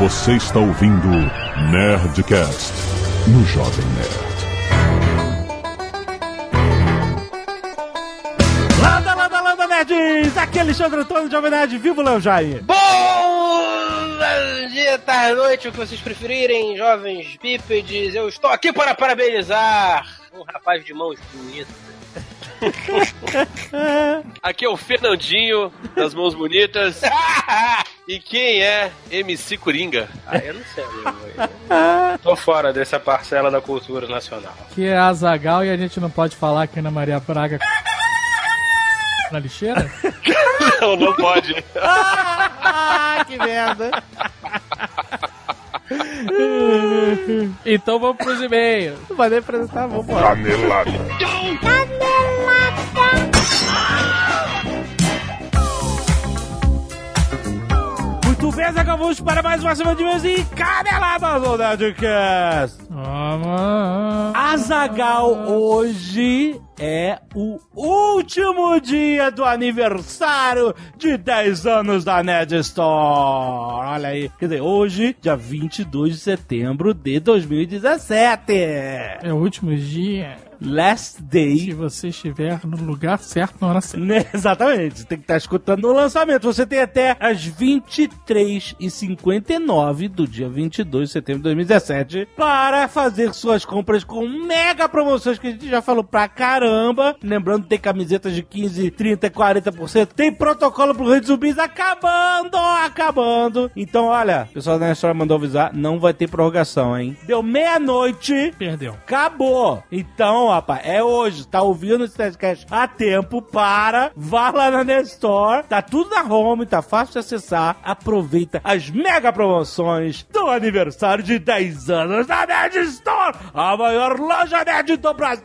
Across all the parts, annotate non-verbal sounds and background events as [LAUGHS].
Você está ouvindo Nerdcast no Jovem Nerd. Landa, landa, landa, nerds! Aqui é Alexandre Antônio de Jovem Nerd, vivo Léo Jaime. Bom dia, tarde, noite, o que vocês preferirem, jovens bípedes. Eu estou aqui para parabenizar um rapaz de mãos bonitas. [LAUGHS] [LAUGHS] Aqui é o Fernandinho, das mãos bonitas. E quem é MC Coringa? Ah, eu não sei, amigo. Tô fora dessa parcela da cultura nacional. Que é Azagal e a gente não pode falar que Ana Maria Braga na lixeira? [LAUGHS] Não, não pode. Ah, [LAUGHS] que merda! então vamos pros e-mails. Não vai nem apresentar, vamos embora. Canelada. Muito bem, acabamos para mais uma semana de mês e caneladas do Nerdcast. Azagal, hoje é o último dia do aniversário de 10 anos da Nerd Store. Olha aí. Quer dizer, hoje, dia 22 de setembro de 2017. É o último dia. Last Se day. você estiver no lugar certo na hora certa. [LAUGHS] Exatamente, tem que estar escutando o lançamento. Você tem até as 23h59 do dia 22 de setembro de 2017 para fazer suas compras com mega promoções que a gente já falou pra caramba. Lembrando, tem camisetas de 15, 30 e 40%. Tem protocolo pro Rei dos Zumbis acabando, acabando. Então, olha, o pessoal da história mandou avisar, não vai ter prorrogação, hein? Deu meia-noite, Perdeu. Acabou! Então, rapaz, é hoje. Tá ouvindo esse podcast a tempo para. Vá lá na Nestor. Tá tudo na home, tá fácil de acessar. Aproveita as mega promoções do aniversário de 10 anos da Nerd Store, a maior loja nerd do Brasil!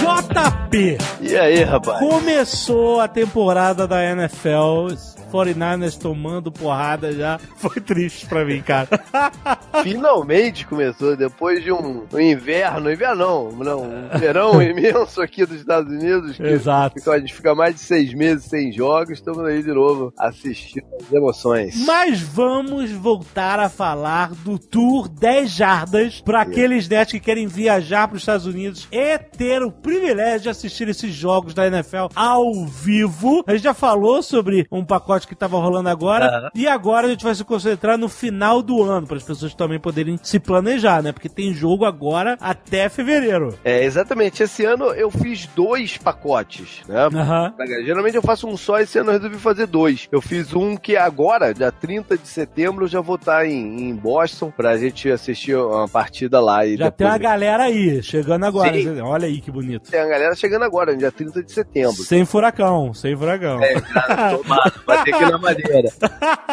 JP, E aí, rapaz? começou a temporada da NFL. 49ers tomando porrada já. [LAUGHS] Foi triste pra mim, cara. [LAUGHS] Finalmente começou, depois de um, um inverno, inverno não, não, um verão [LAUGHS] imenso aqui dos Estados Unidos. Exato. fica- a gente fica mais de seis meses sem jogos, estamos aí de novo assistindo as emoções. Mas vamos voltar a falar do Tour 10 Jardas para aqueles nerds que querem viajar para os Estados Unidos e ter o privilégio de assistir esses jogos da NFL ao vivo. A gente já falou sobre um pacote que estava rolando agora e agora a gente vai se concentrar no final do ano para as pessoas também poderem se planejar, né? Porque tem jogo agora até fevereiro. É, exatamente. Esse ano eu fiz dois pacotes, né? Aham. Geralmente eu faço um só, esse ano eu resolvi fazer dois. Eu fiz um que agora, dia 30 de setembro, eu já vou estar em, em Boston pra gente assistir uma partida lá. E Já tem uma galera aí, chegando agora. Sim. Olha aí que bonito. Tem a galera chegando agora, dia 30 de setembro. Sem furacão, sem furacão. É, [LAUGHS] Tomado, vai ter que ir na madeira.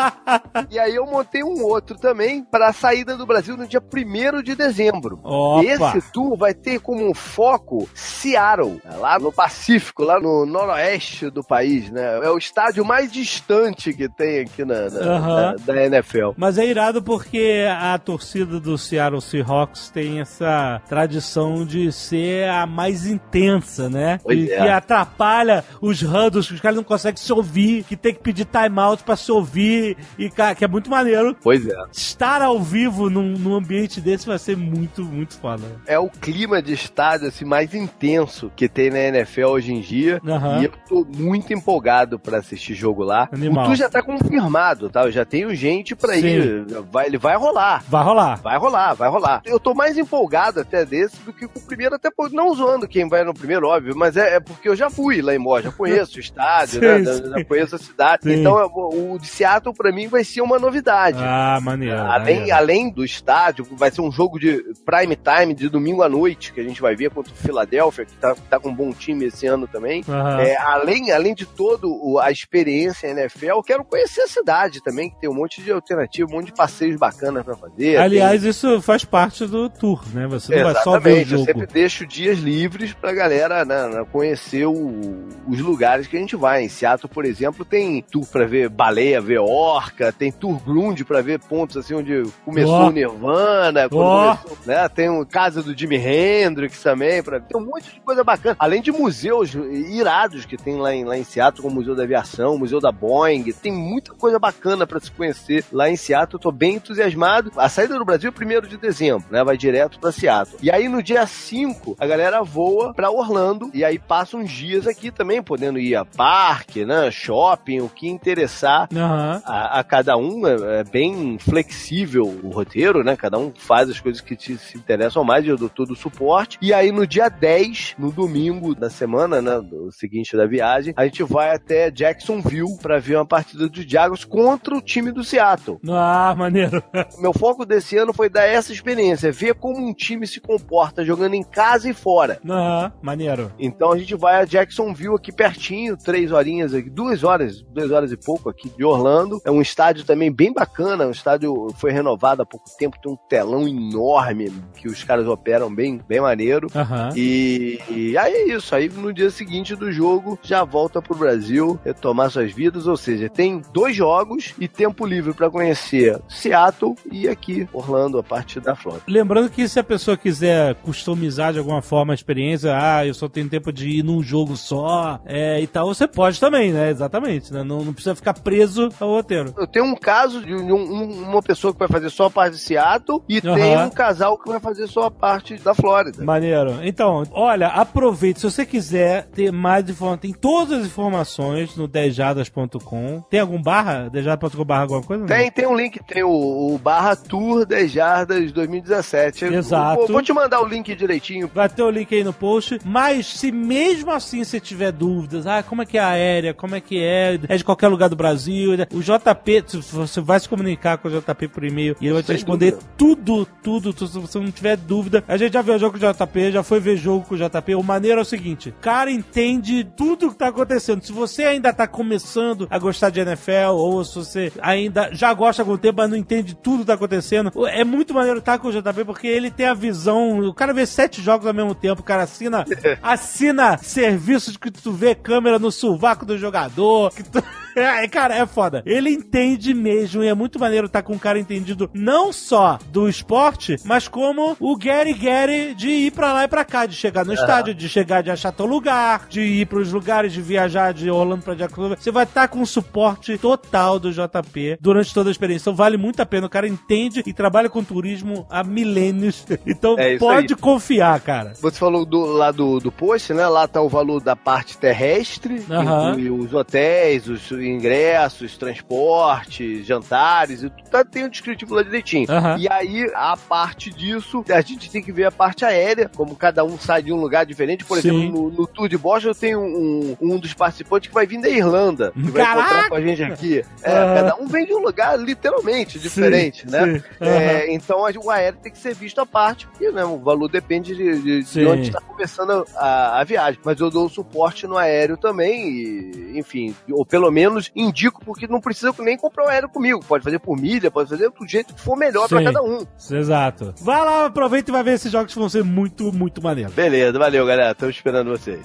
[LAUGHS] e aí eu montei um outro também para a saída do Brasil no dia 1 de dezembro. Opa! Esse tour vai ter como foco Seattle, lá no Pacífico, lá no noroeste do país, né? É o estádio mais distante que tem aqui na, na- Aham. da, da NFL. Mas é irado porque a torcida do Seattle Seahawks tem essa tradição de ser a mais intensa, né? Pois e é. que atrapalha os huddles, que os caras não conseguem se ouvir, que tem que pedir timeout pra se ouvir, e cara, que é muito maneiro. Pois é. Estar ao vivo num, num ambiente desse vai ser muito, muito foda. É o clima de estádio assim, mais intenso que tem na NFL hoje em dia. Aham. E eu tô muito empolgado pra assistir jogo lá. Animal. O tour já tá confirmado, tá? Eu já tenho gente pra Sim. ir. Vai, ele vai rolar. Vai rolar. Vai rolar, vai rolar. Eu tô mais empolgado até desse do que com o primeiro, até por, não zoando quem vai no primeiro, óbvio, mas é, é porque eu já fui lá em Boston, já conheço o estádio, [LAUGHS] Sim, né? sim. Já, já conheço a cidade. Sim. Então o de Seattle pra mim vai ser uma novidade. Ah, maneiro. Além, maneiro. além do estádio, vai ser um jogo de prime time de domingo à noite, que a gente vai ver contra o Philadelphia, que tá, tá com um bom time esse ano também. Aham. É, além, além de todo o- a experiência NFL, eu quero conhecer a cidade também, que tem um monte de alternativa, um monte de passeios bacanas pra fazer. Aliás, isso faz parte do tour, né? Você não vai só ver o Exatamente, eu jogo. sempre deixo dias livres pra galera né, né, conhecer o- os lugares que a gente vai. Em Seattle, por exemplo, tem tour pra ver baleia, ver orca, tem tour grunge pra ver pontos assim onde começou Ó. o Nirvana, Ó. começou, né? Tem um casa do Jimi Hendrix também, pra... tem um monte de coisa bacana. Além de museus irados que tem lá em, lá em Seattle, como o Museu da Aviação, o Museu da Boeing, tem muita coisa bacana pra se conhecer lá em Seattle. Eu tô bem entusiasmado. A saída do Brasil é 1 de dezembro, né? Vai direto pra Seattle. E aí no dia 5, a galera voa pra Orlando e aí passa uns dias aqui também, podendo ir a parque, né? Shopping, o que interessar Aham. a, a cada um é, é bem flexível o roteiro, né? Cada um faz as coisas que te se interessam mais, eu dou todo o suporte. E aí no dia 10, no domingo da semana, né? Do seguinte da viagem, a gente vai até Jacksonville pra ver uma partida do Jaguars contra o time do Seattle. Ah, maneiro. [LAUGHS] Meu foco desse ano foi dar essa experiência, ver como um time se comporta jogando em casa e fora. Aham, maneiro. Então a gente vai a Jacksonville aqui pertinho, três horinhas aqui, duas horas, duas horas e pouco aqui de Orlando. É um estádio também bem bacana, um estádio foi renovado há pouco tempo, tem um telão enorme que os caras operam bem, bem maneiro. Aham. E, e aí é isso, aí no dia seguinte do jogo já volta pro Brasil retomar suas vidas, ou seja, tem dois jogos e tempo livre pra conhecer Seattle e aqui Orlando, a parte da Flórida. Lembrando que se a pessoa quiser customizar de alguma forma a experiência, ah, eu só tenho tempo de ir num jogo só, é, e tal, você pode também, né? Exatamente, né? Não, não precisa ficar preso ao roteiro. Eu tenho um caso de um- um- uma pessoa que vai fazer só a parte de Seattle e Aham. tem um casal que vai fazer só a parte da Flórida. Maneiro. Então, olha, aproveite. Se você quiser ter mais informações, tem todas as informações no dejadas.com. Tem algum barra? Dejada.com barra alguma coisa? Tem, tem um link, tem o, o barra Tour 10 Jardas 2017. Eu Exato. Vou, te mandar o link direitinho. Vai ter o link aí no post. Mas se mesmo assim você tiver dúvidas, ah, como é que é a aérea, como é que é, é de qualquer lugar do Brasil, né? o JP, você vai se comunicar com o JP por e-mail e ele vai te Sem responder dúvida. tudo, tudo, tudo, se você não tiver dúvida. A gente já viajou com o JP, já foi ver jogo com o JP. O maneiro é o seguinte, o cara entende tudo que tá acontecendo. Se você ainda tá começando a gostar de NFL, ou se você ainda já gosta há algum tempo, mas não entende tudo que tá acontecendo, é muito maneiro estar com o JP, porque ele tem a visão, o cara vê sete jogos ao mesmo tempo, o cara assina, [LAUGHS] assina serviços que tu vê câmera no sovaco do jogador, que tu... É, cara, é foda. Ele entende mesmo e é muito maneiro estar com um cara entendido não só do esporte, mas como o Gary Gary de ir pra lá e pra cá, de chegar no estádio, de chegar de achar teu lugar, de ir pros lugares, de viajar de Orlando pra Jacksonville. Você vai estar com o suporte total do JP durante toda a experiência. Então vale muito a pena. O cara entende e trabalha com turismo há milênios. [LAUGHS] Então É pode aí. confiar, cara. Você falou do, lá do, do post, né? Lá tá o valor da parte terrestre, inclui os hotéis, os ingressos, transporte, jantares, e tudo, tá, tem o descritivo lá direitinho. Aham. E aí, a parte disso, a gente tem que ver a parte aérea, como cada um sai de um lugar diferente. Por Sim. exemplo, no, no Tour de Boston eu tenho um, um dos participantes que vai vir da Irlanda, que vai Caraca! encontrar com a gente aqui. É, Aham. cada um vem de um lugar literalmente diferente, né? sim. É, então a- o aéreo tem que ser visto à parte, porque né, o valor depende de, de- de Sim. onde está começando a, a viagem. Mas eu dou suporte no aéreo também, e, enfim, ou pelo menos indico, porque não precisa nem comprar o aéreo comigo. Pode fazer por milha, pode fazer do jeito que for melhor para cada um. Exato. Vai lá, aproveita e vai ver esses jogos que vão ser muito, muito maneiros. Beleza, valeu galera, estamos esperando vocês.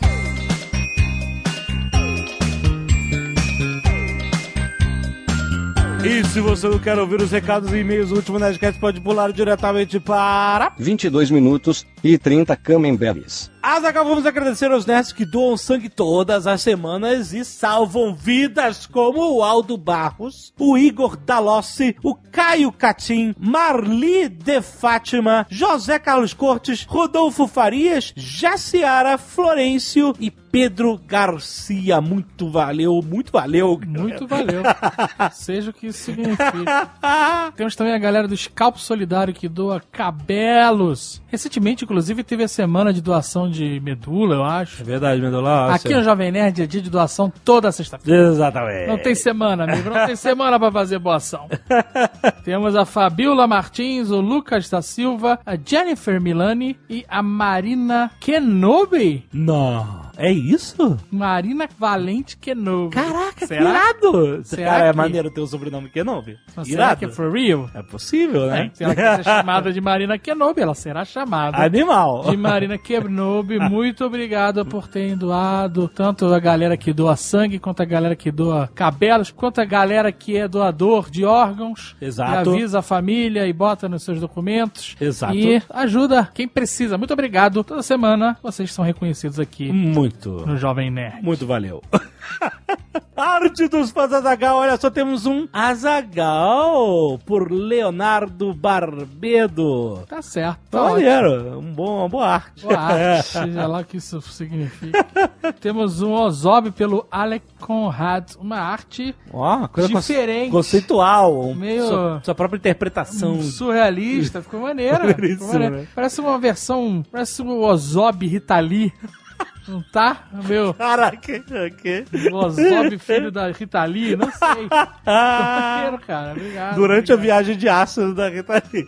E se você não quer ouvir os recados e e-mails do último Nerdcast, pode pular diretamente para... 22 minutos e 30 camemberries. Azaghal, vamos agradecer aos nerds que doam sangue todas as semanas e salvam vidas, como o Aldo Barros, o Igor Dalossi, o Caio Catim, Marli de Fátima, José Carlos Cortes, Rodolfo Farias, Jaciara Florencio e Pedro Garcia. Muito valeu, muito valeu. Muito valeu. [LAUGHS] Seja o que isso significa. Temos também a galera do Scalpo Solidário que doa cabelos. Recentemente, inclusive, teve a semana de doação de medula, eu acho. É verdade, Mendola. Aqui no Jovem Nerd é dia de doação toda sexta-feira. Exatamente. Não tem semana, amigo. Não tem semana pra fazer boa ação. [LAUGHS] Temos a Fabiola Martins, o Lucas da Silva, a Jennifer Milani e a Marina Kenobi. Não. É isso? Marina Valente Kenobi. Caraca, Será? que irado. Será Cara, é que- maneiro ter o sobrenome Kenobi. Será que é for real? É possível, né? Se ela quiser ser chamada de Marina Kenobi, ela será chamada. Animal. de Marina Kebnob. [LAUGHS] Muito obrigado por terem doado tanto a galera que doa sangue, quanto a galera que doa cabelos, quanto a galera que é doador de órgãos. Exato. E avisa a família e bota nos seus documentos. Exato. E ajuda quem precisa. Muito obrigado. Toda semana vocês são reconhecidos aqui Muito. no Jovem Nerd. Muito valeu. [LAUGHS] [LAUGHS] Arte dos fãs Azagal, olha só, temos um Azagal por Leonardo Barbedo. Tá certo. Tá Tá maneiro, um bom, uma boa arte. Boa arte, seja lá o que isso significa. [LAUGHS] Temos um Ozob pelo Alec Conrad, uma arte Ó, uma coisa Diferente. conceitual, um- Meio- sua, sua própria interpretação. surrealista, ficou maneiro. [LAUGHS] ficou maneiro. né? Parece uma versão, parece um Ozob Ritali. Não tá? Meu, Caraca, ok. o Ozob filho da Ritali, não sei. Maneiro, cara. Obrigado. durante a obrigado. viagem de ácido da Rita Lee.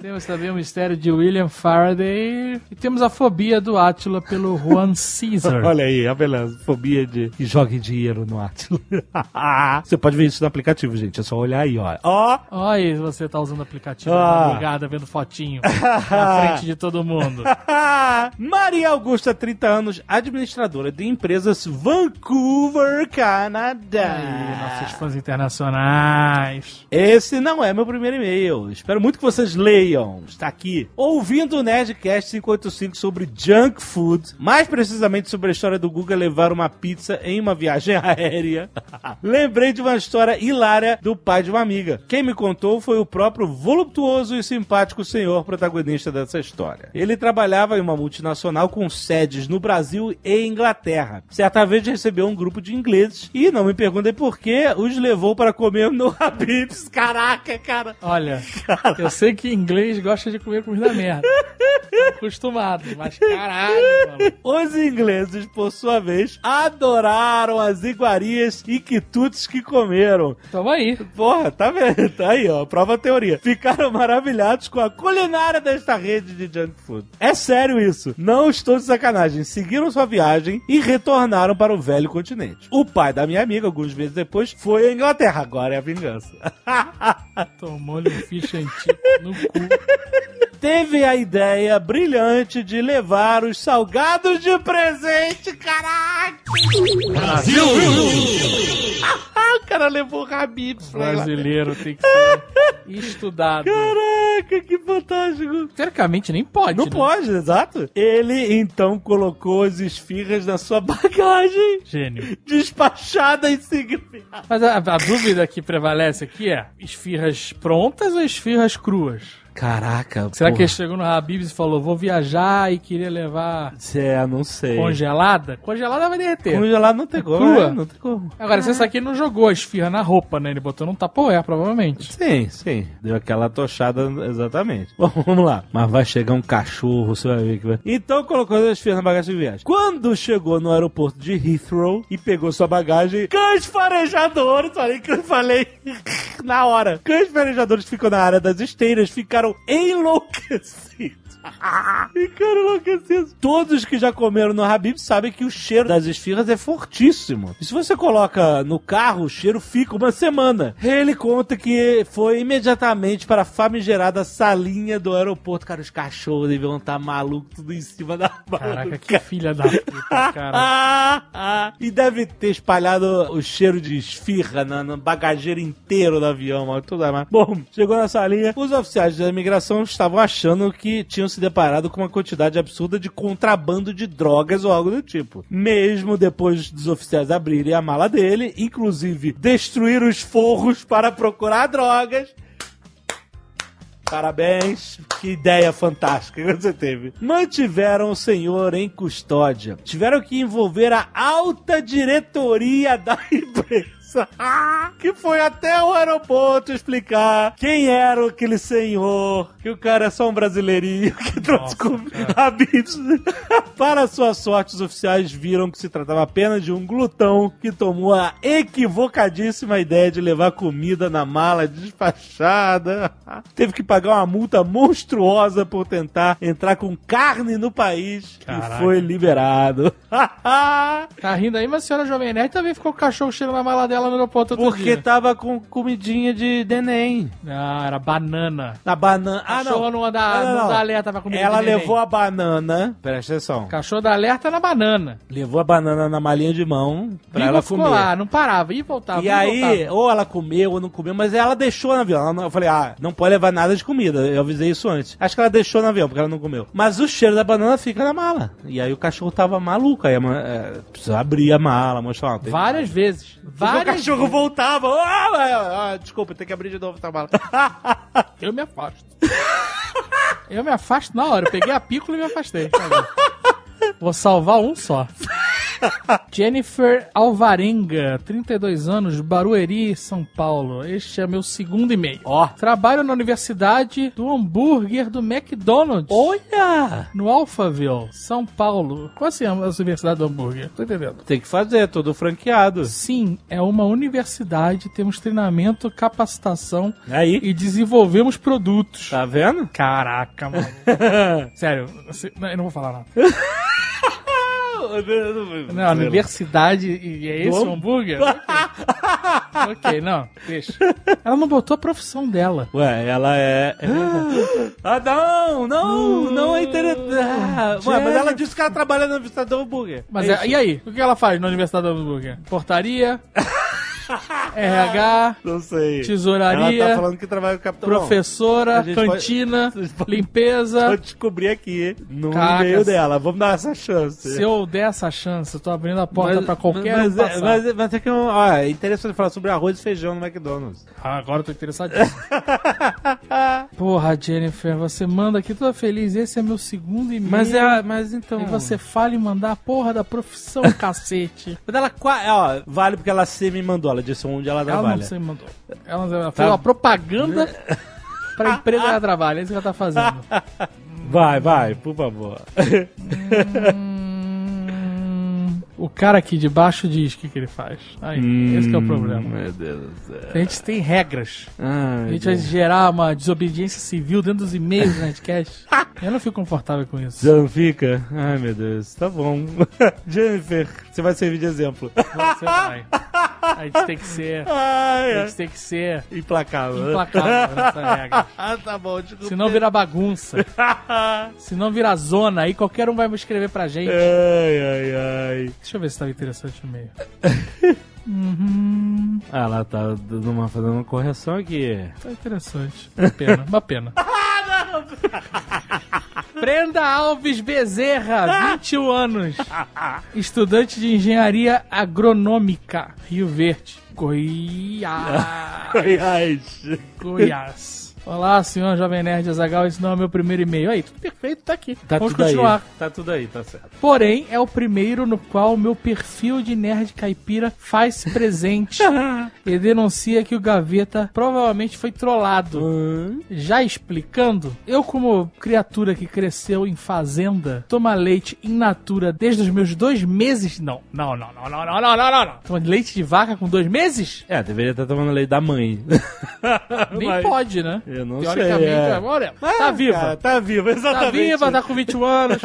Temos também o mistério de William Faraday. E temos a fobia do Átila pelo Juan Caesar. Olha aí, a beleza. Fobia de que jogue dinheiro no Atlas. [LAUGHS] Você pode ver isso no aplicativo, gente. É só olhar aí, ó. Ó, Olha aí, você tá usando o aplicativo madrugada, vendo fotinho na frente de todo mundo. [LAUGHS] Maria Augusta, 30 anos, administradora de empresas Vancouver, Canadá. Nossos fãs internacionais. Esse não é meu primeiro e-mail. Espero muito que vocês leiam. Está aqui. Ouvindo o Nerdcast 585 sobre junk food, mais precisamente sobre a história do Guga levar uma pizza em uma viagem [LAUGHS] aérea. Lembrei de uma história hilária do pai de uma amiga. Quem me contou foi o próprio voluptuoso e simpático senhor protagonista dessa história. Ele trabalhava em uma multinacional com no Brasil e Inglaterra. Certa vez recebeu um grupo de ingleses e, não me perguntem por que, os levou para comer no [LAUGHS] Habib's. Caraca, cara. Olha, eu sei que inglês gosta de comer comida merda. Acostumado, mas caralho, mano. Os ingleses, por sua vez, adoraram as iguarias e quitutes que comeram. Tamo aí. Porra, tá vendo? Tá aí, ó. Prova a teoria. Ficaram maravilhados com a culinária desta rede de junk food. É sério isso. Não estou de sacanagem. Seguiram sua viagem e retornaram para o velho continente. O pai da minha amiga, alguns meses depois, foi à Inglaterra. Agora é a vingança. [LAUGHS] Tomou-lhe um and chip no cu. Teve a ideia brilhante de levar os salgados de presente, caraca! Brasil! [LAUGHS] o cara levou pra lá. Brasileiro tem que ser estudado. Caraca, que fantástico! Teoricamente nem pode. Não né? pode, exato. Ele então colocou as esfirras na sua [LAUGHS] bagagem, Gênio. despachada e significada. Mas a, a dúvida que prevalece aqui é: esfirras prontas ou esfirras cruas? Caraca, Será que ele chegou no Habib's e falou: vou viajar e queria levar É, não sei. congelada? Congelada vai derreter. Congelado não tem como. Crua? né? Não tem como. Agora, se essa aqui não jogou a esfirra na roupa, né? Ele botou num tapoé, provavelmente. Sim, sim. Deu aquela tochada, exatamente. Bom, vamos lá. Mas vai chegar um cachorro, você vai ver que vai. Então colocou as esfirras na bagagem de viagem. Quando chegou no aeroporto de Heathrow e pegou sua bagagem, cães farejadores, falei que eu falei [LAUGHS] na hora. Cães farejadores ficam na área das esteiras ficaram enlouquecidos. [LAUGHS] Ficaram enlouquecidos. Todos que já comeram no Habib sabem que o cheiro das esfirras é fortíssimo. E se você coloca no carro, o cheiro fica uma semana. Ele conta que foi imediatamente para a famigerada salinha do aeroporto. Cara, os cachorros deviam estar malucos tudo em cima da mala Caraca, que filha da puta, cara. [LAUGHS] E deve ter espalhado o cheiro de esfirra na, no bagageiro inteiro do avião, tudo mais. Bom, chegou na salinha, os oficiais da imigração estavam achando que tinham se deparado com uma quantidade absurda de contrabando de drogas ou algo do tipo. Mesmo depois dos oficiais abrirem a mala dele, inclusive destruir os forros para procurar drogas, Parabéns, que ideia fantástica que você teve. Mantiveram o senhor em custódia. Tiveram que envolver a alta diretoria da [LAUGHS] empresa. Que foi até o aeroporto explicar quem era aquele senhor, que o cara é só um brasileirinho que trouxe comida. Habibs. [LAUGHS] Para sua sorte, os oficiais viram que se tratava apenas de um glutão que tomou a equivocadíssima ideia de levar comida na mala despachada. [LAUGHS] Teve que pagar uma multa monstruosa por tentar entrar com carne no país Caraca. e foi liberado. [LAUGHS] Tá rindo aí, mas a senhora Jovem Nerd também ficou com o cachorro cheirando na mala dela dela no aeroporto outro Porque dia. tava com comidinha de neném. Ah, era banana. Na banana. Ah, Cachorro não. não anda- não dá alerta pra comida Ela de neném. levou a banana. Presta atenção. Cachorro da alerta na banana. Levou a banana na malinha de mão pra Igor ela ficou comer. lá, não parava, ia e voltava. E aí, voltava. ou ela comeu ou não comeu, mas ela deixou no avião. Não- Eu falei, ah, não pode levar nada de comida. Eu avisei isso antes. Acho que ela deixou no avião, porque ela não comeu. Mas o cheiro da banana fica na mala. E aí o cachorro tava maluco. Aí a é, precisa abrir a mala, mostrar. tem- Várias vezes. Várias cachorro voltava. Ah, ah, desculpa, tem que abrir de novo mala. [LAUGHS] Eu me afasto. Eu me afasto na hora. Eu peguei a pícola e me afastei. Vou salvar um só. [LAUGHS] Jennifer Alvarenga, 32 anos, Barueri, São Paulo. Este é meu segundo e-mail. Ó. Trabalho na Universidade do Hambúrguer do McDonald's. Olha! No Alphaville, São Paulo. Qual assim é a Universidade do Hambúrguer? Tô entendendo. Tem que fazer, todo franqueado. Sim, é uma universidade, temos treinamento, capacitação Aí, e desenvolvemos produtos. tá vendo? Caraca, mano. [LAUGHS] Sério, eu não vou falar nada. [LAUGHS] Não, universidade e é esse hambúrguer? Ok. [LAUGHS] ok, não, deixa. Ela não botou a profissão dela. Ué, ela é. verdade. ah, não, não, não é interessante. Ah, ué, mas ela disse que ela trabalha na Universidade do Hambúrguer. Mas É é- e aí? O que ela faz na Universidade do Hambúrguer? Portaria, [LAUGHS] [LAUGHS] RH, Não sei. tesouraria, Ela tá falando que trabalha com o Capitão. professora, pode- cantina, [LAUGHS] podem- limpeza. Vou descobrir aqui no Caraca, e-mail dela. Vamos dar essa chance. Se eu der essa chance, eu tô abrindo a porta Mas- pra qualquer mas, um passar. mas, mas é que eu- ó, é interessante falar sobre arroz e feijão no McDonald's. Ah, agora eu tô interessadíssimo. [LAUGHS] Porra, Jennifer, você manda aqui toda feliz. Esse é meu segundo e-mail. Mas é, mas então. E você fala em mandar a porra da profissão, cacete. Mas ela, ó, vale porque ela se me mandou. Ela disse onde ela Ela trabalha. não se mandou. Ela, ela Tá. fez uma propaganda pra empresa que ela trabalha. É isso que ela tá fazendo. [LAUGHS] Vai, vai, por favor. Hum, [LAUGHS] o cara aqui de baixo diz o que, que ele faz. Aí, esse que é o problema. Meu Deus do céu. A gente tem regras. Ai, A gente vai gerar uma desobediência civil dentro dos e-mails do Nerdcast. [LAUGHS] Eu não fico confortável com isso. Já não fica? Ai, meu Deus. Tá bom. Jennifer, você vai servir de exemplo. Você vai. A gente tem que ser. [LAUGHS] A Ai, gente tem que ser implacável. implacável [LAUGHS] nessa regra. Ah, tá bom, desculpa. Senão vira bagunça. [LAUGHS] Senão vira zona. Aí qualquer um vai escrever pra gente. Ai, ai, ai. Deixa eu ver se tava interessante no meio. Ah, ela tá dando uma, fazendo uma correção aqui. Tá interessante. Uma pena. Uma pena. Brenda Alves Bezerra, 21 anos. Estudante de engenharia agronômica, Rio Verde, Goiás. Goiás. Goiás. Olá, senhor Jovem Nerd Azagal, esse não é meu primeiro e-mail. Aí, tudo perfeito, tá aqui. Tá Vamos continuar. aí. Tá tudo aí, tá certo. Porém, é o primeiro no qual o meu perfil de nerd caipira faz presente [LAUGHS] e denuncia que o Gaveta provavelmente foi trollado. Já explicando, eu como criatura que cresceu em fazenda, toma leite in natura desde os meus dois meses... Não, não, não, não, não, não, não, não, não, não. Toma leite de vaca com dois meses? É, deveria estar tomando leite da mãe. [LAUGHS] Nem Mas- pode, né? Eu não Teoricamente, sei, é. é. olha, tá viva. Cara, tá viva, Tá exatamente. viva, tá com 21 anos.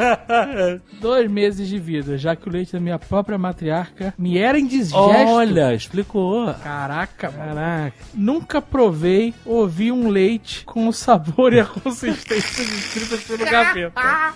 [LAUGHS] Dois meses de vida, já que o leite da minha própria matriarca me era indigesto. Olha, explicou. Caraca, mano. Caraca. Nunca provei ou vi um leite com o sabor e a consistência descritas pelo gaveta.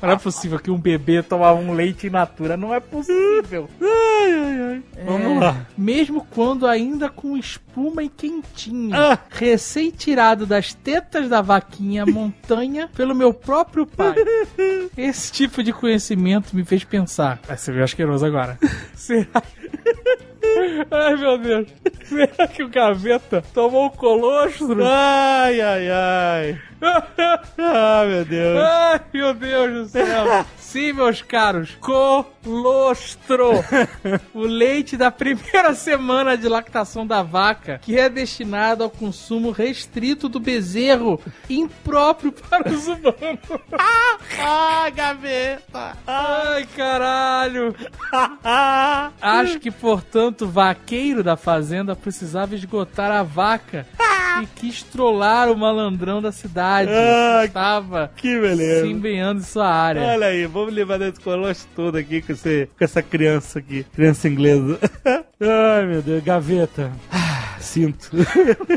Não é possível que um bebê tomava um leite in natura. Não é possível. Ai, ai, ai. Vamos É, lá. Mesmo quando ainda com espuma e quentinho. Ah. Recém-tirado das tetas da vaquinha montanha [LAUGHS] pelo meu próprio pai. [LAUGHS] Esse tipo de conhecimento me fez pensar. Ser meio asqueroso agora. [LAUGHS] Será [LAUGHS] Ai, meu Deus. Será que o gaveta tomou o colostro? Ai, ai, ai. [LAUGHS] Ah, meu Deus. Ai, meu Deus do céu. [LAUGHS] Sim, meus caros, colostro. [LAUGHS] o leite da primeira semana de lactação da vaca, que é destinado ao consumo restrito do bezerro, impróprio para os humanos. [LAUGHS] Ah, gaveta. Ai, caralho. [LAUGHS] Acho que, portanto, o vaqueiro da fazenda precisava esgotar a vaca e quis trollar o malandrão da cidade. Ah, que estava Que beleza. se empenhando em sua área. Olha aí, vamos levar desse colostre todo aqui com, esse, com essa criança aqui. Criança inglesa. [LAUGHS] Ai, meu Deus, gaveta. Ah, sinto.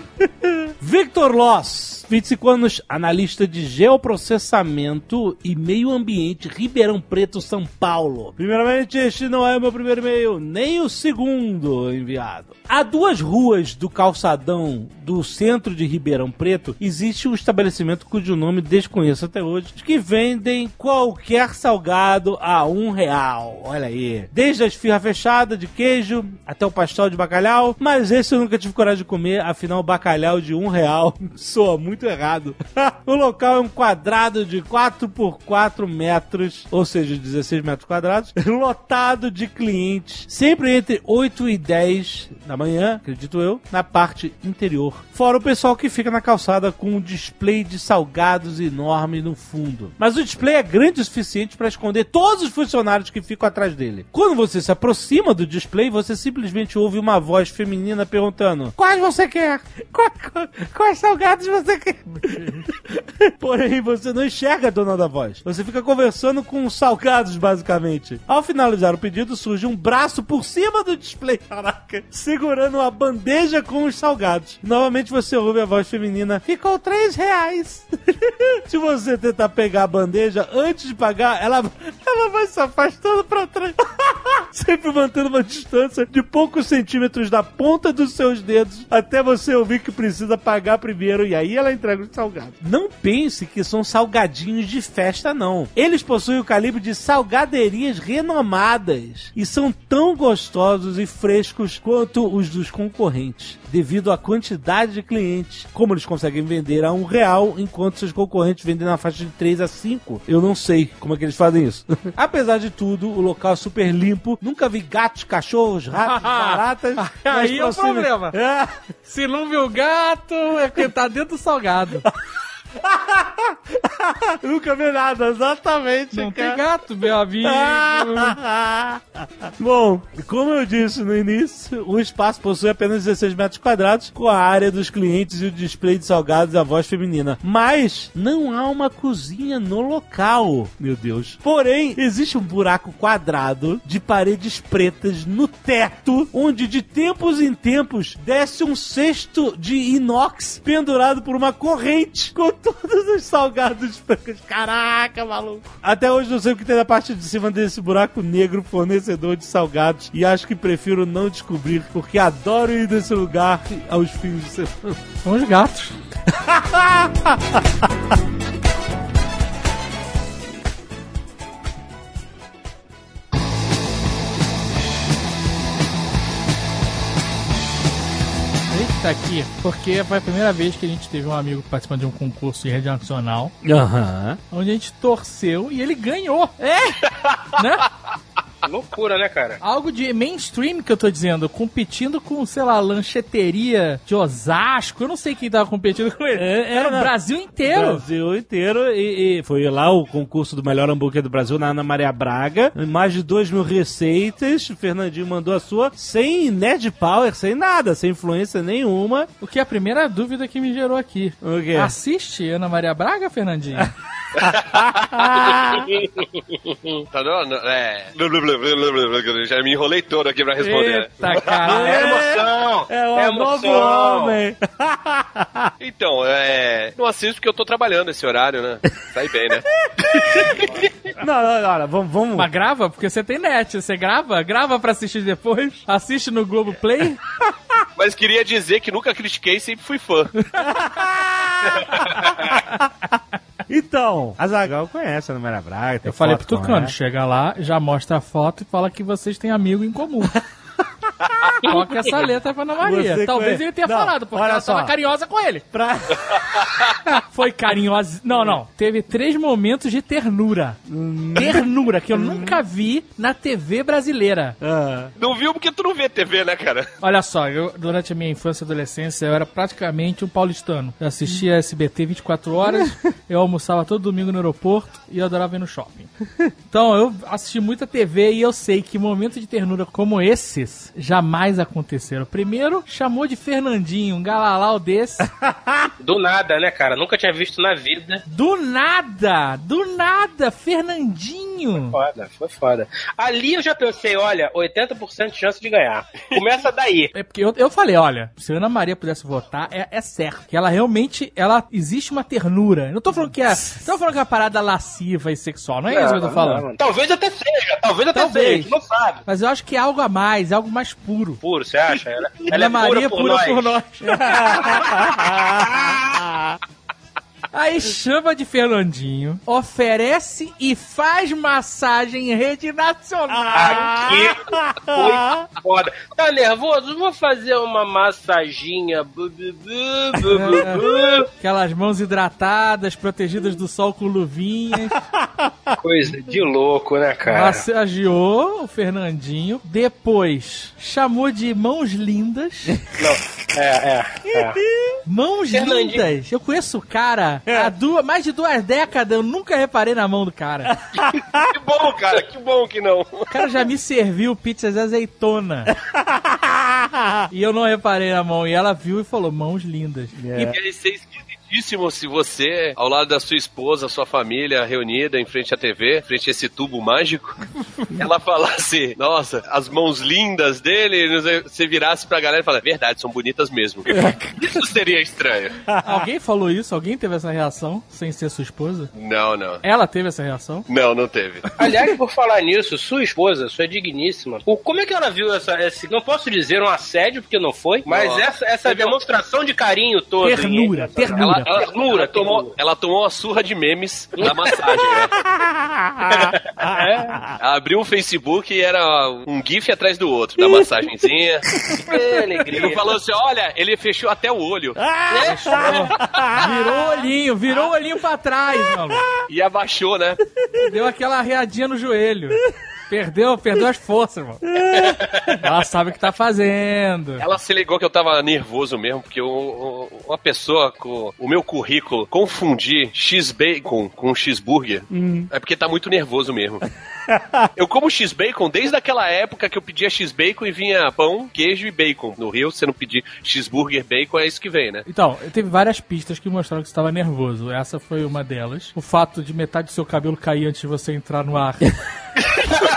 [LAUGHS] Victor Loss, 25 anos, analista de geoprocessamento e meio ambiente, Ribeirão Preto, São Paulo. Primeiramente, este não é o meu primeiro e-mail, nem o segundo enviado. Há duas ruas do calçadão do centro de Ribeirão Preto, existe um estabelecimento cujo nome desconheço até hoje, que vendem qualquer salgado a um real. Olha aí. Desde a esfirra fechada de queijo até o pastel de bacalhau, mas esse eu nunca tive coragem de comer, afinal, bacalhau de um real [LAUGHS] soa muito errado. [LAUGHS] o local é um quadrado de 4 por 4 metros, ou seja, 16 metros quadrados, [LAUGHS] lotado de clientes, sempre entre 8 e 10 da manhã, acredito eu, na parte interior. Fora o pessoal que fica na calçada com um display de salgados enorme no fundo. Mas o display é grande o suficiente para esconder todos os funcionários que ficam atrás dele. Quando você se aproxima do display, você simplesmente ouve uma voz feminina perguntando: Quais você quer? [LAUGHS] Quais, quais salgados você quer? [LAUGHS] Porém, você não enxerga a dona da voz. Você fica conversando com os salgados, basicamente. Ao finalizar o pedido, surge um braço por cima do display, caraca, segurando uma bandeja com os salgados. Novamente você ouve a voz feminina: Ficou três reais. [LAUGHS] Se você tentar pegar a bandeja antes de pagar, ela, ela vai se afastando pra trás. [LAUGHS] Sempre mantendo uma distância de poucos centímetros da ponta dos seus dedos até você ouvir que precisa pagar primeiro e aí ela entrega os salgados. Não pense que são salgadinhos de festa, não. Eles possuem o calibre de salgaderias renomadas e são tão gostosos e frescos quanto os dos concorrentes, devido à quantidade de clientes. Como eles conseguem vender a um real enquanto seus concorrentes vendem na faixa de 3 a 5? Eu não sei como é que eles fazem isso. [LAUGHS] Apesar de tudo, o local é super limpo. Nunca vi gatos, cachorros, ratos, [LAUGHS] baratas. Aí é o problema. É. Se não viu gato, é porque tá dentro do salgado. [LAUGHS] [LAUGHS] Nunca vi nada, exatamente. Não cara. tem gato, meu amigo. [LAUGHS] Bom, como eu disse no início, o espaço possui apenas 16 metros quadrados, com a área dos clientes e o display de salgados e a voz feminina. Mas não há uma cozinha no local, meu Deus. Porém, existe um buraco quadrado de paredes pretas no teto, onde de tempos em tempos desce um cesto de inox pendurado por uma corrente todos os salgados brancos. Caraca, maluco. Até hoje não sei o que tem na parte de cima desse buraco negro fornecedor de salgados e acho que prefiro não descobrir porque adoro ir nesse lugar aos fins de semana. São os gatos. [LAUGHS] tá aqui porque foi a primeira vez que a gente teve um amigo participando de um concurso de rede nacional, Aham. onde a gente torceu e ele ganhou. É! [LAUGHS] né? Loucura, né, cara? Algo de mainstream que eu tô dizendo, competindo com, sei lá, lancheteria de Osasco. Eu não sei quem tava competindo com ele. É, é, Era o não. Brasil inteiro. Brasil inteiro e, e foi lá o concurso do melhor hambúrguer do Brasil na Ana Maria Braga. Mais de 2 mil receitas. O Fernandinho mandou a sua sem Nerd Power, sem nada, sem influência nenhuma. O que é a primeira dúvida que me gerou aqui. O quê? Assiste Ana Maria Braga, Fernandinho? [LAUGHS] [LAUGHS] Tá dando? É. Já me enrolei todo aqui pra responder. Eita, cara. É emoção! É o É novo homem. [LAUGHS] Então, é. Não assisto porque eu tô trabalhando esse horário, né? Sai bem, né? não, não, não, não, vamos, vamos. Mas grava, porque você tem net. Você grava, grava pra assistir depois. Assiste no Globo Play. [LAUGHS] Mas queria dizer que nunca critiquei, sempre fui fã. Então, a Zagal conhece a Ana Maria Braga. Eu falei pro Tucano, chega lá, já mostra a foto e fala que vocês têm amigo em comum. [LAUGHS] [LAUGHS] Toca essa letra pra Ana Maria. Você Talvez conhece- ele tenha Não, falado, porque ela só. tava carinhosa com ele. Pra... [LAUGHS] Foi carinhosa. Não, não. Teve três momentos de ternura. Ternura, que eu nunca vi na TV brasileira. Ah, Não viu porque tu não vê TV, né, cara? Olha só, eu, durante a minha infância e adolescência, eu era praticamente um paulistano. Eu assistia SBT 24 horas, [LAUGHS] eu almoçava todo domingo no aeroporto e eu adorava ir no shopping. Então, eu assisti muita TV e eu sei que momentos de ternura como esses jamais aconteceram. Primeiro, chamou de Fernandinho, um galalau desse. [LAUGHS] Do nada, né, cara? Nunca tinha visto na vida. Do nada! Do nada! Fernandinho! Foda, foi foda. Ali eu já pensei, olha, 80% de chance de ganhar. Começa daí. É porque eu, eu falei, olha, se a Ana Maria pudesse votar, é, é certo. Que ela realmente, ela existe uma ternura. Eu não tô falando que é. Não tô falando que é uma parada lasciva e sexual. Não é isso que eu tô falando. Não, não. Talvez até seja, talvez até Talvez. seja, não sabe. Mas eu acho que é algo a mais, é algo mais puro. Puro, você acha? Ela, ela é Maria pura por nós. [LAUGHS] [LAUGHS] Aí chama de Fernandinho, oferece e faz massagem em rede nacional. Aqui foi foda. Tá nervoso? Vou fazer uma massaginha. Bu, bu, bu. [LAUGHS] Aquelas mãos hidratadas, protegidas do sol com luvinhas. Coisa de louco, né, cara? Massageou o Fernandinho. Depois chamou de mãos lindas. Não, é, é, é. Mãos lindas. Eu conheço o cara cara, há duas, mais de duas décadas, eu nunca reparei na mão do cara. [LAUGHS] que bom, cara, que bom que não. O cara já me serviu pizza de azeitona. [LAUGHS] e eu não reparei na mão. E ela viu e falou, mãos lindas. Yeah. E 6 certíssimo se você, ao lado da sua esposa, sua família reunida em frente à TV, frente a esse tubo mágico, [LAUGHS] ela falasse, nossa, as mãos lindas dele, você virasse pra galera e falasse, verdade, são bonitas mesmo. [LAUGHS] isso seria estranho. [LAUGHS] Alguém falou isso? Alguém teve essa reação sem ser sua esposa? Não, não. Ela teve essa reação? Não, não teve. Aliás, por falar nisso, sua esposa, sua é digníssima, como é que ela viu essa, esse, não posso dizer um assédio, porque não foi, mas nossa. essa, essa demonstração de carinho todo, Ternura, ternura ela- ela tomou, ternura. ela tomou uma surra de memes na massagem, né? [LAUGHS] Ela abriu o Facebook e era um gif atrás do outro, da massagenzinha. [LAUGHS] Que alegria. Ele falou assim, olha, ele fechou até o olho. Virou o olhinho, virou o olhinho pra trás, maluco. E abaixou, né? Deu aquela arreadinha no joelho. Perdeu, perdeu as forças, irmão. [LAUGHS] Ela sabe o que tá fazendo. Ela se ligou que eu tava nervoso mesmo, porque o- uma pessoa com o meu currículo confundir X-Bacon com X-Burger é porque tá muito nervoso mesmo. [LAUGHS] Eu como X-Bacon desde aquela época que eu pedia X-Bacon e vinha pão, queijo e bacon. No Rio, se você não pedir X-Burger, bacon, é isso que vem, né? Então, teve várias pistas que mostraram que você estava nervoso. Essa foi uma delas. O fato de metade do seu cabelo cair antes de você entrar no ar. [LAUGHS]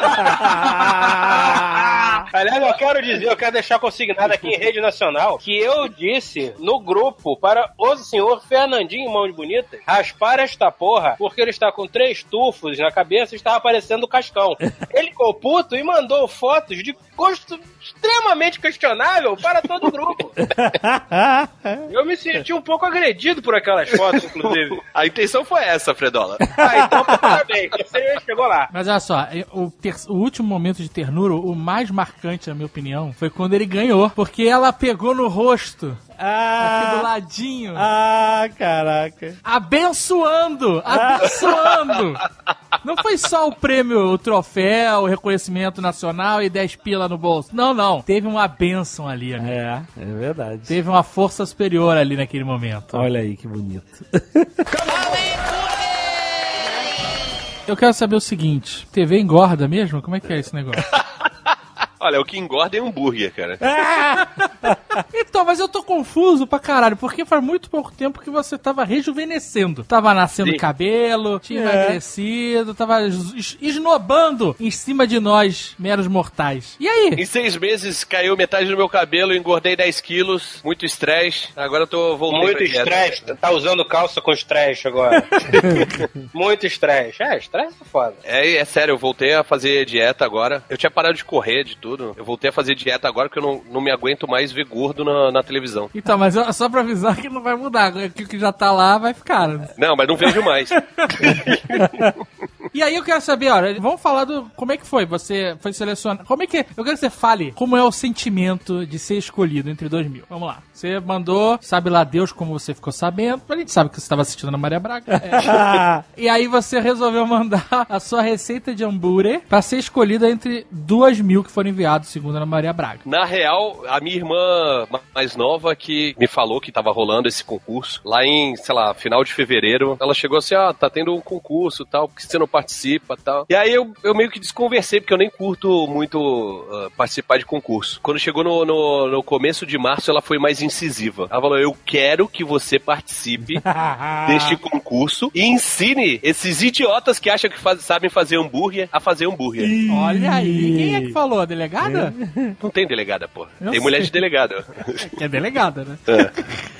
[LAUGHS] Aliás, eu quero dizer, eu quero deixar consignado aqui em rede nacional que eu disse no grupo para o senhor Fernandinho Mãos Bonitas raspar esta porra, porque ele está com três tufos na cabeça e está aparecendo o cascão. Ele ficou puto e mandou fotos de gosto extremamente questionável para todo o grupo. [LAUGHS] Eu me senti um pouco agredido por aquelas fotos, inclusive. [LAUGHS] A intenção foi essa, Fredola. Ah, então parabéns, você chegou lá. Mas olha só, o, o último momento de ternura, o mais marcante, na minha opinião, foi quando ele ganhou. Porque ela pegou no rosto, aqui do Ah, ladinho, ah, caraca. abençoando! Abençoando! Não foi só o prêmio, o troféu, o reconhecimento nacional e 10 pila no bolso. Não, não. Teve uma benção ali, amigo. É, é verdade. Teve uma força superior ali naquele momento. Olha aí que bonito. Eu quero saber o seguinte: TV engorda mesmo? Como é que é esse negócio? [LAUGHS] Olha, o que engorda é hambúrguer, cara. [LAUGHS] então, mas eu tô confuso pra caralho, porque faz muito pouco tempo que você tava rejuvenescendo. Tava nascendo Sim. cabelo, tinha É. emagrecido, tava es- es- esnobando em cima de nós, meros mortais. E aí? Em seis meses caiu metade do meu cabelo, engordei 10 quilos, muito estresse. Agora eu tô voltando Muito estresse. Tá usando calça com estresse agora. [LAUGHS] Muito estresse. É, estresse é foda. É, é sério, eu voltei a fazer dieta agora. Eu tinha parado de correr, de tudo. Eu voltei a fazer dieta agora porque eu não, não me aguento mais ver gordo na, na televisão. Então, mas eu- só pra avisar que não vai mudar. que O que já tá lá vai ficar. né? Não, mas não vejo mais. [LAUGHS] E aí eu quero saber, olha, vamos falar do. Como é que foi? Você foi selecionado. Como é que. Eu quero que você fale como é o sentimento de ser escolhido entre 2000. Vamos lá. Você mandou, sabe lá Deus como você ficou sabendo. A gente sabe que você estava assistindo a Maria Braga. É. [LAUGHS] E aí você resolveu mandar a sua receita de hambúrguer pra ser escolhida entre duas mil que foram enviados, segundo a Ana Maria Braga. Na real, a minha irmã ma- mais nova que me falou que tava rolando esse concurso, lá em, sei lá, final de fevereiro, ela chegou assim, ah, tá tendo um concurso e tal, por que você não participa? e tal. E aí eu, eu meio que desconversei, porque eu nem curto muito uh, participar de concurso. Quando chegou no, no, no, começo de março, ela foi mais incisiva. Ela falou: Eu quero que você participe [LAUGHS] deste concurso e ensine esses idiotas que acham que faz, sabem fazer hambúrguer a fazer hambúrguer. Olha aí, quem é que falou? A delegada? Não tem delegada, pô. Eu tem mulher sei. de delegada. Que é delegada, né?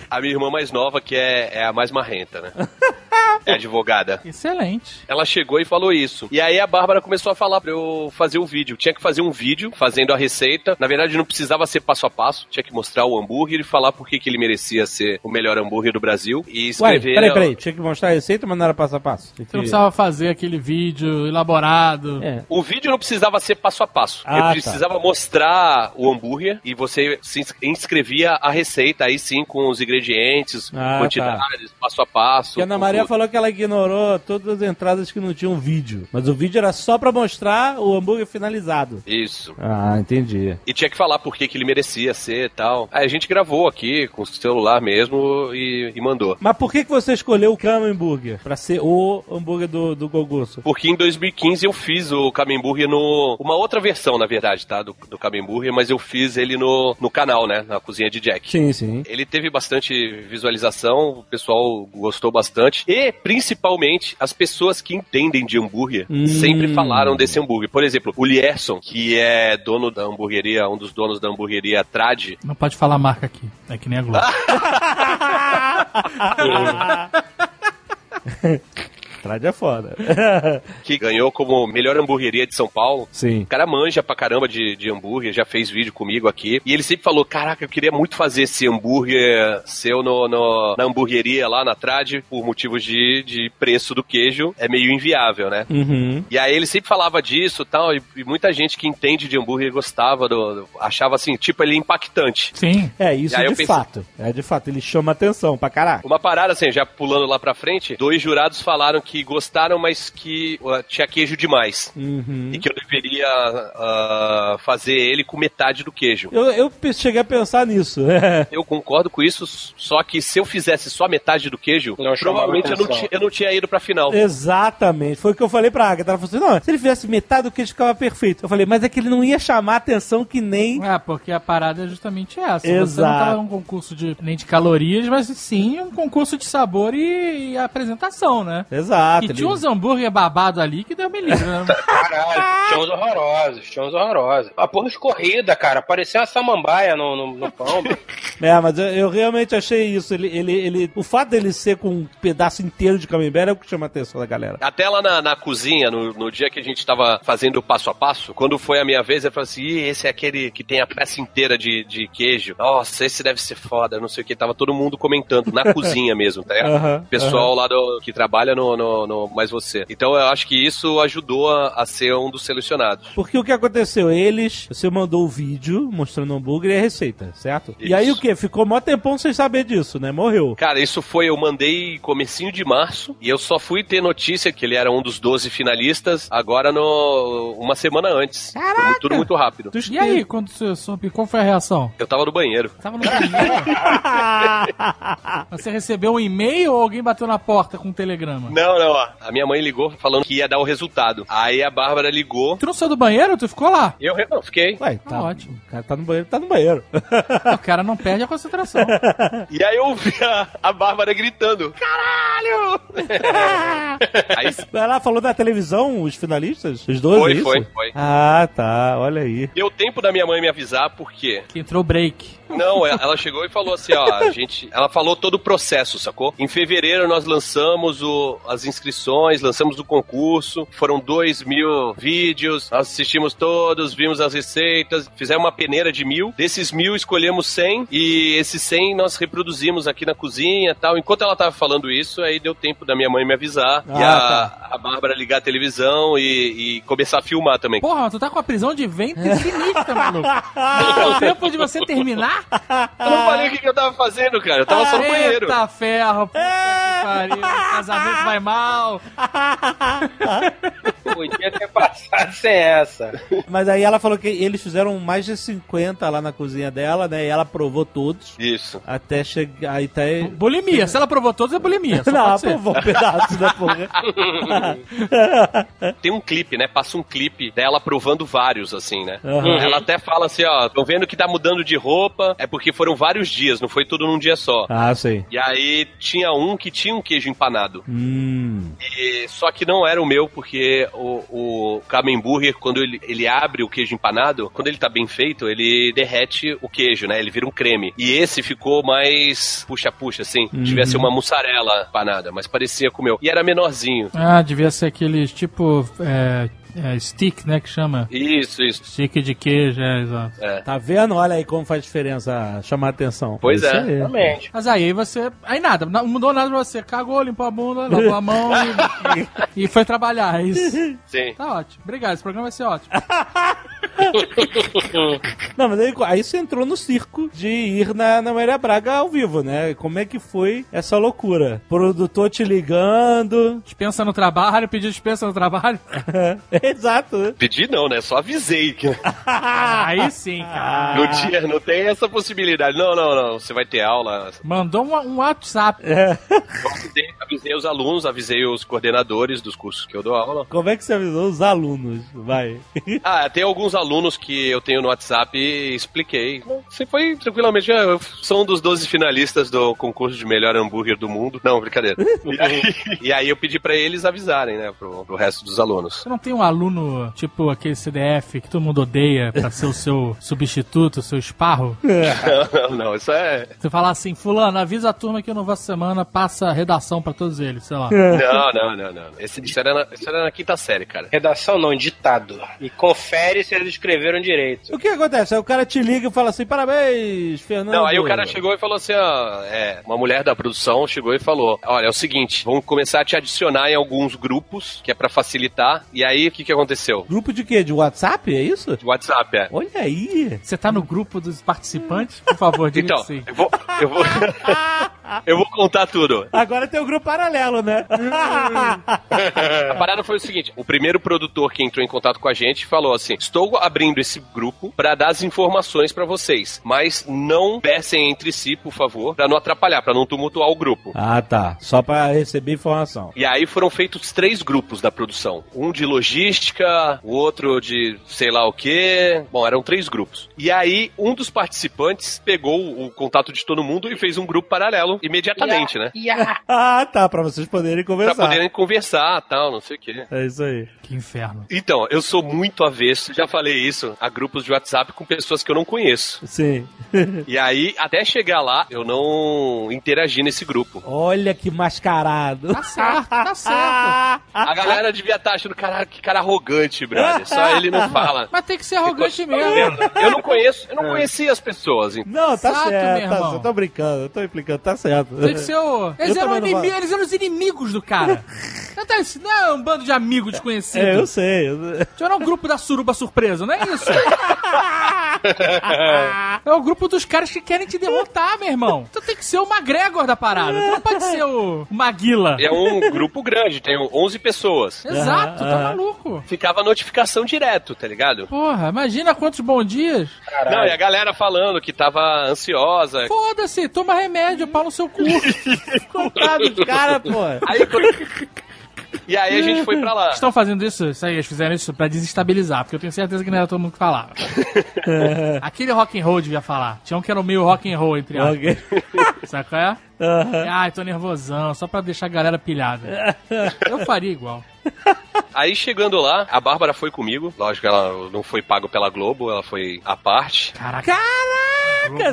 A minha irmã mais nova, que é, é a mais marrenta, né? [LAUGHS] [LAUGHS] É advogada. Excelente. Ela chegou e falou isso. E aí a Bárbara começou a falar pra eu fazer o vídeo. Tinha que fazer um vídeo fazendo a receita. Na verdade, não precisava ser passo a passo. Tinha que mostrar o hambúrguer e falar por que que ele merecia ser o melhor hambúrguer do Brasil. E Ué, escrever. peraí, peraí. Tinha que mostrar a receita, mas não era passo a passo. Você não precisava fazer aquele vídeo elaborado. É. O vídeo não precisava ser passo a passo. Ah, Eu tá. precisava mostrar o hambúrguer e você se ins- inscrevia a receita aí sim com os ingredientes, Ah, quantidades, passo a passo. Porque a Ana Maria tudo. falou que ela ignorou todas as entradas que não tinham vídeo. Mas o vídeo era só pra mostrar o hambúrguer finalizado. Isso. Ah, entendi. E tinha que falar por que, que ele merecia ser e tal. Aí a gente gravou aqui com o celular mesmo e, e mandou. Mas por que, que você escolheu o Camembert pra ser o hambúrguer do, do? Porque em 2015 eu fiz o Camemburger no. Uma outra versão, na verdade, tá? Do, do Camemburger, mas eu fiz ele no, no canal, né? Na cozinha de Jack. Sim, sim. Ele teve bastante visualização, o pessoal gostou bastante. E, principalmente, as pessoas que entendem de hambúrguer Hum. sempre falaram desse hambúrguer. Por exemplo, o Lierson, que é dono da hamburgueria, um dos donos da hamburgueria Trad, Não pode falar marca aqui. É que nem a Globo. [LAUGHS] [LAUGHS] [LAUGHS] Trade é foda. [LAUGHS] que ganhou como melhor hamburgueria de São Paulo. sim. O cara manja pra caramba de, de hambúrguer, já fez vídeo comigo aqui. E ele sempre falou: Caraca, eu queria muito fazer esse hambúrguer seu no, no- na hamburgueria lá na Trad, por motivos de, de preço do queijo. É meio inviável, né? Uhum. E aí ele sempre falava disso tal, e, e muita gente que entende de hambúrguer gostava, do, do- achava assim, tipo, ele impactante. Sim. É, isso aí de pensei- fato. É de fato, ele chama atenção pra caraca. Uma parada assim, já pulando lá pra frente, dois jurados falaram que gostaram, mas que uh, tinha queijo demais. Uhum. E que eu deveria uh, fazer ele com metade do queijo. Eu, eu cheguei a pensar nisso. [LAUGHS] Eu concordo com isso, só que se eu fizesse só metade do queijo, Não provavelmente eu não, eu não tinha ido pra final. Exatamente. Foi o que eu falei pra Agatha. Ela falou assim: não, se ele fizesse metade do queijo ficava perfeito. Eu falei, mas é que ele não ia chamar atenção que nem. É, porque a parada é justamente essa. Você Exato. não tava num concurso de, nem de calorias, mas sim um concurso de sabor e, e apresentação, né? Exato. E tinha uns hambúrguer babado ali que deu me livre, né? [LAUGHS] Caralho, tinha uns horrorosos, tinha uns horrorosos. A porra escorrida, cara, parecia uma samambaia no, no, no pão. [LAUGHS] É, mas eu, eu realmente achei isso. Ele, ele, ele, o fato dele ser com um pedaço inteiro de camembert é o que chama a atenção da galera. Até lá na, na cozinha, no, no dia que a gente tava fazendo o passo a passo, quando foi a minha vez, eu falei assim: Ih, esse é aquele que tem a peça inteira de, de queijo. Nossa, esse deve ser foda, não sei o que. Tava todo mundo comentando, na [LAUGHS] cozinha mesmo, tá ligado? Aham, Pessoal lá do, que trabalha no, no, no Mais Você. Então eu acho que isso ajudou a, a ser um dos selecionados. Porque o que aconteceu? Eles, você mandou o vídeo mostrando o hambúrguer e a receita, certo? E Isso. aí o que? Ficou mó tempão sem saber disso, né? Morreu. Cara, isso foi, eu mandei comecinho de março e eu só fui ter notícia que ele era um dos 12 finalistas agora no uma semana antes. Foi tudo muito rápido. E aí, quando você soube, qual foi a reação? Eu tava no banheiro. Tava no banheiro? [LAUGHS] Você recebeu um e-mail ou alguém bateu na porta com um telegrama? Não, não, ó. A minha mãe ligou falando que ia dar o resultado. Aí a Bárbara ligou. Tu não saiu do banheiro? Tu ficou lá? Eu re- não, fiquei. Ué, tá, Ah, ótimo. O cara tá no banheiro, tá no banheiro. O cara não perde a concentração. E aí eu ouvi a, a Bárbara gritando: Caralho! [LAUGHS] aí Ela falou da televisão, os finalistas? Os dois, Foi, é isso? foi, foi. Ah, tá. Olha aí. deu tempo da minha mãe me avisar, porque. Que entrou break. Não, ela ela chegou e falou assim, ó, a gente, ela falou todo o processo, sacou? Em fevereiro nós lançamos o, as inscrições, lançamos o concurso, foram dois mil vídeos, nós assistimos todos, vimos as receitas, fizemos uma peneira de mil, desses mil escolhemos 100 e esses 100 nós reproduzimos aqui na cozinha e tal. Enquanto ela tava falando isso, aí deu tempo da minha mãe me avisar e a, Ah, a Bárbara ligar a televisão e, e começar a filmar também. Porra, tu tá com a prisão de ventre sinistra, maluco. [LAUGHS] Deu tempo de você terminar? [LAUGHS] Eu não falei o que que eu tava fazendo, cara, eu tava só no banheiro. Eita ferro, puta que [LAUGHS] pariu. O casamento vai mal. [LAUGHS] Podia ter passado sem essa. Mas aí ela falou que eles fizeram mais de 50 lá na cozinha dela, né? E ela provou todos. Isso. Até chegar. Aí tá aí. Bulimia. Se ela provou todos, é bulimia. Só [LAUGHS] Não, pode ser. provou um pedaço da porra. [LAUGHS] Tem um clipe, né? Passa um clipe dela provando vários, assim, né? Aham. Ela até fala assim, ó, tô vendo que tá mudando de roupa, é porque foram vários dias, não foi tudo num dia só. Ah, sei. E aí tinha um que tinha um queijo empanado. Hum. E- só que não era o meu, porque o, o Camembert, quando ele, ele abre o queijo empanado, quando ele tá bem feito, ele derrete o queijo, né? Ele vira um creme. E esse ficou mais puxa-puxa, assim. Tivesse uma mussarela empanada, mas parecia com o meu. E era menorzinho. Ah, devia ser aqueles tipo. É, é, stick, né? Que chama. Isso, isso. Stick de queijo, é, exato. Tá vendo? Olha aí como faz diferença chamar atenção. Pois Isso é. aí. Realmente. Mas aí você. Aí nada, não mudou nada pra você. Cagou, limpou a bunda, lavou a mão e, [LAUGHS] e foi trabalhar. É isso. Sim. Tá ótimo. Obrigado, esse programa vai ser ótimo. [LAUGHS] Não, mas aí, aí você entrou no circo de ir na, na Maria Braga ao vivo, né? Como é que foi essa loucura? Produtor te ligando. Dispensa no trabalho, pediu dispensa no trabalho. [LAUGHS] [LAUGHS] Exato. né? Pedi não, né? Só avisei que [LAUGHS] aí sim, cara. não, tinha, não tem essa possibilidade. Não, não, não. Você vai ter aula. Mandou um, um WhatsApp. É. Eu avisei, avisei os alunos, avisei os coordenadores dos cursos que eu dou aula. Como é que você avisou os alunos? Vai. [LAUGHS] Ah, tem alguns alunos que eu tenho no WhatsApp e expliquei. Você foi tranquilamente. ah, Eu sou um dos 12 finalistas do concurso de melhor hambúrguer do mundo. Não, brincadeira. E aí, e aí eu pedi pra eles avisarem, né, pro, pro resto dos alunos. Você não tem um aluno, tipo aquele CDF, que todo mundo odeia pra ser o seu [LAUGHS] substituto, o seu esparro? Não, não, não, isso é. Você fala assim, fulano, avisa a turma que eu não vou semana, passa a redação pra todos eles, sei lá. Não, não, não, não. Esse, isso, era na, isso era na quinta série, cara. Redação não, ditado. E confere se eles escreveram direito. O que acontece? Aí o cara te liga e fala assim: parabéns, Fernando. Não, aí o cara chegou e falou assim: ó, é, uma mulher da produção chegou e falou: Olha, é o seguinte, vamos começar a te adicionar em alguns grupos, que é pra facilitar. E aí, o que que aconteceu? Grupo de quê? De WhatsApp? É isso? De WhatsApp, é. Olha aí. Você tá no grupo dos participantes? Por favor, diga Então, eu vou, eu vou, [LAUGHS] eu vou contar tudo. Agora tem o grupo paralelo, né? [LAUGHS] A parada foi o seguinte: o primeiro produtor que entrou em contato com a gente falou assim: estou abrindo esse grupo pra dar as informações pra vocês, mas não peçem entre si, por favor, pra não atrapalhar, pra não tumultuar o grupo. ah, tá. Só pra receber informação. E aí foram feitos três grupos da produção. Um de logística, o outro de sei lá o quê. Bom, eram três grupos. E aí, um dos participantes pegou o contato de todo mundo e fez um grupo paralelo imediatamente, né? [LAUGHS] Ah, tá. Pra vocês poderem Pra conversar. poderem conversar tal, não sei o quê. É isso aí. Que inferno. Então, eu sou muito avesso, já falei isso, a grupos de WhatsApp com pessoas que eu não conheço. Sim. [LAUGHS] E aí, até chegar lá, eu não interagi nesse grupo. Olha que mascarado. Tá certo, tá [LAUGHS] certo. A galera devia estar achando, caralho, que cara arrogante, brother. Só ele não fala. Mas tem que ser arrogante Ficou mesmo. Eu não conheço, eu não conhecia as pessoas. então. Não, tá Exato, certo. meu Tá, irmão. eu tô brincando, eu tô implicando, tá certo. Tem que ser o. Eles, Eu eram inimi- eles eram os inimigos do cara. [LAUGHS] Não tá- isso não é um bando de amigos desconhecidos. É, eu sei. eu- Isso era um grupo da suruba surpresa, não é isso? [LAUGHS] é o grupo dos caras que querem te derrotar, meu irmão. Tu tem que ser o McGregor da parada. Tu não pode ser o Maguila. É um grupo grande, tem 11 pessoas. Exato, tá maluco. Ficava notificação direto, tá ligado? Porra, imagina quantos bons dias. Não, e a galera falando que tava ansiosa. Foda-se, toma remédio, pau no seu cu. [LAUGHS] Coitado do cara, pô. Aí, e aí a gente foi pra lá. Estão fazendo isso, isso aí, eles fizeram isso pra desestabilizar, porque eu tenho certeza que não era todo mundo que falava. [LAUGHS] Aquele rock and roll devia falar. Tinha um que era o meio rock and roll, entre aspas. Ok. [LAUGHS] Sabe qual é? Aham. Ai, tô nervosão, só pra deixar a galera pilhada. Eu faria igual. Aí chegando lá, a Bárbara foi comigo. Lógico que ela não foi pago pela Globo, ela foi à parte. Caraca. Caraca,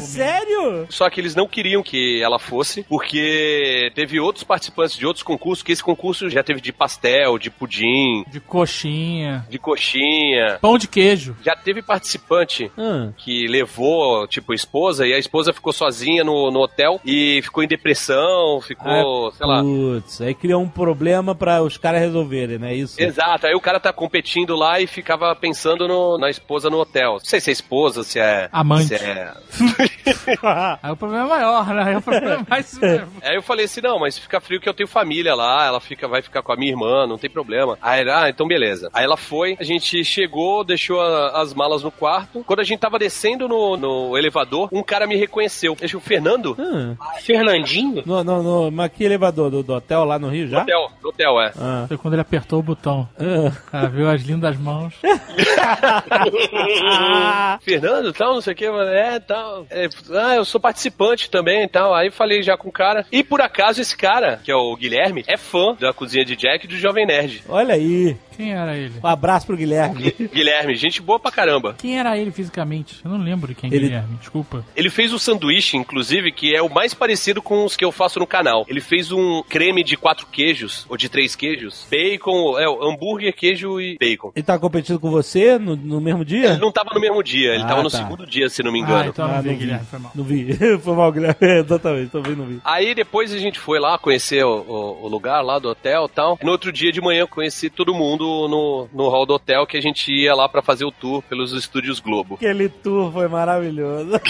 sério? Só que eles não queriam que ela fosse, porque teve outros participantes de outros concursos, que esse concurso já teve de pastel, de pudim, De coxinha. de coxinha. Pão de queijo. Já teve participante Ah, que levou, tipo, a esposa, e a esposa ficou sozinha no, no hotel e ficou em depressão, ficou, sei lá. Putz, aí criou um problema pra os caras resolverem, né? Isso. Exato, aí o cara tá competindo lá e ficava pensando no- na esposa no hotel. Não sei se é esposa, se é. Amante. Se é [LAUGHS] Aí o problema é maior, né? Aí o problema é mais. Aí eu falei assim, não, mas fica frio que eu tenho família lá, ela fica, vai ficar com a minha irmã, não tem problema. Aí ela, ah, então beleza. Aí ela foi, a gente chegou, deixou a- as malas no quarto. Quando a gente tava descendo no, no elevador, um cara me reconheceu. Eu o Fernando? Hum. Fernandinho? No, no, no, mas que elevador? Do, do hotel lá no Rio já? Hotel, no hotel, é. Ah. Foi quando ele apertou o botão. Ah. O cara viu as lindas mãos. [LAUGHS] [LAUGHS] Fernando, tal, não sei o que, é, tal. É, ah, eu sou participante também e tal. Aí falei já com o cara. E por acaso esse cara, que é o Guilherme, é fã da cozinha de Jack e do Jovem Nerd. Olha aí. Quem era ele? Um abraço pro Guilherme. Guilherme, gente boa pra caramba. Quem era ele fisicamente? Eu não lembro de quem é Ele- Guilherme, desculpa. Ele fez um sanduíche, inclusive, que é o mais parecido com os que eu faço no canal. Ele fez um creme de quatro queijos, ou de três queijos, bacon, é, hambúrguer, queijo e bacon. Ele tá competindo com você no, no mesmo dia? Ele não tava no mesmo dia, ele Ah, tava no tá. segundo dia, se não me Ah, engano. então Ah, não vi, não vi. Guilherme, foi mal. Não vi. [LAUGHS] Foi mal, Guilherme. Exatamente, também não vi. Aí depois a gente foi lá conhecer o, o- o lugar lá do hotel e tal. No outro dia de manhã eu conheci todo mundo no, no hall do hotel que a gente ia lá pra fazer o tour pelos estúdios Globo. Aquele tour foi maravilhoso. [LAUGHS]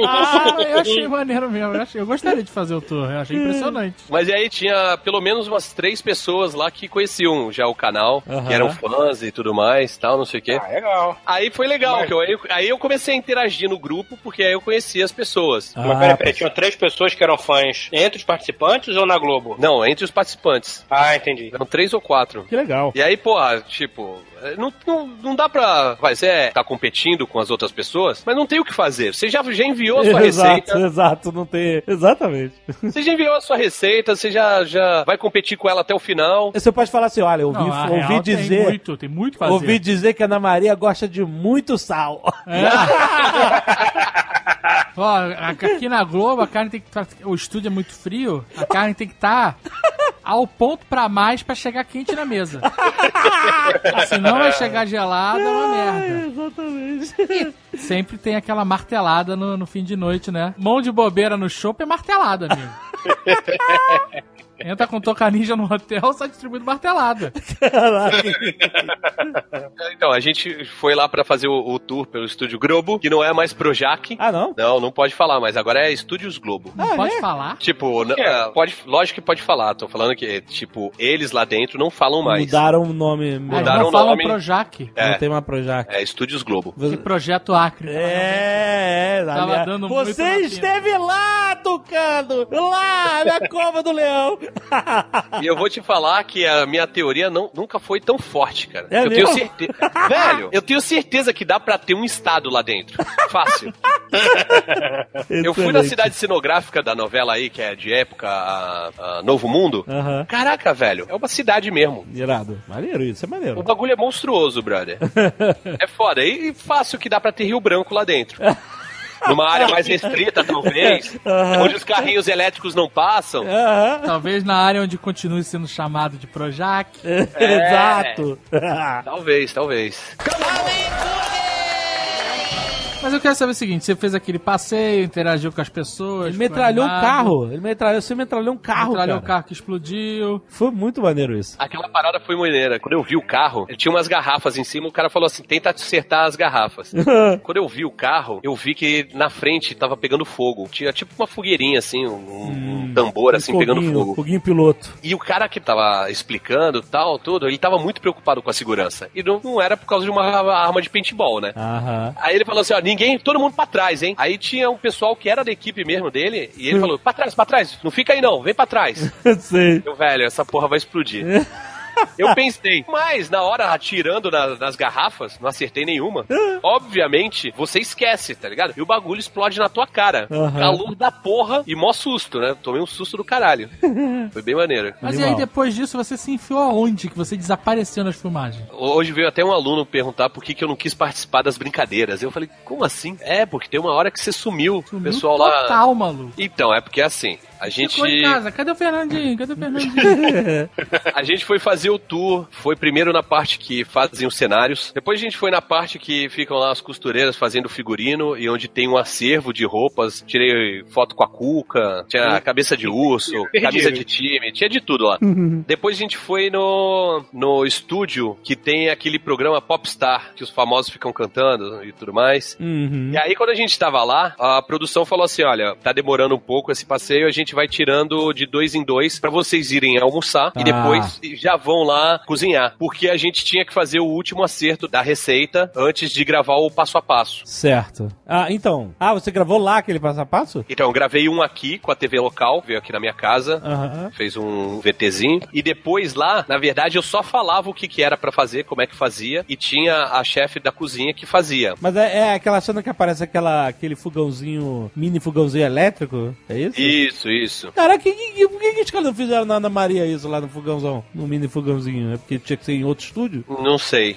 Ah, eu achei maneiro mesmo. Eu, achei- eu gostaria de fazer o tour, eu achei impressionante. Mas aí tinha pelo menos umas três pessoas lá que conheciam já o canal, Aham. que eram fãs e tudo mais, tal, não sei o quê. Ah, legal. Aí foi legal, Mas- que eu- aí, aí eu comecei a interagir no grupo, porque aí eu conhecia as pessoas. Mas Ah, peraí, peraí, tinham três pessoas que eram fãs entre os participantes ou na Globo? Não, entre os participantes. Ah, entendi. Eram três ou quatro. Que legal. E aí, porra, tipo, não, não, não dá pra. Vai, você é, tá competindo com as outras pessoas, mas não tem o que fazer. Você já, já enviou a sua [LAUGHS] exato, receita. exato, não tem. Exatamente. Você já enviou a sua receita, você já, já vai competir com ela até o final. Você pode falar assim: olha, eu ouvi, Não, ouvi real dizer. Tem muito, tem muito fazer. Ouvi dizer que a Ana Maria gosta de muito sal. A- [LAUGHS] aqui na Globo, a carne tem que tá, O estúdio é muito frio, a carne tem que estar ao ponto pra mais pra chegar quente na mesa. Senão vai chegar gelada, é uma merda. Exatamente. Sempre tem aquela martelada no, no fim de noite, né? Mão de bobeira no chopp é martelada, amigo. [LAUGHS] Entra com toca ninja no hotel, sai distribuindo martelada. [LAUGHS] Então, a gente foi lá pra fazer o, o tour pelo estúdio Globo, que não é mais Projac. Ah, não? Não, não pode falar, mas agora é Estúdios Globo. Não Ah, pode é? falar. Tipo, ah, pode, lógico que pode falar. Tô falando que, tipo, eles lá dentro não falam mais. Mudaram o nome. Ah, Mudaram não o falam nome. Projac. É. Não tem uma Projac. É Estúdios Globo. Que projeto Acre. É, é. Tava aliás, dando muito Você esteve lá, Tucano! Lá, na cova do leão! E eu vou te falar que a minha teoria não, nunca foi tão forte, cara. É eu tenho mesmo? certeza. Velho, eu tenho certeza que dá pra ter um estado lá dentro. Fácil. [LAUGHS] Eu fui na cidade cenográfica da novela aí, que é de época a- a Novo Mundo. Caraca, velho, é uma cidade mesmo. Irado. Maneiro isso, é O maneiro. bagulho é monstruoso, brother. [LAUGHS] É foda. E fácil que dá pra ter Rio Branco lá dentro. [LAUGHS] Numa área mais restrita, talvez. Aham. Onde os carrinhos elétricos não passam. Aham. Talvez na área onde continue sendo chamado de Projac. [LAUGHS] Exato. Talvez, talvez. Mas eu quero saber o seguinte: você fez aquele passeio, interagiu com as pessoas. Ele metralhou um carro. Ele metralhou, você metralhou um carro, Metralhou cara. o carro que explodiu. Foi muito maneiro isso. Aquela parada foi maneira. Quando eu vi o carro, ele tinha umas garrafas em cima, o cara falou assim: tenta acertar as garrafas. [LAUGHS] Quando eu vi o carro, eu vi que na frente tava pegando fogo. Tinha tipo uma fogueirinha, assim, um, um tambor assim pegando foguinho, fogo. Foguinho piloto. E o cara que tava explicando tal, tudo, ele tava muito preocupado com a segurança. E não, não era por causa de uma arma de paintball, né? Aham. Aí ele falou assim, ó, ninguém, todo mundo pra trás, hein? Aí tinha um pessoal que era da equipe mesmo dele, e ele falou, pra trás, pra trás, não fica aí não, vem pra trás. [LAUGHS] Sei. Eu, velho, essa porra vai explodir. [LAUGHS] [LAUGHS] Eu pensei, mas na hora atirando na- nas garrafas, não acertei nenhuma. [LAUGHS] Obviamente, você esquece, tá ligado? E o bagulho explode na tua cara. Aham. Calor da porra e mó susto, né? Tomei um susto do caralho. [LAUGHS] Foi bem maneiro. Mas e Animal. aí, depois disso, você se enfiou aonde? Que você desapareceu nas filmagens? Hoje veio até um aluno perguntar por que, que eu não quis participar das brincadeiras. Eu falei, como assim? É, porque tem uma hora que você sumiu. o Sumiu pessoal lá. Total, maluco. Então, é porque assim, A gente, Ficou em casa. Cadê o Fernandinho? Cadê o Fernandinho? [LAUGHS] a gente foi fazer o tour. Foi primeiro na parte que fazem os cenários. Depois a gente foi na parte que ficam lá as costureiras fazendo figurino e onde tem um acervo de roupas. Tirei foto com a Cuca, tinha cabeça de urso, [LAUGHS] Perdi. camisa de time, tinha de tudo lá. Depois a gente foi no, no estúdio que tem aquele programa Popstar, que os famosos ficam cantando e tudo mais. Uhum. E aí, quando a gente tava lá, a produção falou assim: olha, tá demorando um pouco esse passeio, a gente vai tirando de dois em dois pra vocês irem almoçar Ah. e depois já vão lá cozinhar. Porque a gente tinha que fazer o último acerto da receita antes de gravar o passo a passo. Certo. Ah, então. Ah, você gravou lá aquele passo a passo? Então, eu gravei um aqui com a TV local, veio aqui na minha casa. Aham. Fez um VTzinho. E depois lá, na verdade, eu só falava o que, que era pra fazer, como é que fazia. E tinha a chefe da cozinha que fazia. Mas é, é aquela cena que aparece aquela, aquele fogãozinho, mini fogãozinho elétrico? É isso? Isso, isso. Cara, que, que, por que, que os caras não fizeram na Ana Maria isso lá no fogãozão? No mini fogãozinho? É porque tinha que ser em outro estúdio? Não sei.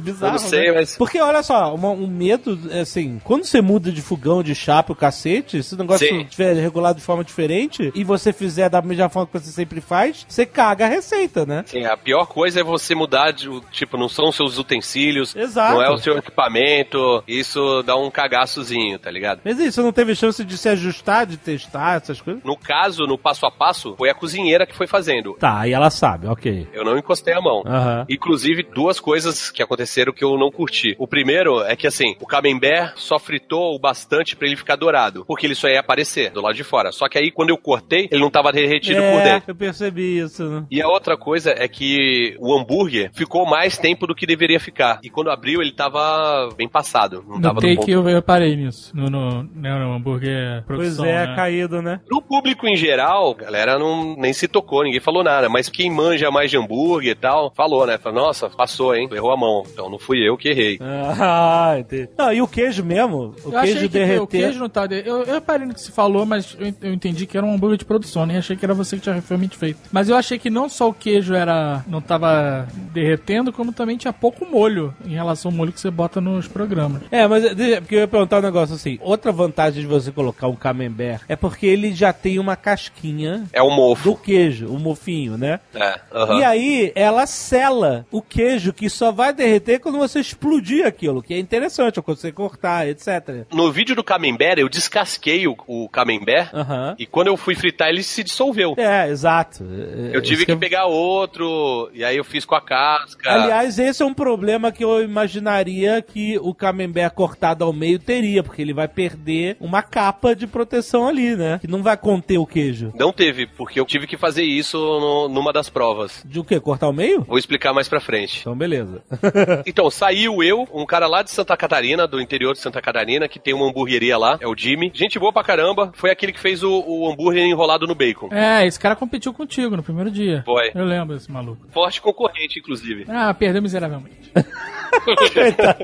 Bizarro. [LAUGHS] Eu não sei, né? mas- Porque olha só, uma- um medo, é assim, quando você muda de fogão, de chapa, o cacete, se o negócio Sim. estiver regulado de forma diferente e você fizer da mesma forma que você sempre faz, você caga a receita, né? Sim, a pior coisa é você mudar de. Tipo, não são os seus utensílios, Exato. não é o seu equipamento. Isso dá um cagaçozinho, tá ligado? Mas você não teve chance de se ajustar, de testar essas coisas? No caso, no passo a passo, foi a cozinheira que foi fazendo. Tá, aí ela sabe, ok. Eu não encostei a mão. Aham. Inclusive, duas coisas que aconteceram que eu não curti. O primeiro é que, assim, o camembert só fritou o bastante pra ele ficar dourado. Porque ele só ia aparecer do lado de fora. Só que aí, quando eu cortei, ele não tava derretido por É, dentro. eu percebi isso. né? E a outra coisa é que o hambúrguer ficou mais tempo do que deveria ficar. E quando abriu, ele tava bem passado. Não tava No no take ponto. eu, eu parei nisso. No, no, né, no hambúrguer Pois produção, é, né? caído, né? No público em geral, a galera não, nem se tocou, ninguém falou nada. Mas quem manja mais de hambúrguer e tal, falou, né? Falou, nossa, passou, hein? Errou a mão. Então não fui eu que errei. [LAUGHS] Ah, entendi. Não, e o queijo mesmo? O Eu achei queijo que derreter. o queijo não tá. de- Eu, eu reparei no que se falou, mas eu, eu entendi que era um hambúrguer de produção, nem achei que era você que tinha realmente feito. Mas eu achei que não só o queijo era não tava derretendo, como também tinha pouco molho em relação ao molho que você bota nos programas. É, mas porque eu ia perguntar um negócio assim. Outra vantagem de você colocar um camembert é porque ele já tem uma casquinha É o mofo. do queijo, o mofinho, né? É, aham. E aí ela sela o queijo que só vai derreter quando você explodir aquilo, que é interessante, quando você cortar, etc. No vídeo do camembert, eu descasquei o, o camembert. Aham. E quando eu fui fritar, ele se dissolveu. É, exato. É, Eu tive isso que é- pegar outro, e aí eu fiz com a casca. Aliás, esse é um problema que eu imaginaria que o camembert cortado ao meio teria, porque ele vai perder uma capa de proteção ali, né? Que não vai conter o queijo. Não teve, porque eu tive que fazer isso no- numa das provas. De o quê? Cortar o meio? Vou explicar mais pra frente. Então, beleza. [LAUGHS] Então, saiu eu, um cara lá de Santa Catarina, do interior de Santa Catarina, que tem uma hamburgueria lá, é o Jimmy. Gente boa pra caramba, foi aquele que fez o, o hambúrguer enrolado no bacon. É, esse cara competiu contigo no primeiro dia. Foi. Eu lembro desse maluco. Forte concorrente, inclusive. Ah, perdeu miseravelmente.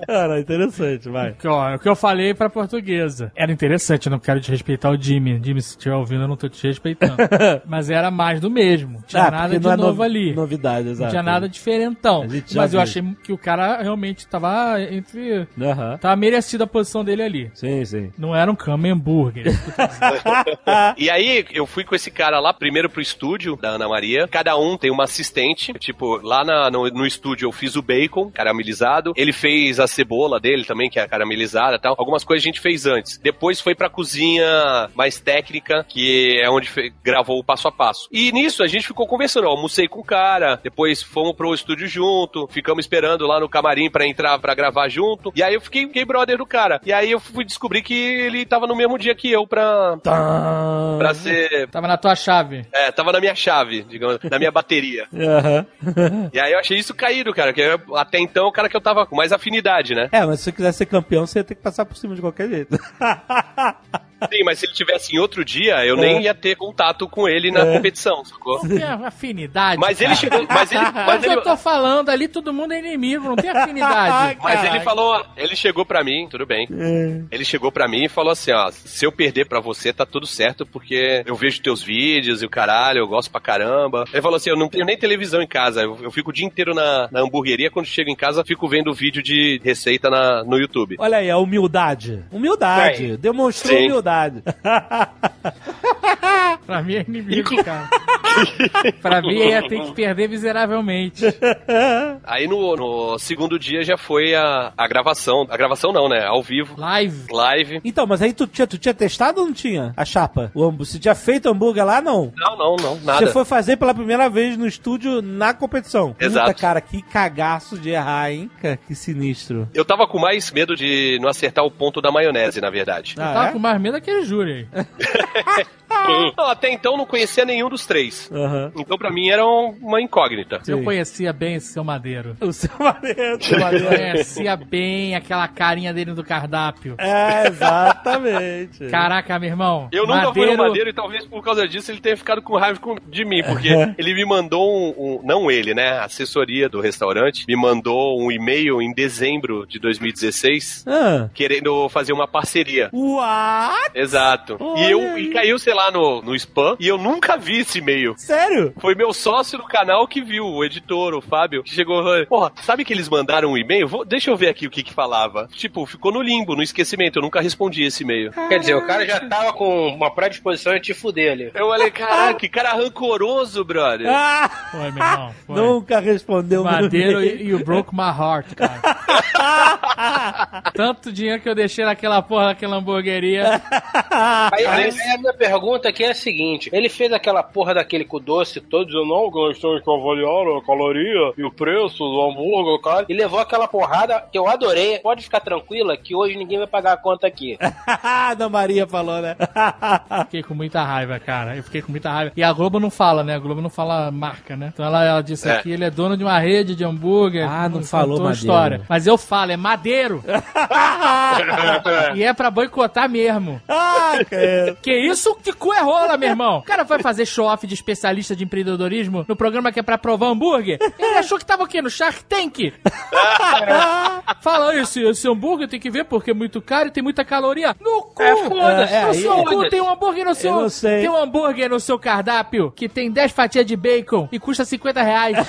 Cara, interessante, vai. Que, ó, o que eu falei pra portuguesa. Era interessante, eu não quero desrespeitar o Jimmy. Jimmy, se estiver ouvindo, eu não tô te respeitando. [LAUGHS] Mas era mais do mesmo. Não tinha Ah, nada de não é novo novi- ali. Novidade, Não exato. tinha nada diferentão. Mas eu achei que o cara realmente tava entre. Aham. Tava merecida a posição dele ali. Sim, sim. Não era um hambúrguer. [LAUGHS] E aí, eu fui com esse cara lá, primeiro pro estúdio da Ana Maria. Cada um tem uma assistente. Tipo, lá na- no, no estúdio eu fiz o bacon caramelizado. Ele fez a cebola dele também, que é caramelizada e tal. Algumas coisas a gente fez antes. Depois foi pra cozinha mais técnica, que é onde gravou o passo a passo. E nisso a gente ficou conversando. Eu almocei com o cara, depois fomos pro estúdio junto, ficamos esperando lá no camarim pra entrar pra gravar junto. E aí eu fiquei, fiquei brother do cara. E aí eu fui descobrir que ele tava no mesmo dia que eu pra, Tá. pra ser. tava na tua chave. É, tava na minha chave, digamos, na minha bateria. [LAUGHS] Aham. E aí eu achei isso caído, cara, que eu- até então o cara que eu tava com mais afinidade, né? É, mas se você quiser ser campeão, você ia ter que passar por cima de qualquer jeito. [LAUGHS] Sim, mas se ele tivesse em outro dia, eu nem ia ter contato com ele na competição, sacou? Não tem afinidade. Mas ele cara. chegou. Mas ele, mas [LAUGHS] Mas ele, eu tô falando ali, todo mundo é inimigo, não tem afinidade. [LAUGHS] mas ele falou, ele chegou pra mim, tudo bem. Ele chegou pra mim e falou assim, ó, se eu perder pra você, tá tudo certo, porque eu vejo teus vídeos e o caralho, eu gosto pra caramba. Ele falou assim, eu não tenho nem televisão em casa, eu, eu fico o dia inteiro na, na hamburgueria, quando chego em casa, fico vendo vídeo de receita na, no YouTube. Olha aí, a humildade. Humildade. Demonstrou Sim. humildade verdade. [LAUGHS] [LAUGHS] Pra mim é inimigo, cara. [LAUGHS] pra mim ia ter que perder miseravelmente. [LAUGHS] Aí no, no segundo dia já foi a, a gravação. A gravação não, né? Ao vivo. Live. Live. Então, mas aí tu tinha, tu tinha testado ou não tinha a chapa? O hambúrguer? Você tinha feito hambúrguer lá, não? Não, não, não, nada. Você foi fazer pela primeira vez no estúdio na competição. Exato. Puta, cara, que cagaço de errar, hein? Cara, que sinistro. Eu tava com mais medo de não acertar o ponto da maionese, na verdade. Eu tava Ah, com mais medo daquele júri aí. Não, até então não conhecia nenhum dos três. Aham. Então pra mim era um- uma incógnita. Eu Sim. conhecia bem esse seu madeiro. O seu maneiro. Eu conhecia bem aquela carinha dele do cardápio. É, exatamente. Caraca, meu irmão. Eu nunca fui no Madeiro e talvez por causa disso ele tenha ficado com raiva com- de mim, porque ele me mandou um, um- Não ele, né? A assessoria do restaurante me mandou um e-mail em dezembro de 2016 Ah. querendo fazer uma parceria. What? Exato. Olha E, eu, e caiu, sei lá, no, no spam e eu nunca vi esse e-mail. Sério? Foi meu sócio no canal que viu, o editor, o Fábio, que chegou e falou: Porra, sabe que eles mandaram um e-mail? Vou- deixa eu ver aqui o que que falava. Tipo, ficou no limbo, no esquecimento. Eu nunca respondi esse e-mail. Quer dizer, o cara já tava com uma predisposição de te fuder ali. Eu falei, caraca, que cara rancoroso, brother. Ah! Foi, meu irmão. Foi. Nunca respondeu meu Madeiro e-mail. e you broke my heart, cara. [LAUGHS] Tanto dinheiro que eu deixei naquela porra daquela hamburgueria. Aí, aí a minha pergunta aqui é a seguinte: ele fez aquela porra daquele com doce todo dizendo, não, que nós temos que avaliar a caloria e o preço do hambúrguer, cara. E levou aquela porrada que eu adorei. Pode ficar tranquila que hoje ninguém vai pagar a conta aqui. [LAUGHS] A Ana Maria falou, né? Fiquei com muita raiva, cara. Eu fiquei com muita raiva. E a Globo não fala, né? A Globo não fala marca, né? Então ela, ela disse É. aqui, ele é dono de uma rede de hambúrguer. Ah, não contou falou a Madeiro. história. Mas eu falo, é madeiro. [LAUGHS] e é pra boicotar mesmo. ah, cara. Que isso? Que cu é rola, meu irmão? O cara vai fazer show-off de especialista de empreendedorismo no programa que é pra provar hambúrguer? Ele achou que tava o quê? No Shark Tank? [LAUGHS] Fala, esse, esse hambúrguer tem que ver porque é muito caro e tem muita caloria. No cu! É, foda-se, É, no aí- seu cu foda-se. tem um hambúrguer no seu... não sei. Tem um hambúrguer no seu cardápio que tem 10 fatias de bacon e custa 50 reais. [LAUGHS]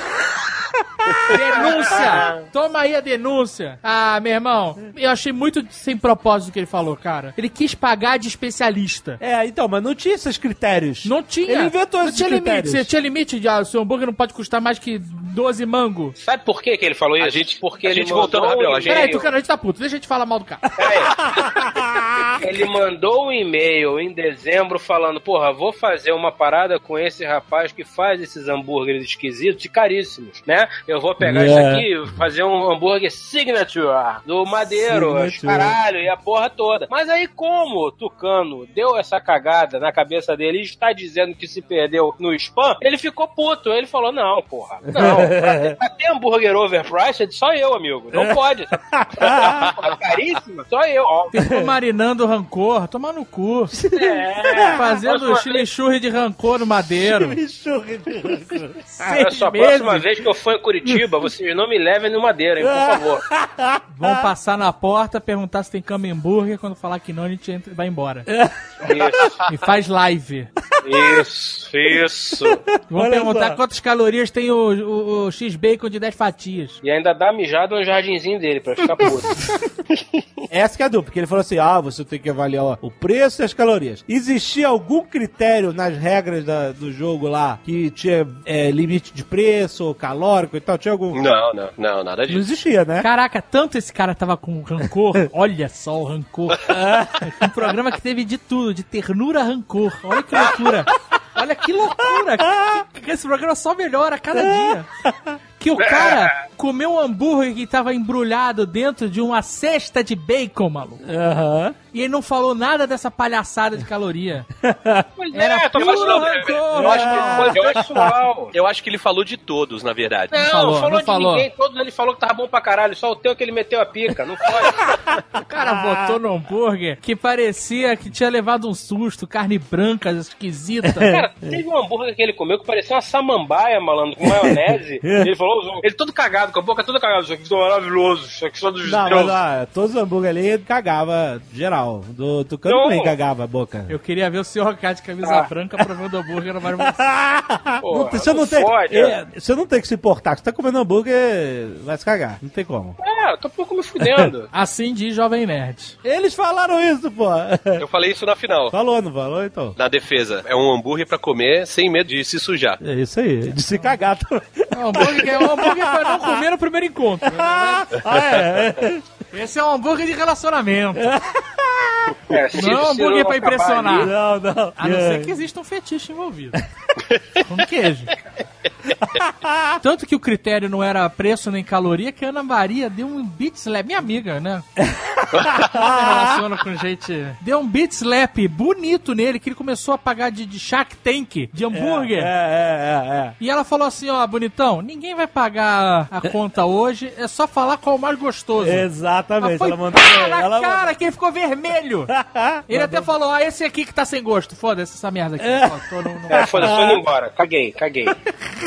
[LAUGHS] Denúncia! Toma aí a denúncia. Ah, meu irmão, eu achei muito sem propósito o que ele falou, cara. Ele quis pagar de especialista. É, então, mas não tinha esses critérios. Não tinha. Ele inventou não esses tinha limite. critérios. Você tinha limite de, ah, o seu hambúrguer não pode custar mais que 12 mango. Sabe por que, que ele falou isso? A gente- Porque a ele gente um Gabriel, a gente- Peraí, e-mail- tu, cara, a gente tá puto. Deixa a gente falar mal do cara. [LAUGHS] Ele mandou um e-mail em dezembro falando: Porra, vou fazer uma parada com esse rapaz que faz esses hambúrgueres esquisitos e caríssimos, né? Eu vou pegar Yeah. isso aqui, fazer um hambúrguer signature do Madeiro, Signature. caralho, e a porra toda. Mas aí, como o Tucano deu essa cagada na cabeça dele e está dizendo que se perdeu no spam, ele ficou puto. Ele falou: Não, porra, não, pra ter, pra ter hambúrguer overpriced, só eu, amigo. Não pode. Porra, [LAUGHS] caríssima, só eu. Ó, Ficou marinando rancor. Tomar no cu. É, Fazendo próxima chile churri de rancor no madeiro. Churri de rancor. Olha só, a Seis próxima meses. vez que eu for em Curitiba, [LAUGHS] vocês não me levem no Madeira, hein, por favor. [LAUGHS] Vão passar na porta, perguntar se tem cama e hambúrguer. Quando falar que não, a gente entra, vai embora. Isso, E faz live. isso, isso. Vão Olha perguntar só. quantas calorias tem o, o- o X-Bacon de 10 fatias. E ainda dá mijado no jardinzinho dele pra ficar puto. [LAUGHS] Essa que é a dúvida, porque ele falou assim: ah, você tem que avaliar ó, o preço e as calorias. Existia algum critério nas regras da- do jogo lá que tinha é, limite de preço, ou calórico e tal? Tinha algum. Não, não, não, nada Não disso. existia, né? Caraca, tanto esse cara tava com rancor. [LAUGHS] Olha só o rancor. um programa que teve de tudo, de ternura a rancor. Olha que loucura. Olha que loucura. Que- que Esse programa só melhora a cada dia. Que o cara comeu um hambúrguer que tava embrulhado dentro de uma cesta de bacon, maluco. Aham. E ele não falou nada dessa palhaçada de caloria. [LAUGHS] Pois Era é, tô puro. Eu acho que foi pessoal. Eu acho que ele falou de todos, na verdade. Não, falou, falou, não de falou. ninguém, todos ele falou que tava bom pra caralho, só o teu que ele meteu a pica, não pode. [LAUGHS] O cara botou no hambúrguer que parecia que tinha levado um susto, carne branca, esquisita. [LAUGHS] Cara, teve um hambúrguer que ele comeu que parecia uma samambaia, malandro, com maionese. ele falou, ele todo cagado, com a boca toda cagada, isso aqui tá maravilhoso, isso aqui só dos Não, mas ó, todos os hambúrguer ali cagava geral. Do Tucano Não. também cagava a boca. Eu queria ver o senhor K de camisa Ah. branca provando hambúrguer no Mário Não [LAUGHS] você não não tem, fode, é, você não tem que se importar. Você tá comendo hambúrguer, vai se cagar. Não tem como. É, eu tô um pouco me fudendo. [LAUGHS] Assim diz Jovem Nerd. Eles falaram isso, pô. Eu falei isso na final. Falou, não falou, então? Na defesa. É um hambúrguer pra comer sem medo de se sujar. É isso aí, de se cagar também. É um hambúrguer, é um hambúrguer pra não comer no primeiro encontro. né? [LAUGHS] ah, é. Esse é um hambúrguer de relacionamento. É, se- Não é um se hambúrguer pra impressionar. ali- Não, não. A não É. ser que exista um fetiche envolvido. [LAUGHS] Com queijo. [LAUGHS] Tanto que o critério não era preço nem caloria, que a Ana Maria deu um beat slap. Minha amiga, né? [LAUGHS] Relaciona com gente. Deu um beat slap bonito nele, que ele começou a pagar de, de Shark Tank, de hambúrguer. É, é, é, é. E ela falou assim, ó, bonitão, ninguém vai pagar a [LAUGHS] conta hoje, é só falar qual é o mais gostoso. Exatamente. foi Ela mandou. na ela cara que ele ficou vermelho. Ele até falou, ó, esse aqui que tá sem gosto. Foda-se essa merda aqui. Ó, tô no- no- É, foda-se, tô indo embora. Caguei, caguei.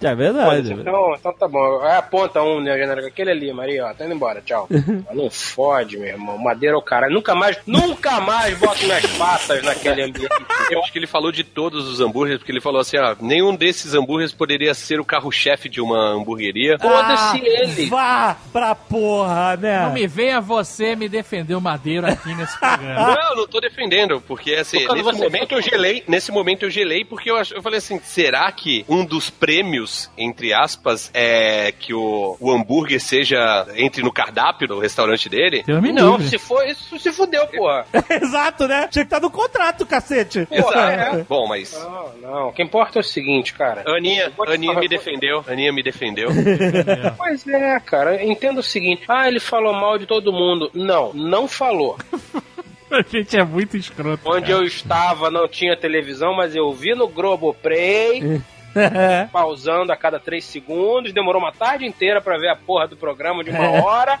É verdade. Foda-se, então, então tá bom. Aponta um, né, genérico? Aquele ali, Maria, ó, tá indo embora, tchau. [LAUGHS] não fode, meu irmão. Madeira é o cara. Nunca mais, nunca mais boto minhas patas naquele ambiente. Eu acho que ele falou de todos os hambúrgueres, porque ele falou assim, ó, nenhum desses hambúrgueres poderia ser o carro-chefe de uma hamburgueria. Foda-se Ah, ele. Vá pra porra, né? Não me venha você me defender o Madeiro aqui nesse programa. [LAUGHS] Não, não tô defendendo, porque assim, Por nesse você- momento eu gelei, nesse momento eu gelei porque eu, ach- eu falei assim, será que um dos prêmios, entre aspas, é que o, o hambúrguer seja, entre no cardápio do restaurante dele? Deus me Não, livre. se for isso, se fudeu, porra. [LAUGHS] Exato, né? Tinha que estar no contrato, cacete. Porra, é. Bom, mas... Não, não. O que importa é o seguinte, cara. Aninha, Aninha me defendeu, Aninha me defendeu. [LAUGHS] Pois é, cara. Entenda o seguinte. Ah, ele falou mal de todo mundo. Não, não falou. A gente é muito escroto. Onde eu estava não tinha televisão, mas eu vi no Globoplay, [LAUGHS] pausando a cada três segundos. Demorou uma tarde inteira pra ver a porra do programa de uma hora.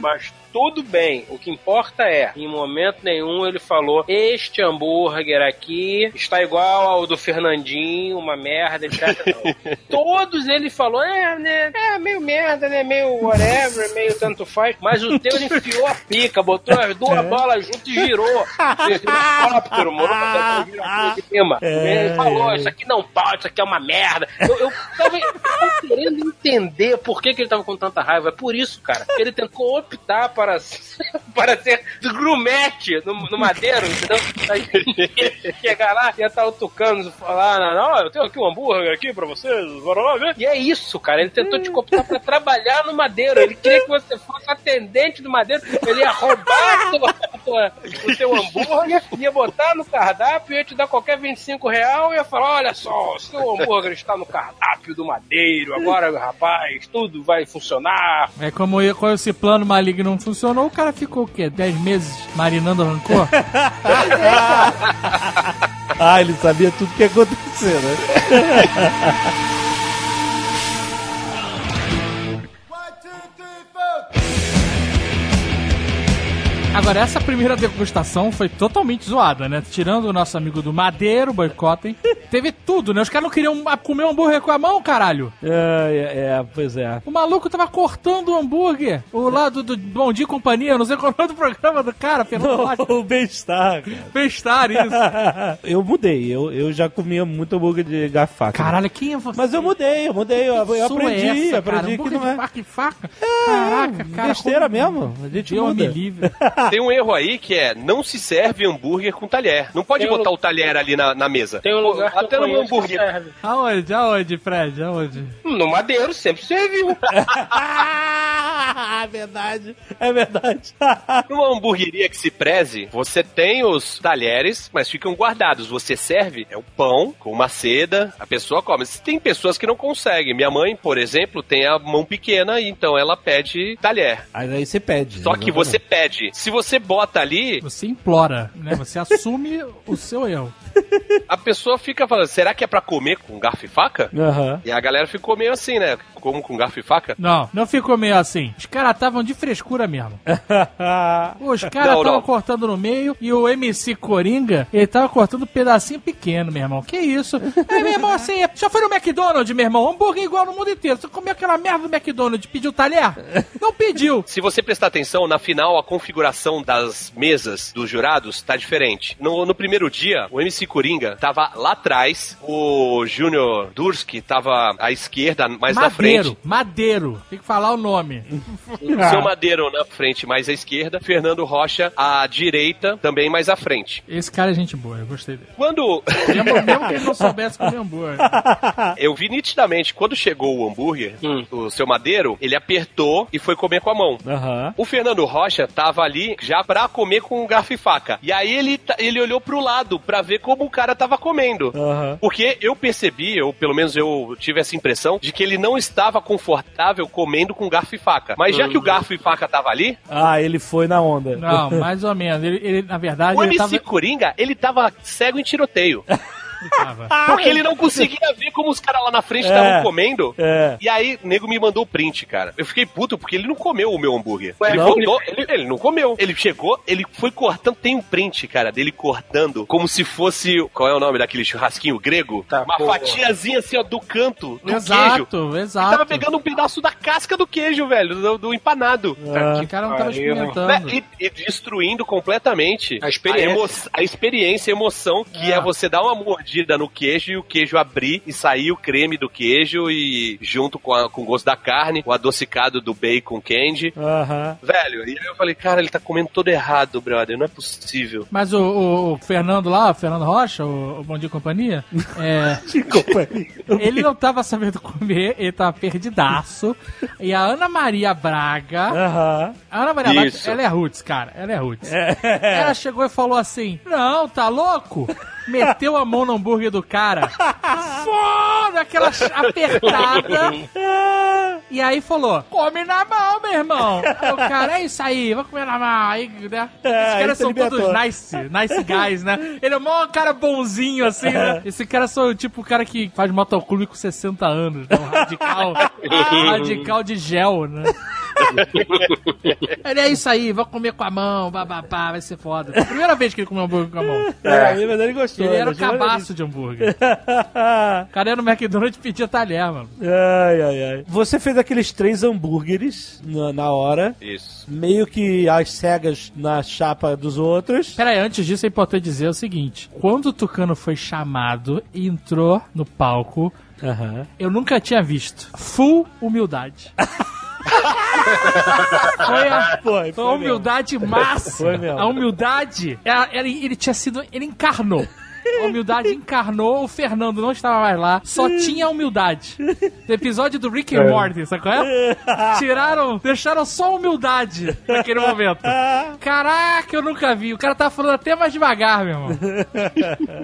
Mas tudo bem. O que importa é, em momento nenhum ele falou: Este hambúrguer aqui está igual ao do Fernandinho, uma merda, etc. [LAUGHS] Todos ele falou: É, né? É meio merda, né? Meio whatever, meio tanto faz. Mas o teu ele enfiou a pica, botou as duas bolas juntas e girou. Helicóptero, [LAUGHS] de cima. Ele falou: Isso aqui não pode, isso aqui é uma merda. Eu, eu, tava, eu tava querendo entender por que, que ele tava com tanta raiva. É por isso, cara. Ele tentou optar para, [LAUGHS] para ser grumete no, no madeiro, entendeu? Aí, [LAUGHS] chegar lá, ia estar o tucano falar, não, eu tenho aqui um hambúrguer aqui pra vocês, bora lá ver. E é isso, cara. Ele tentou te cooptar pra trabalhar no madeiro. Ele queria que você fosse atendente do madeiro. Ele ia roubar a tua- a tua- o teu hambúrguer, ia botar no cardápio, ia te dar qualquer 25 real ia falar, olha só, seu hambúrguer está no cardápio do madeiro, agora, rapaz, tudo vai funcionar. É como eu- quando esse plano maligno não funcionou, o cara ficou o quê? 10 meses marinando rancor? [LAUGHS] Ah, ele sabia tudo que ia acontecer, né? [LAUGHS] Agora, essa primeira degustação foi totalmente zoada, né? Tirando o nosso amigo do Madeiro, boicotem. Teve tudo, né? Os caras não queriam comer um hambúrguer com a mão, caralho. É, é, é, pois é. O maluco tava cortando o hambúrguer. O lado do Bom Dia e Companhia, não sei qual é o nome do programa do cara, Fernando Rocha. [LAUGHS] o bem-estar, cara. Bestar isso. [LAUGHS] Eu mudei, eu, eu já comia muito hambúrguer de garfo e faca. Caralho, quem é você? Mas eu mudei, eu mudei, eu, eu aprendi, é essa, cara? aprendi que Hambúrguer não de é. faca e faca? Caraca, cara. Besteira como- mesmo, a gente me muda. livre. [LAUGHS] [LAUGHS] Tem um erro aí que é, não se serve hambúrguer com talher. Não pode Tem um botar lu- o talher ali na, na mesa. Tem um lugar que Até no hambúrguer. serve. Aonde? Aonde, Fred? Aonde? No madeiro sempre serviu. Ah, [LAUGHS] verdade, é verdade. [LAUGHS] Numa hamburgueria que se preze, você tem os talheres, mas ficam guardados. Você serve é o pão com uma seda, a pessoa come. Tem pessoas que não conseguem. Minha mãe, por exemplo, tem a mão pequena, então ela pede talher. Aí você pede. Só que você pede. Se você bota ali, Você implora, né? Você assume o seu erro. A pessoa fica falando: será que é pra comer com garfo e faca? Aham. E a galera ficou meio assim, né? Como com garfo e faca? Não, não ficou meio assim. Os caras estavam de frescura mesmo. [LAUGHS] Os caras estavam cortando no meio e o MC Coringa, ele tava cortando um pedacinho pequeno, meu irmão. Que isso? É, meu irmão, assim, já foi no McDonald's, meu irmão. Hambúrguer igual no mundo inteiro. Você comeu aquela merda do McDonald's, pediu talher? Não pediu. Se você prestar atenção, na final a arrumação das mesas dos jurados tá diferente. No, no primeiro dia, o MC Coringa tava lá atrás, o Júnior Durski tava à esquerda, mais na Madeiro, frente. Madeiro. Tem que falar o nome. [LAUGHS] O seu Madeiro na frente, mais à esquerda. Fernando Rocha à direita, também mais à frente. Esse cara é gente boa, eu gostei dele. Quando Mesmo, [LAUGHS] mesmo que ele não soubesse comer hambúrguer. [LAUGHS] eu vi nitidamente, quando chegou o hambúrguer, Hum. o seu Madeiro, ele apertou e foi comer com a mão. Aham. O Fernando Rocha tava ali já pra comer com garfo e faca. E aí ele, ele olhou pro lado pra ver como o cara tava comendo. Aham. Porque eu percebi, ou pelo menos eu tive essa impressão, de que ele não estava confortável comendo com garfo e faca. Mas já que o garfo e faca tava ali, Ah, ele foi na onda. Não, mais ou menos. Ele, ele, na verdade, o ele MC tava... Coringa, ele tava cego em tiroteio. [LAUGHS] tava. [LAUGHS] Porque ele não conseguia ver como os caras lá na frente É. estavam comendo. É. E aí, o nego me mandou o print, cara. Eu fiquei puto porque ele não comeu o meu hambúrguer. Ué, ele não? voltou, ele, ele não comeu. Ele chegou, ele foi cortando. Tem um print, cara, dele cortando como se fosse. Qual é o nome daquele churrasquinho grego? Tá, Uma porra. fatiazinha assim, ó, do canto do queijo. Exato, Ele exato. tava pegando um pedaço da casca do queijo, velho, do, do empanado. Ah. O cara não tava experimentando. Né? E, e destruindo completamente A experiência. emo- a experiência, a emoção, que é. É. você dar uma mordida no queijo e o queijo abrir e sair o creme do queijo e junto com, a- com o gosto da carne, o adocicado do bacon candy. Aham. Velho, e aí eu falei, cara, ele tá comendo todo errado, brother, não é possível. Mas o, o- o Fernando lá, o Fernando Rocha, o, o Bom Dia e Companhia, é, [LAUGHS] ele não tava sabendo comer, ele tava perdidaço. E a Ana Maria Braga, Aham. a Ana Maria Isso. Braga, ela é roots, cara, ela é roots. Ela chegou e falou assim, não, tá louco? [LAUGHS] Meteu a mão no hambúrguer do cara, foda, aquela apertada. E aí falou, come na mão, meu irmão. Aí o cara, é isso aí, vou comer na mão. Aí, né? É, Esses caras são libertou. todos nice, nice guys, né? Ele é mó cara bonzinho, assim, né? Esse cara são tipo o cara que faz motoclube com 60 anos, né? Um radical, [LAUGHS] radical de gel, né? [LAUGHS] Ele é isso aí, vou comer com a mão, bababá, vai ser foda. Primeira vez que ele comeu hambúrguer com a mão. É, mas ele gostou. Ele era o achou cabaço de hambúrguer. [LAUGHS] O cara ia no McDonald's e pedia talher, mano. Ai, ai, ai. Você fez aqueles três hambúrgueres na, na hora, Isso. meio que as cegas na chapa dos outros. Pera aí, antes disso é importante dizer o seguinte: quando o Tucano foi chamado e entrou no palco, eu nunca tinha visto. Full humildade. [LAUGHS] [LAUGHS] foi a, Foi, foi a humildade máxima. Foi mesmo. A humildade, ela- ela- ele tinha sido. Ele encarnou. A [LAUGHS] humildade encarnou, o Fernando não estava mais lá, só [LAUGHS] tinha humildade. No episódio do Rick and Morty, sabe qual é? [LAUGHS] Tiraram, deixaram só a humildade naquele momento. Caraca, eu nunca vi. O cara tava falando até mais devagar, meu irmão.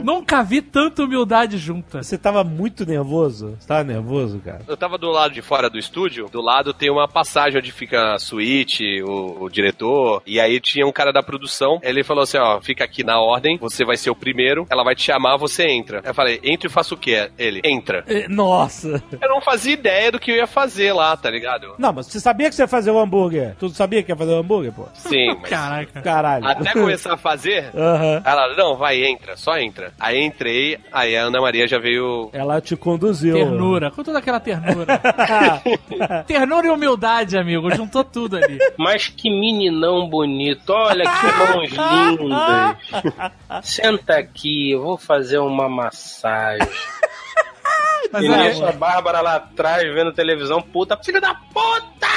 nunca vi tanta humildade junta. Você tava muito nervoso? Você tava nervoso, cara? Eu tava do lado de fora do estúdio, do lado tem uma passagem onde fica a suíte, o, o diretor, e aí tinha um cara da produção, ele falou assim, ó, fica aqui na ordem, você vai ser o primeiro, ela vai te chamar, você entra. Eu falei, entra e faça o quê? Ele, entra. Eh, Nossa! Eu não fazia ideia do que eu ia fazer lá, tá ligado? Não, mas você sabia que você ia fazer o hambúrguer? Tu sabia que ia fazer o hambúrguer, pô? Sim, [LAUGHS] mas Caraca. Caralho. até começar a fazer, ela, não, vai, entra, só entra. Aí entrei, aí a Ana Maria já veio... Ela te conduziu. Ternura, com toda aquela ternura. [LAUGHS] ternura e humildade, amigo, juntou tudo ali. Mas que meninão bonito. Olha que mãos [LAUGHS] lindas. Senta aqui, vou fazer uma massagem. [LAUGHS] Mas e nisso a Bárbara lá atrás vendo televisão, puta, filho da puta!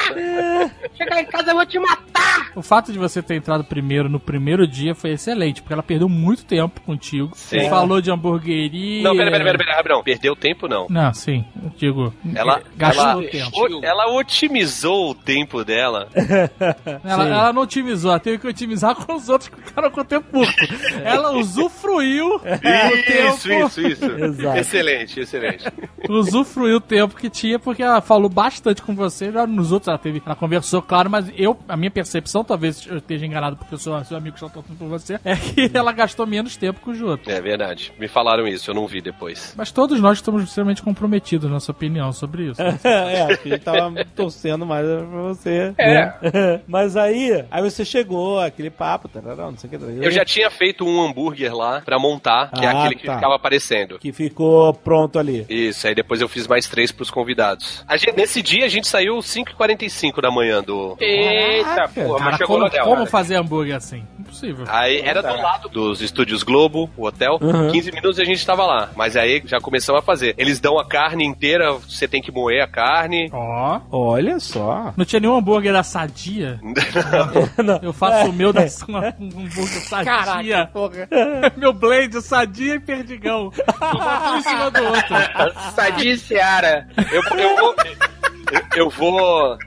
Chega lá em casa, eu vou te matar! o fato de você ter entrado primeiro no primeiro dia foi excelente, porque ela perdeu muito tempo contigo. Você Sim. falou de hamburgueria. Não, pera, pera, pera, pera. Perdeu tempo, não. Não, sim, eu digo. Ela, gastou ela, tempo. ela otimizou o tempo dela. [LAUGHS] Ela, ela não otimizou, ela teve que otimizar com os outros que ficaram com o tempo curto. Ela usufruiu [LAUGHS] o Isso, tempo. isso, isso. [LAUGHS] Exato. Excelente, excelente. Usufruiu o tempo que tinha, porque ela falou bastante com você, já nos outros ela teve. Ela conversou, claro, mas eu, a minha percepção, talvez eu esteja enganado porque eu sou seu amigo que está torcendo por você, é que ela gastou menos tempo com os outros. É verdade. Me falaram isso, eu não vi depois. Mas todos nós estamos extremamente comprometidos na sua opinião sobre isso. [LAUGHS] é, a gente tava torcendo mais pra você. É. né? [LAUGHS] Mas aí, aí você chegou, aquele papo, tarará, não sei o que. tarará. Eu já tinha feito um hambúrguer lá pra montar, que é Ah, aquele que tá. ficava aparecendo. Que ficou pronto ali. Isso, aí depois eu fiz mais três pros convidados. A gente- nesse dia a gente saiu 5h45 da manhã do. Eita, Caraca. porra, mas Cara, chegou como, no hotel. como né? fazer hambúrguer assim? Impossível. Aí era do lado dos estúdios Globo, o hotel. Uhum. 15 minutos a gente tava lá. Mas aí já começamos a fazer. Eles dão a carne inteira, você tem que moer a carne. Ó. Olha só. Não tinha nenhum hambúrguer da sadia. [LAUGHS] Não. Eu faço o meu da [LAUGHS] um hambúrguer sadia. [LAUGHS] meu blade sadia e perdigão. Um em cima do outro. Sadia e Seara. Eu, eu eu- Eu vou.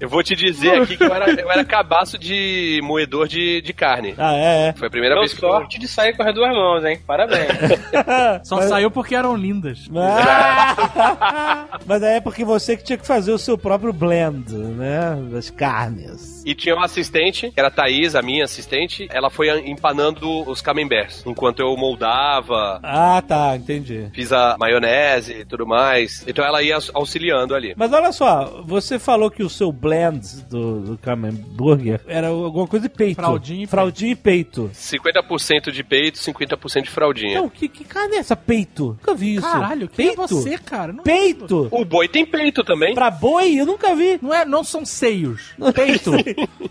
Eu vou te dizer aqui que eu era, eu era cabaço de moedor de, de carne. Ah, é, Foi a primeira Deu vez que eu. sorte de sair com as duas mãos, hein? Parabéns. é. [LAUGHS] Só saiu porque eram lindas. Ah! [LAUGHS] Mas aí é porque você que tinha que fazer o seu próprio blend, né? Das carnes. E tinha uma assistente, que era a Thaís, a minha assistente. Ela foi empanando os camemberts. Enquanto eu moldava, Ah, tá, entendi. fiz a maionese e tudo mais. Então ela ia aux- auxiliando ali. Mas olha só, você falou que o seu blend do, do Camemburger era alguma coisa de peito. Fraldinha e Fraldinha e peito. 50% de peito, 50% de fraldinha. Não, que, que carne é essa? Peito? Nunca vi isso. Caralho, quem peito? é você, cara? Não, Peito? O boi tem peito também. Pra boi? Eu nunca vi. não, é, não são seios. [LAUGHS] Peito.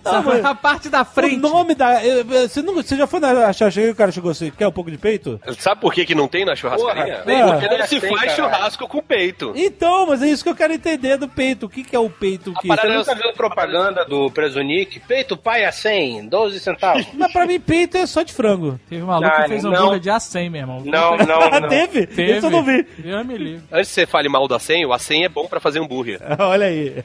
Não, mas- a parte da frente. O nome da. Você, não, você já foi na churrascaria e o cara chegou assim, quer um pouco de peito? Sabe por que, que não tem na churrascaria? Porra, tem, Porque não se faz caralho. churrasco com peito. Então, mas é isso que eu quero entender do peito. O que, que é o peito? Que... Você nunca viu propaganda do Presunic? Peito pai a 100, 12 centavos. Mas pra mim, peito é só de frango. Teve um maluco Ah, que fez não. hambúrguer de A100, meu irmão. Não, não, Ah, não. [LAUGHS] teve? Teve. Isso eu não vi. Eu me livre. Antes que você fale mal do acém, o acém é bom pra fazer hambúrguer. [LAUGHS] Olha aí.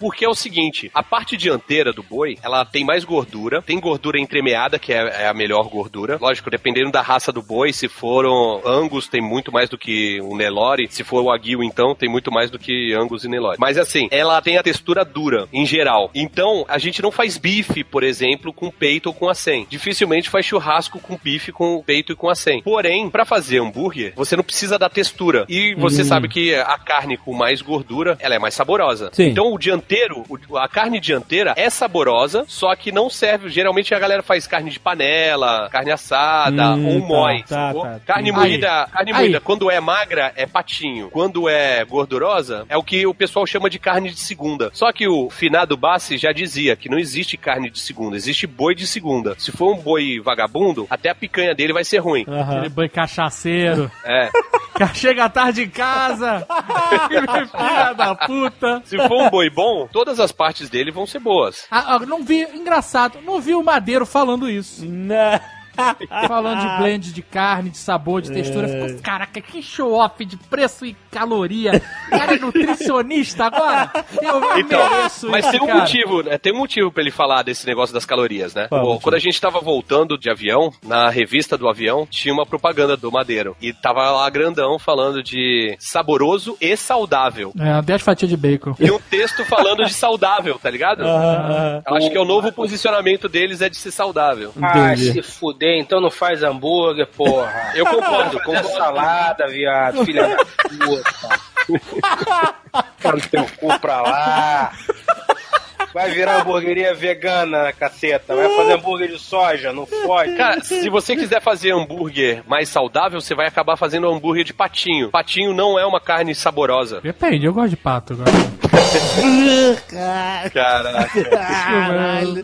Porque é o seguinte, a parte dianteira do boi, ela tem mais gordura, tem gordura entremeada, que é, é a melhor gordura. Lógico, dependendo da raça do boi, se foram Angus, tem muito mais do que o Nelore. Se for o Aguil, então, tem muito mais do que Angus e Nelore. Mas assim, ela tem a textura dura, em geral. Então, a gente não faz bife, por exemplo, com peito ou com acém. Dificilmente faz churrasco com bife, com peito e com acém. Porém, pra fazer hambúrguer, você não precisa da textura. E você sabe que a carne com mais gordura, ela é mais saborosa. Sim. Então, o dianteiro, a carne dianteira é saborosa, só que não serve. Geralmente a galera faz carne de panela, carne assada Hum, ou tá, mói. tá, tá. Carne Aí. moída, carne Aí. moída, quando é magra, é patinho. Quando é gordurosa, é o que o pessoal chama de carne de segunda. Só que o finado Bassi já dizia que não existe carne de segunda, existe boi de segunda. Se for um boi vagabundo, até a picanha dele vai ser ruim. Aham. Aquele boi cachaceiro. É. que chega tarde em casa. [LAUGHS] Filha da puta. Se for um boi bom, todas as partes dele vão ser boas. Ah, ah, não vi, engraçado, não vi o Madeiro falando isso. Não. [LAUGHS] Falando de blend de carne, de sabor, de textura. É. Ficou, caraca, que show-off de preço e caloria. Cara é nutricionista agora? Eu Então, mereço mas isso, tem um cara. motivo, né? Tem um motivo pra ele falar desse negócio das calorias, né? Qual quando a gente tava voltando de avião, na revista do avião, tinha uma propaganda do Madeiro. E tava lá grandão falando de saboroso e saudável. É, 10 fatias de bacon. E um texto falando de saudável, tá ligado? [LAUGHS] Eu Acho que é o novo posicionamento deles é de ser saudável. Ah, Entendi. se fuder, então não faz hambúrguer, porra. Eu concordo, [LAUGHS] Com salada, viado, filha da puta. Cara, teu cu pra lá. [LAUGHS] Vai virar hamburgueria vegana, caceta. Vai fazer hambúrguer de soja, não pode. Cara, se você quiser fazer hambúrguer mais saudável, você vai acabar fazendo hambúrguer de patinho. Patinho não é uma carne saborosa. Depende, eu gosto de pato agora. Caraca. Caralho.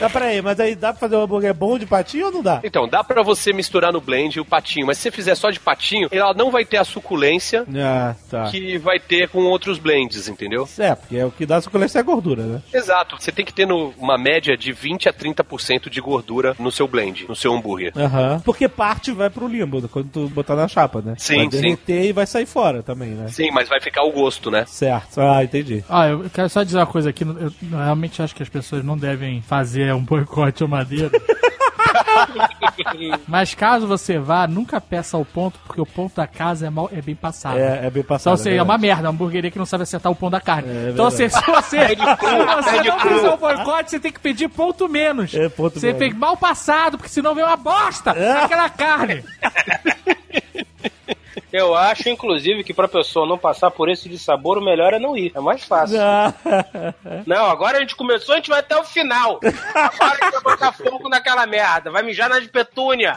Mas peraí, mas aí dá pra fazer um hambúrguer bom de patinho ou não dá? Então, dá pra você misturar no blend o patinho, mas se você fizer só de patinho, ela não vai ter a suculência Ah, tá. que vai ter com outros blends, entendeu? É, porque é o que dá suculência é a gordura, né? Exato. Você tem que ter no- uma média de 20 a 30% de gordura no seu blend, no seu hambúrguer. Aham. Porque parte vai pro limbo quando tu botar na chapa, né? Sim, vai sim. derreter e vai sair fora também, né? Sim, mas vai ficar o gosto, né? Certo. Ah, entendi. Ah, eu quero só dizer uma coisa aqui. Eu realmente acho que as pessoas não devem fazer um boicote ao madeira. [LAUGHS] [LAUGHS] Mas caso você vá, nunca peça o ponto, porque o ponto da casa é, mal, é bem passado. É, é bem Então, passado. assim, é uma merda, uma hamburgueria que não sabe acertar o pão da carne. É então, assim, se você, se você não fizer o boicote, você tem que pedir ponto menos. É, ponto você menos. tem mal passado, porque senão vem uma bosta É. naquela carne. [LAUGHS] Eu acho, inclusive, que pra pessoa não passar por esse de sabor, o melhor é não ir. É mais fácil. Ah, [LAUGHS] Não, agora a gente começou, a gente vai até o final. Agora a gente vai botar fogo naquela merda. Vai mijar na de petúnia.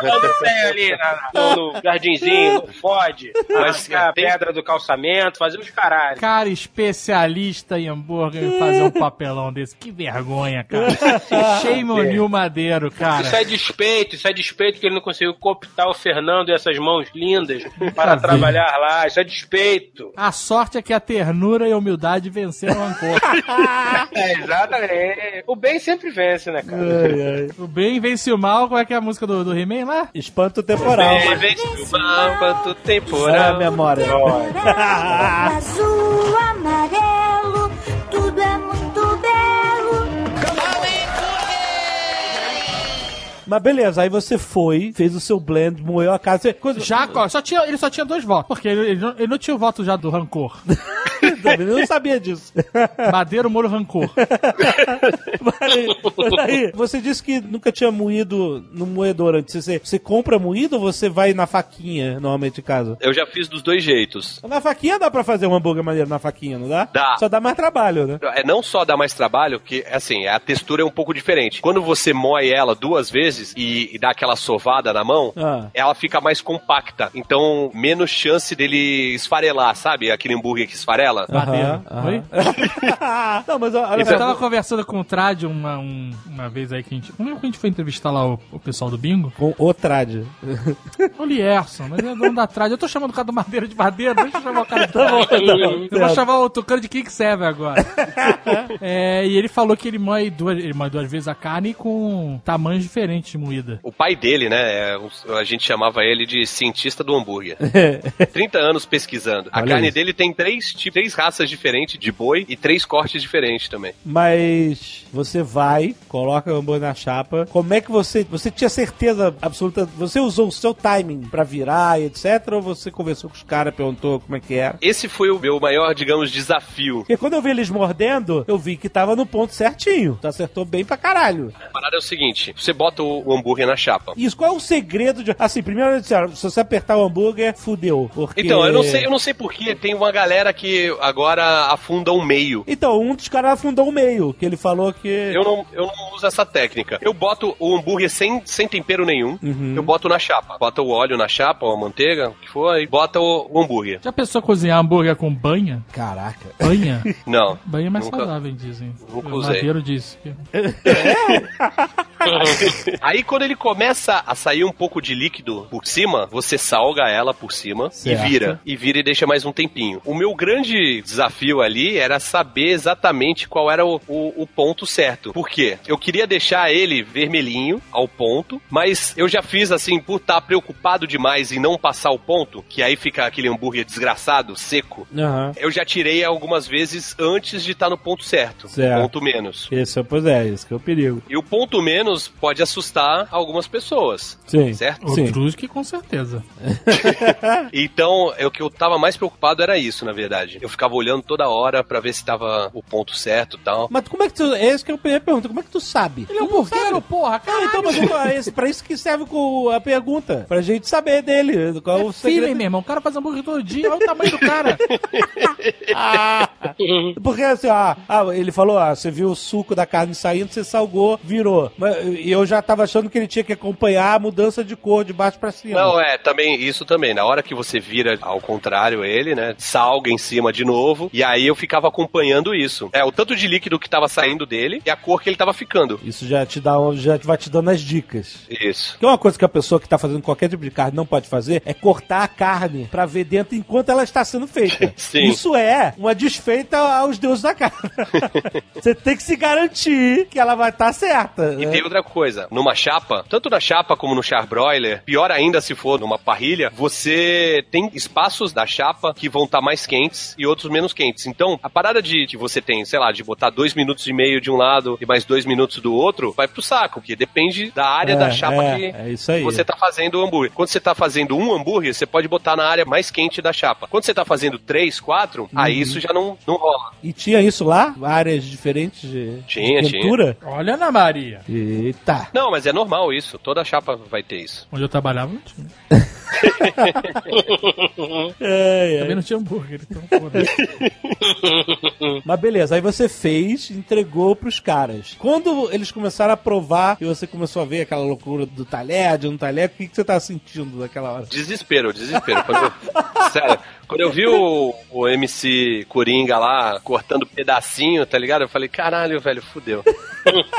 Quando tem ali na- no, no jardinzinho, não pode. Mas Arrancar a pedra do calçamento, fazer os caralhos. Cara especialista em hambúrguer e fazer um papelão desse. Que vergonha, cara. [LAUGHS] Shame on you, Madeiro, cara. Isso é despeito, isso é despeito que ele não conseguiu cooptar o Fernando e essas mãos lindas para trabalhar lá. Isso é despeito. A sorte é que a ternura e a humildade venceram o rancor. [LAUGHS] É, exatamente. O bem sempre vence, né, cara? Ai, ai. o bem vence o mal. Qual é que é a música do, do He-Man lá? Espanto temporal. Bem, vence o do Ah, temporal. memória. [LAUGHS] azul, amarelo, Mas beleza, aí você foi, fez o seu blend, moeu a casa. Você, coisa, Já, só tinha, ele só tinha dois votos. Porque ele, ele não, ele não tinha o voto já do rancor. [LAUGHS] Eu não sabia disso. Madeiro, moro, rancor. Mas aí, você disse que nunca tinha moído no moedor antes. Você, você compra moído ou você vai na faquinha, normalmente em casa? Eu já fiz dos dois jeitos. Na faquinha dá pra fazer um hambúrguer maneiro na faquinha, não dá? Dá. Só dá mais trabalho, né? É não só dá mais trabalho, que assim, a textura é um pouco diferente. Quando você moe ela duas vezes e, e dá aquela sovada na mão, Ah. ela fica mais compacta. Então, menos chance dele esfarelar, sabe? Aquele hambúrguer que esfarela. Madeiro. Aham, Oi? aham. [LAUGHS] não, mas olha Eu só. tava conversando com o Trad uma, um- uma vez aí que a gente. Como é que a gente foi entrevistar lá o, o pessoal do bingo? Com o trad. O Lierson, mas é dono da Trad. Eu tô chamando o cara do Madeira de Madeira, deixa eu chamar o cara de [LAUGHS] Tá bom, tá bom. Eu vou chamar o Tucano de King Seven agora. [LAUGHS] É, e ele falou que ele moe duas, ele moe duas vezes a carne com tamanhos diferentes de moída. O pai dele, né? é a gente chamava ele de cientista do hambúrguer. 30 anos pesquisando. A Olha carne isso. dele tem três, ti- três raças diferentes de boi e três cortes diferentes também. Mas você vai, coloca o hambúrguer na chapa. Como é que você. Você tinha certeza absoluta. Você usou o seu timing pra virar e etc? Ou você conversou com os caras, perguntou como é que era? Esse foi o meu maior, digamos, desafio. Porque quando eu vi eles mordendo, eu vi que tava no ponto certinho. Tu acertou bem pra caralho. A parada é o seguinte: você bota o, o hambúrguer na chapa. Isso, qual é o segredo de. Assim, primeiro eles disseram, se você apertar o hambúrguer, fudeu. Porque... Então, eu não sei, eu não sei porquê, tem uma galera que agora afunda um meio. Então, um dos caras afundou o meio, que ele falou que. Eu não, eu não uso essa técnica. Eu boto o hambúrguer sem, sem tempero nenhum, eu boto na chapa. Bota o óleo na chapa, ou a manteiga, o que for, e bota o, o hambúrguer. Já pensou cozinhar hambúrguer com banha? Caraca. Banha? [LAUGHS] Não. Banha é mais Nunca- saudável, dizem. nunca o usei. Madeiro disse. [LAUGHS] Aí quando ele começa a sair um pouco de líquido por cima, você salga ela por cima Certo. e vira. E vira e deixa mais um tempinho. O meu grande desafio ali era saber exatamente qual era o, o- o ponto certo. Por quê? Eu queria deixar ele vermelhinho ao ponto, mas eu já fiz assim, por estar preocupado demais em não passar o ponto, que aí fica aquele hambúrguer desgraçado, seco. Aham. Eu já tirei algumas vezes antes de estar no ponto certo. Certo. Ponto menos. Esse, é- pois é, esse que é o perigo. E o ponto menos pode assustar algumas pessoas. Sim. Certo? Sim. Outros que com certeza. [LAUGHS] Então, é o que eu tava mais preocupado era isso, na verdade. Eu ficava olhando toda hora pra ver se tava o ponto certo e tal. Mas como é que tu. É isso que eu pergunto, como é que tu sabe? Ele é um burgueiro, porra, Ah, cara. então, mas é esse- pra isso que serve com a pergunta. Pra gente saber dele. Qual é o feeling, segredo. meu irmão. O cara faz hambúrguer todo dia, olha o tamanho do cara. [LAUGHS] Porque assim, ah, ah, ele falou, ah, você viu o suco da carne saindo, você salgou, virou. E eu já tava achando que ele tinha que acompanhar a mudança de cor de baixo pra cima. Não, é, também, isso também. Na hora que você vira ao contrário ele, né? Salga em cima de novo. E aí eu ficava acompanhando isso. É, o tanto de líquido que tava saindo dele e a cor que ele tava ficando. Isso já te dá, já vai te dando as dicas. Isso. Que é uma coisa que a pessoa que tá fazendo qualquer tipo de carne não pode fazer é cortar a carne pra ver dentro enquanto ela está sendo feita. [LAUGHS] Sim. Isso é uma desfeita aos deuses da carne. [LAUGHS] Você tem que se garantir que ela vai estar certa. E né? tem outra coisa, numa chapa, tanto na chapa como no charbroiler, pior ainda se for numa parrilha, você tem espaços da chapa que vão estar mais quentes e outros menos quentes. Então, a parada de que você tem, sei lá, de botar dois minutos e meio de um lado e mais dois minutos do outro, vai pro saco, porque depende da área É, da chapa é, que é isso aí. você tá fazendo o hambúrguer. Quando você tá fazendo um hambúrguer, você pode botar na área mais quente da chapa. Quando você tá fazendo três, quatro, aí Uhum. isso já não, não rola. E tinha isso lá? Áreas diferentes de, Tinha, de quentura? Olha, Ana Maria. Eita. Não, mas é normal isso. Toda chapa vai ter isso. Onde eu trabalhava não tinha. É, [LAUGHS] é. Também não tinha hambúrguer, então [LAUGHS] [LAUGHS] Mas beleza, aí você fez, entregou pros caras. Quando eles começaram a provar e você começou a ver aquela loucura do talher, de um talher, o que, que você tava sentindo naquela hora? Desespero, desespero. [LAUGHS] Sério, quando eu vi o, o MC Coringa lá cortando pedacinho, tá ligado? Eu falei, caralho, velho, fudeu.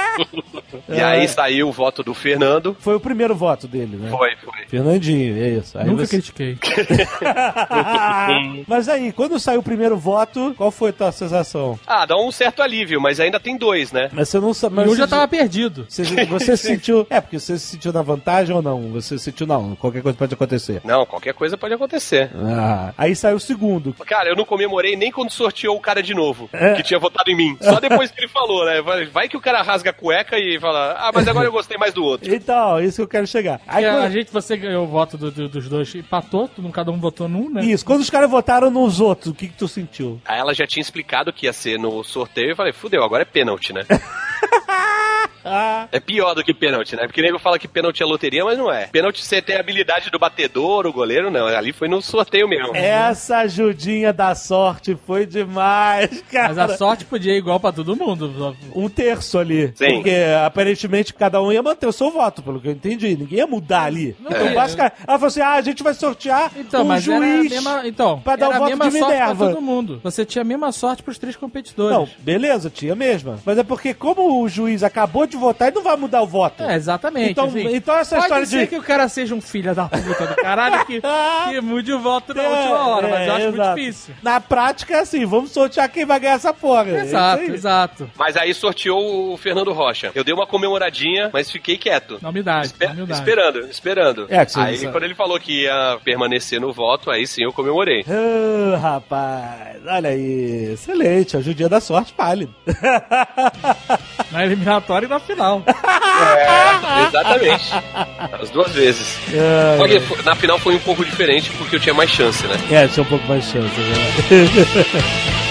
[LAUGHS] e aí saiu o voto do Fernando. Foi o primeiro voto dele, né? Foi, foi. Fernandinho, é isso. Aí Nunca você- critiquei. [LAUGHS] Mas aí, quando saiu o primeiro voto, qual foi a tua sensação? Ah, dá um certo alívio, mas ainda tem dois, né? Mas você não sabe. E Mas um já tava perdido. Você, você se [LAUGHS] sentiu. É, porque você se sentiu na vantagem ou não? Você se sentiu, não, qualquer coisa pode acontecer. Não, qualquer coisa pode acontecer. Ah, aí saiu o segundo. Cara, eu não comemorei nem quando sorteou o cara de novo, É. que tinha votado em mim. Só depois que ele falou, né? Vai- Vai que o cara rasga a cueca e fala, ah, mas agora eu gostei mais do outro. [LAUGHS] Então, isso que eu quero chegar. Aí, a quando- gente, você ganhou o voto do- do- dos dois, empatou, todo mundo- cada um votou num, né? Isso, quando os caras votaram nos outros, o que, que tu sentiu? Aí ela já tinha explicado que ia ser no sorteio e eu falei, fudeu, agora é pênalti, né? [LAUGHS] Ah, É pior do que pênalti, né? Porque nego fala que pênalti é loteria, mas não é. Pênalti você tem a habilidade do batedor, o goleiro, não. Ali foi no sorteio mesmo. essa ajudinha da sorte foi demais, [LAUGHS] cara. Mas a sorte podia ir igual pra todo mundo. Um terço ali. Sim. Porque aparentemente cada um ia manter o seu voto, pelo que eu entendi. Ninguém ia mudar ali. então, ia. basicamente, ela falou assim: ah, a gente vai sortear Então, um mas era a juiz. mesma, então, pra dar era o a voto mesma de sorte pra Minerva. todo mundo. Você tinha a mesma sorte pros três competidores. Não, beleza, tinha mesmo. Mas é porque, como o juiz acabou de votar, ele não vai mudar o voto. É, exatamente. Então- assim. então essa Pode história ser de- que o cara seja um filho da puta do caralho que, [LAUGHS] que mude o voto na última hora, mas eu acho muito É, exato. difícil. Na prática é assim, vamos sortear quem vai ganhar essa porra. É Exato, exato. Mas aí sorteou o Fernando Rocha. Eu dei uma comemoradinha, mas fiquei quieto. Na humildade, Espe- na humildade. esperando, esperando. É, que aí sabe. quando ele falou que ia permanecer no voto, aí sim eu comemorei. Ah, rapaz, olha aí. Excelente, a judia da sorte pálido. [LAUGHS] Na eliminatória e na final. [LAUGHS] É, exatamente. As duas vezes. É, Só que fo- na final foi um pouco diferente porque eu tinha mais chance, né? é, tinha um pouco mais chance, né? [LAUGHS]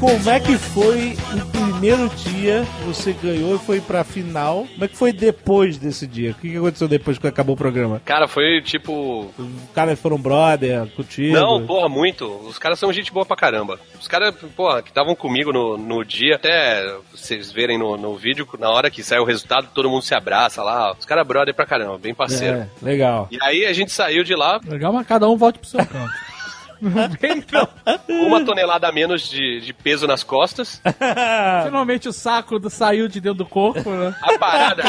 Como é que foi o primeiro dia você ganhou e foi pra final? Como é que foi depois desse dia? O que que aconteceu depois que acabou o programa? Cara, foi tipo. Os caras foram brother contigo? Não, porra, muito. Os caras são gente boa pra caramba. Os caras, porra, que estavam comigo no, no dia, até vocês verem no, no vídeo, na hora que sai o resultado, todo mundo se abraça lá. Os caras brother pra caramba, bem parceiro. É, legal. E aí a gente saiu de lá Legal, mas cada um volte pro seu canto. [LAUGHS] uma tonelada a menos de, de peso nas costas. [LAUGHS] Finalmente o saco do- saiu de dentro do corpo, né? A parada.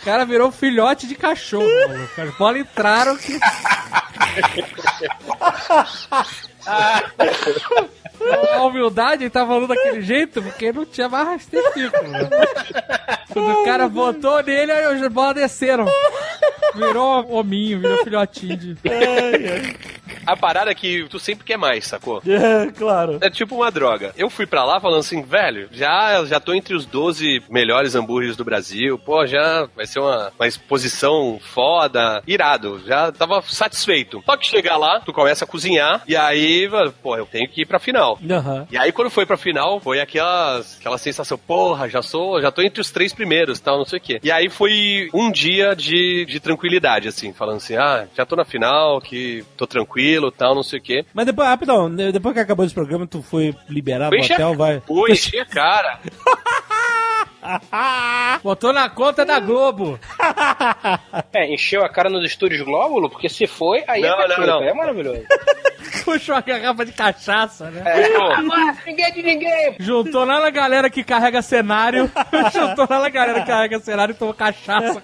O cara virou filhote de cachorro. As bolas entraram que. [LAUGHS] A humildade ele tá falando daquele jeito porque não tinha mais testículo. Né? Quando o cara botou nele, aí as bolas desceram. Virou hominho, virou filhotinho de. [LAUGHS] A parada é que tu sempre quer mais, sacou? [LAUGHS] É, claro. É tipo uma droga. Eu fui pra lá falando assim, velho, já, já tô entre os 12 melhores hambúrgueres do Brasil. Pô, já vai ser uma, uma exposição foda, irado. Já tava satisfeito. Só que chegar lá, tu começa a cozinhar e aí, pô, eu tenho que ir pra final. Aham. E aí, quando foi pra final, foi aquela, aquela sensação, porra, já sou, já tô entre os três primeiros, tal, não sei o quê. E aí foi um dia de, de tranquilidade, assim, falando assim, ah, já tô na final, que tô tranquilo, tal, não sei o quê. Mas depois, rapidão, depois que acabou esse programa, tu foi liberado encher- hotel, vai. Pô, enchi a cara. [LAUGHS] [LAUGHS] Botou na conta da Globo. É, encheu a cara nos estúdios Glóbulo, porque se foi, aí Não, é não, não. é maravilhoso. [LAUGHS] Puxou a garrafa de cachaça, né? É, ninguém de ninguém. Juntou lá na galera que carrega cenário. [LAUGHS] Juntou lá na galera que carrega cenário e tomou cachaça.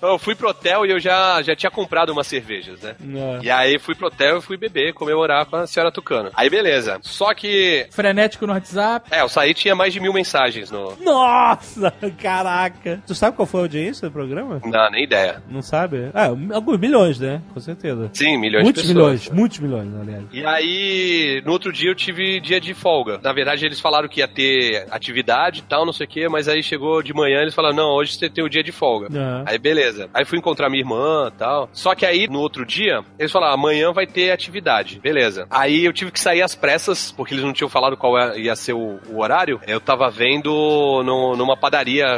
eu fui pro hotel e eu já, já tinha comprado umas cervejas, né? Não. E aí fui pro hotel e fui beber, comemorar com a senhora Tucano. Aí beleza. Só que, Frenético no WhatsApp. é, eu saí tinha mais de mil mensagens no... Nossa, [LAUGHS] caraca. Tu sabe qual foi a audiência do programa? Não, nem ideia. Não sabe? Ah, alguns milhões, né? Com certeza. Sim, milhões muitos de pessoas. milhões, muitos milhões, aliás. E aí, no outro dia eu tive dia de folga. Na verdade, eles falaram que ia ter atividade e tal, não sei o quê, mas aí chegou de manhã eles falaram: não, hoje você tem o dia de folga. Ah. Aí beleza. Aí fui encontrar minha irmã e tal. Só que aí, no outro dia, eles falaram: amanhã vai ter atividade. Beleza. Aí eu tive que sair às pressas, porque eles não tinham falado qual ia ser o, o horário. Eu tava vendo no- numa padaria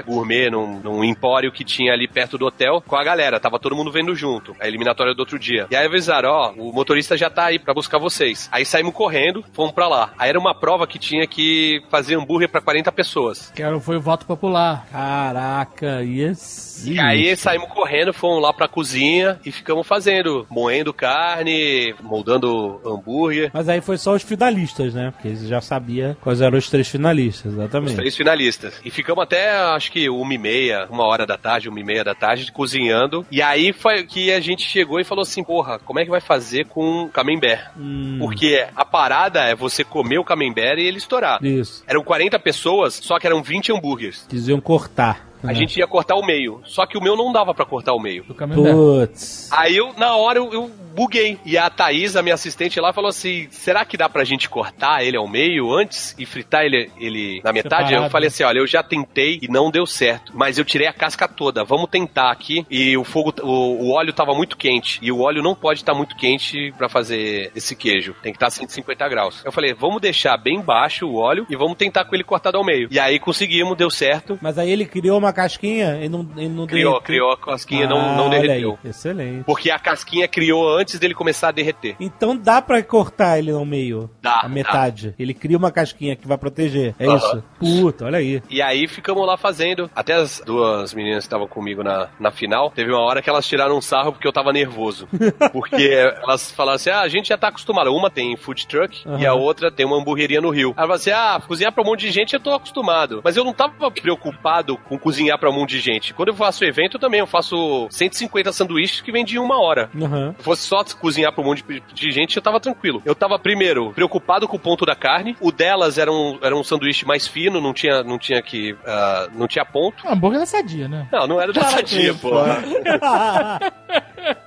gourmet, num, num empório que tinha ali perto do hotel, com a galera. Tava todo mundo vendo junto. A eliminatória do outro dia. E aí avisaram: ó, o motorista já tá aí pra buscar vocês. Aí saímos correndo, fomos pra lá. Aí era uma prova que tinha que fazer hambúrguer pra 40 pessoas. Que foi o voto popular. Caraca, yes. E aí saímos correndo, fomos lá pra cozinha e ficamos fazendo, moendo carne, moldando hambúrguer. Mas aí foi só os finalistas, né? Porque eles já sabia quais eram os três finalistas, Os exatamente. três finalistas. E ficamos até, acho que, uma e meia, uma hora da tarde, uma e meia da tarde, cozinhando. E aí foi que a gente chegou e falou assim, porra, como é que vai fazer com camembert? Hum, Porque a parada é você comer o camembert e ele estourar. Isso. Eram 40 pessoas, só que eram 20 hambúrgueres. Eles iam cortar. A né? gente ia cortar o meio. Só que o meu não dava pra cortar o meio. Putz. Aí eu, na hora, eu, eu buguei. E a Thaís, a minha assistente lá, falou assim: será que dá pra gente cortar ele ao meio antes e fritar ele, ele na metade? Separado. Eu falei assim: olha, eu já tentei e não deu certo. Mas eu tirei a casca toda. Vamos tentar aqui. E o fogo, o, o óleo tava muito quente. E o óleo não pode estar muito quente pra fazer esse queijo. Tem que estar a 150 graus. Eu falei: vamos deixar bem baixo o óleo e vamos tentar com ele cortado ao meio. E aí conseguimos, deu certo. Mas aí ele criou uma casquinha e não, ele não Criou, derreteu. criou a casquinha, não, Ah, não olha derreteu. aí, Excelente. Porque a casquinha criou antes dele começar a derreter. Então dá pra cortar ele no meio. Dá, A metade. Ele cria uma casquinha que vai proteger. É Aham. isso? Puta, olha aí. E aí ficamos lá fazendo. Até as duas meninas que estavam comigo na, na final, teve uma hora que elas tiraram um sarro porque eu tava nervoso. [LAUGHS] Porque elas falaram assim: ah, a gente já tá acostumado. Uma tem food truck e a outra tem uma hamburgueria no Rio. Ela falou assim: ah, cozinhar pra um monte de gente eu tô acostumado. Mas eu não tava preocupado com cozinhar pra um monte de gente. Quando eu faço evento, eu também eu faço 150 sanduíches que vendem em uma hora. Aham. Se fosse só cozinhar pra um monte de- gente, eu tava tranquilo. Eu tava, primeiro, preocupado com o ponto da carne. O delas era um, era um sanduíche mais fino, não tinha, não tinha que. ah, não tinha ponto. O hambúrguer é sadia, né? Não, não era da sadia, pô.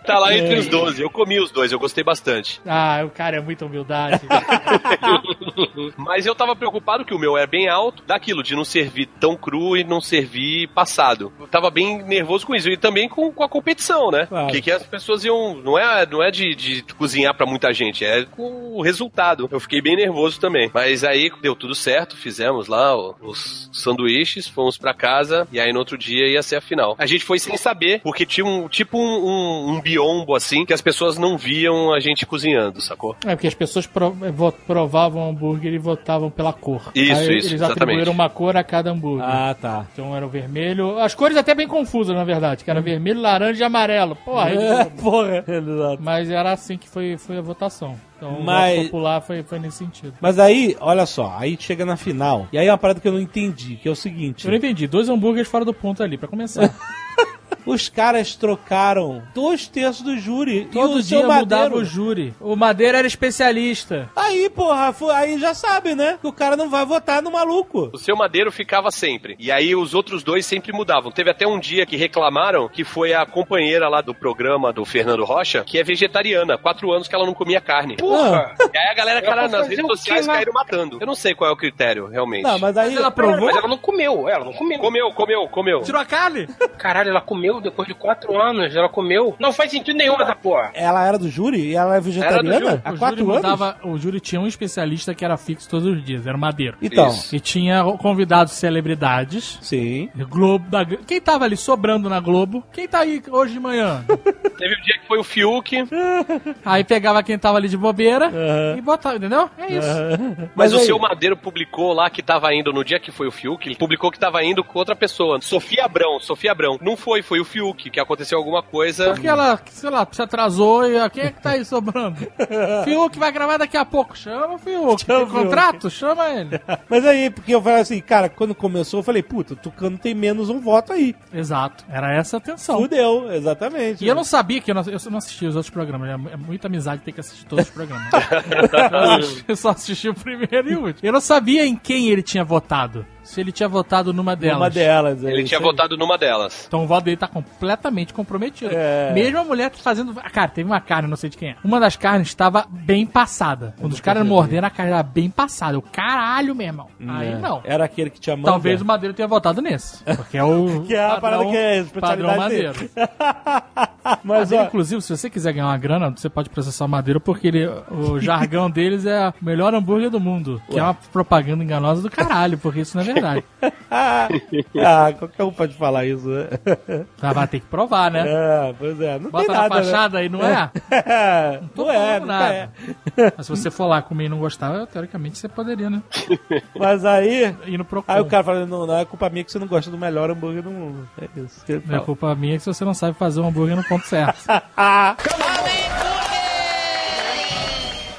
Tá lá entre os 12. Eu comi os dois, eu gostei bastante. Ah, o cara é muita humildade. [LAUGHS] Mas eu tava preocupado que o meu era bem alto, daquilo, de não servir tão cru e não servir passado. Eu tava bem nervoso com isso. E também com, com a competição, né? Claro. Que, que as pessoas iam. Não é, não é de, de cozinhar pra muita gente, é com o resultado. Eu fiquei bem nervoso também. Mas aí deu tudo certo, fizemos lá os sanduíches, fomos pra casa e aí no outro dia ia ser a final. A gente foi sem saber, porque tinha um tipo um, um, um biombo assim que as pessoas não viam a gente cozinhando, sacou? É porque as pessoas provavam o hambúrguer e votavam pela cor. Isso, Aí isso, Eles exatamente. atribuíram uma cor a cada hambúrguer. ah, tá. Então era o vermelho. As cores até bem confusas, na verdade. Que era vermelho, laranja e amarelo. Porra, [LAUGHS] É, porra. Exato. Mas era assim que foi, foi a votação. Então Mas- o voto popular foi, foi nesse sentido. Mas aí, olha só, aí chega na final. E aí é uma parada que eu não entendi, que é o seguinte. Eu não entendi. Dois hambúrgueres fora do ponto ali, pra começar. [LAUGHS] Os caras trocaram dois terços do júri. e Todo o dia seu mudava Madeiro- o júri. O Madeira era especialista. Aí, porra, foi- aí já sabe, né? Que o cara não vai votar no maluco. O seu Madeiro ficava sempre. E aí os outros dois sempre mudavam. Teve até um dia que reclamaram que foi a companheira lá do programa do Fernando Rocha, que é vegetariana. Quatro anos que ela não comia carne. Porra! E aí a galera, cara, nas redes sociais caíram matando. Eu não sei qual é o critério, realmente. Não, mas aí. Mas ela provou? Mas ela não comeu, ela não comeu. Comeu, comeu, comeu. Tirou a carne? Caralho, ela comeu depois de quatro anos, ela comeu. Não faz sentido nenhum essa porra. Ela era do júri e ela é vegetariana? júri. Há o, quatro júri anos? o júri tinha um especialista que era fixo todos os dias, era o Madeiro. Então, Isso. E tinha convidados celebridades. sim. Globo da... Quem tava ali sobrando na Globo? Quem tá aí hoje de manhã? [LAUGHS] Teve um dia que foi o Fiuk, [LAUGHS] Aí pegava quem tava ali de bobeira Aham. e botava, entendeu? É isso. mas, o aí- seu Madeiro publicou lá que tava indo, no dia que foi o Fiuk, ele publicou que tava indo com outra pessoa. Sofia Abrão, Sofia Abrão. Não foi, foi o Fiuk, que aconteceu alguma coisa. Porque ela, sei lá, se atrasou e quem é que tá aí sobrando? [LAUGHS] Fiuk vai gravar daqui a pouco. Chama o Fiuk. Chama Tem o Fiuk. contrato? Chama ele. [LAUGHS] Mas aí, porque eu falei assim, cara, quando começou, eu falei, puta, o Tucano tem menos um voto aí. Exato. Era essa a atenção. Fudeu, exatamente. E eu não sabia que eu não, eu não assisti os outros programas. É é muita amizade ter que assistir todos os programas. [LAUGHS] eu só assisti o primeiro e o último. Eu não sabia em quem ele tinha votado. Se ele tinha votado numa delas. Uma delas. é Ele tinha aí. votado numa delas. Então o voto dele tá completamente comprometido. É. Mesmo a mulher fazendo. Cara, teve uma carne, não sei de quem é. Uma das carnes estava bem passada. Quando os caras morderam, a carne era bem passada. O caralho, meu irmão. Aí É. não. Era aquele que tinha manga. Talvez o Madeiro tenha votado nesse. Porque é o. Que é a parada que é a padrão Madeiro. [LAUGHS] [LAUGHS] Mas, ó, inclusive, se você quiser ganhar uma grana, você pode processar o Madeiro, porque ele- o [LAUGHS] jargão deles é o melhor hambúrguer do mundo. Que é uma propaganda enganosa do caralho, porque isso não é verdade. [LAUGHS] ah, qualquer um pode falar isso, né? Tá, vai ter que provar, né? É, pois é. Não Bota tem na nada, fachada aí, não é? né? Tô Não é, não nada. é. Mas se você for lá comer e não gostar, teoricamente você poderia, né? Mas aí... Ir no Procon. Aí o cara fala, não, não, é culpa minha que você não gosta do melhor hambúrguer do mundo. É isso que Não é culpa minha se você não sabe fazer um hambúrguer no ponto certo. [LAUGHS]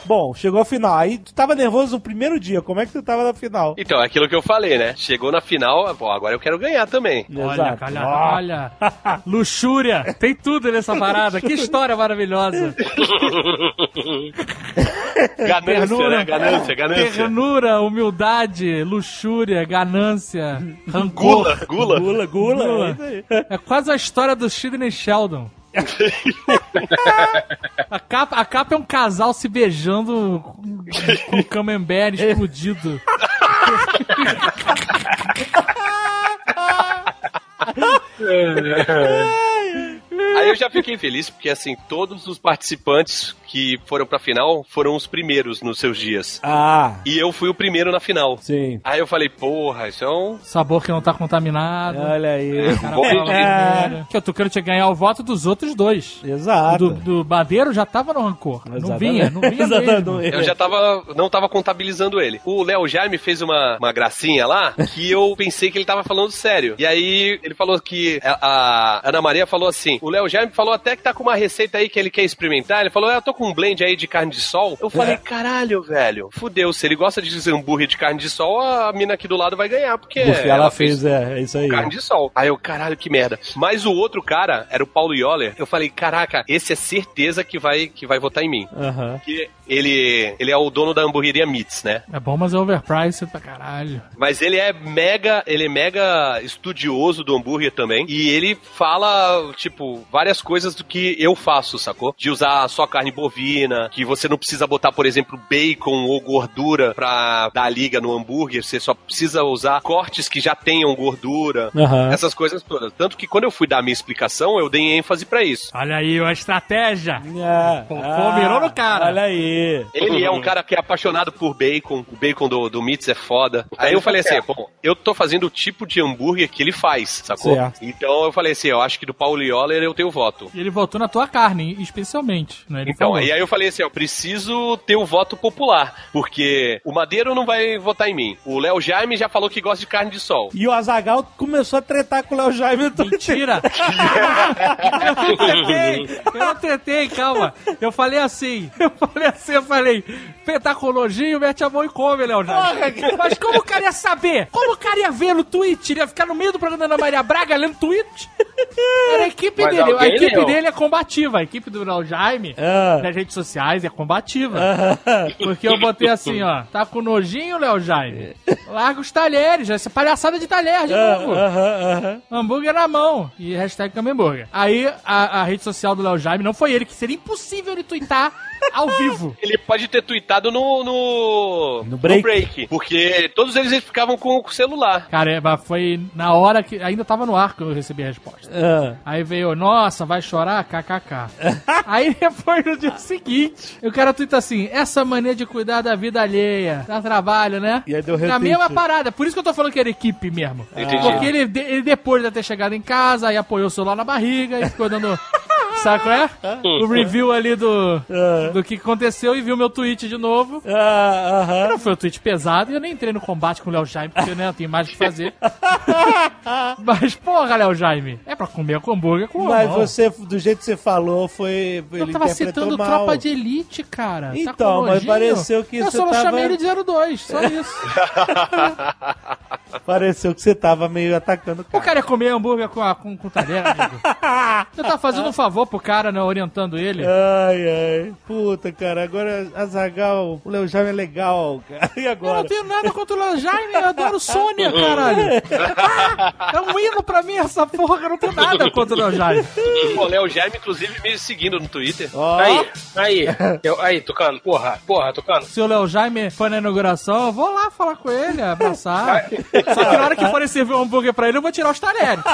Bom, chegou a final. Aí tu tava nervoso no primeiro dia. Como é que tu tava na final? Então, é aquilo que eu falei, né? Chegou na final, pô, agora eu quero ganhar também. Olha, calha, olha. [LAUGHS] Luxúria. Tem tudo nessa parada. Que história maravilhosa. [LAUGHS] Ganância, né? Ganância, ganância. Ternura, humildade, luxúria, ganância, rancor. Gula, gula. Gula, gula. Gula. É. É quase a história do Sidney Sheldon. [LAUGHS] a, capa, a capa é um casal se beijando com, o camembert explodido. [LAUGHS] Aí eu já fiquei feliz porque, assim, todos os participantes que foram pra final foram os primeiros nos seus dias. Ah, E eu fui o primeiro na final. sim. Aí eu falei, porra, isso é um. Sabor que não tá contaminado. Olha aí. Cara, Bom, fala é. Que eu tô querendo te ganhar o voto dos outros dois. Exato. do, do Badeiro já tava no rancor. Não Exatamente. vinha, não vinha Exatamente. mesmo. Eu já tava. não tava contabilizando ele. O Léo Jaime fez uma, uma gracinha lá que eu pensei que ele tava falando sério. E aí ele falou que a, a Ana Maria falou assim: o Léo Jaime falou até que tá com uma receita aí que ele quer experimentar. Ele falou: é, eu tô com um blend aí de carne de sol. Eu falei, caralho, velho. Fudeu, se ele gosta de hambúrguer de carne de sol, a mina aqui do lado vai ganhar, porque. Buffet, ela, fez, é, é isso aí. Carne de sol. Aí eu, caralho, que merda. Mas o outro cara era o Paulo Yoller. Eu falei, caraca, esse é certeza que vai, que vai votar em mim. Aham. Porque ele, ele é o dono da hamburgueria Meats, né? É bom, mas é overpriced pra caralho. Mas ele é mega, ele é mega estudioso do hambúrguer também. E ele fala, tipo, várias coisas do que eu faço, sacou? De usar só carne bovina, que você não precisa botar, por exemplo, bacon ou gordura pra dar liga no hambúrguer. Você só precisa usar cortes que já tenham gordura. Aham. Essas coisas todas. Tanto que quando eu fui dar a minha explicação, eu dei ênfase pra isso. Olha aí, a estratégia. É. Pô, pô, mirou no cara. Olha aí. Ele é um cara que é apaixonado por bacon. O bacon do, do Meats é foda. Aí eu falei assim, bom, eu tô fazendo o tipo de hambúrguer que ele faz, sacou? Certo. Então eu falei assim, eu acho que do Paulo Yoller eu tenho voto. E ele votou na tua carne, especialmente. Né? Ele Então, falou. e aí eu falei assim, eu preciso ter o voto popular, porque o Madeiro não vai votar em mim. O Léo Jaime já falou que gosta de carne de sol. E o Azagal começou a tretar com o Léo Jaime Twitter. Mentira! [LAUGHS] eu não tretei, eu calma. Eu falei assim, eu falei assim, eu falei, com nojinho, mete a mão e come, Léo Jaime. Mas como o cara ia saber? Como o cara ia ver no tweet? Ele ia ficar no meio do programa da Ana Maria Braga lendo tweet? Era a equipe Mas dele, a alguém equipe leu. dele é combativa, a equipe do Léo Jaime, Ah. nas redes sociais, é combativa. Porque eu botei assim, ó, tá com nojinho, Léo Jaime? Larga os talheres, essa palhaçada de talher de novo. Aham, aham. Hambúrguer na mão. E hashtag Camembúrguer. Aí a, a rede social do Léo Jaime não foi ele, que seria impossível ele twittar ao vivo. Ele pode ter tweetado no, no, No break. porque todos eles ficavam com o celular. Cara, é, mas foi na hora que. Ainda tava no ar que eu recebi a resposta. Ah. Aí veio, nossa, vai chorar? KKK. [LAUGHS] Aí depois no dia seguinte, o cara twitta assim: essa mania de cuidar da vida alheia, dá trabalho, né? E aí deu Na mesma parada. Por isso que eu tô falando que era equipe mesmo. Entendi. Porque ele, ele depois de ter chegado em casa, aí apoiou o celular na barriga e ficou dando. Sabe qual é? O review ali do, do que aconteceu e viu meu tweet de novo. Aham. Não foi um tweet pesado e eu nem entrei no combate com o Léo Jaime, porque né, eu tenho mais o que fazer. [LAUGHS] Mas, porra, Léo Jaime, é pra comer com hambúrguer com Mas mão. você, do jeito que você falou, foi. Eu tava citando mal. Tropa de Elite, cara. Então, tá mas pareceu que eu você só tava- chamei ele de 02, só [LAUGHS] isso. Pareceu que você tava meio atacando o O cara. cara ia comer hambúrguer com, a, com, com talher, amigo. [LAUGHS] Você tá fazendo um favor pro cara, né? Orientando ele. Ai, ai. Puta, cara, agora Azagal, o Leo Jaime é legal, cara. E Eu agora? não tenho nada contra o Léo Jaime, eu adoro Sônia, caralho. [LAUGHS] É um hino pra mim essa porra, eu não tenho nada contra o Léo Jaime. O Léo Jaime, inclusive, me seguindo no Twitter. Ó, Aí, aí, eu, aí, Tucano, porra, porra, Tucano. Se o Léo Jaime for na inauguração, eu vou lá falar com ele, abraçar. Só que na hora que forem servir um hambúrguer pra ele, eu vou tirar os talheres. [LAUGHS]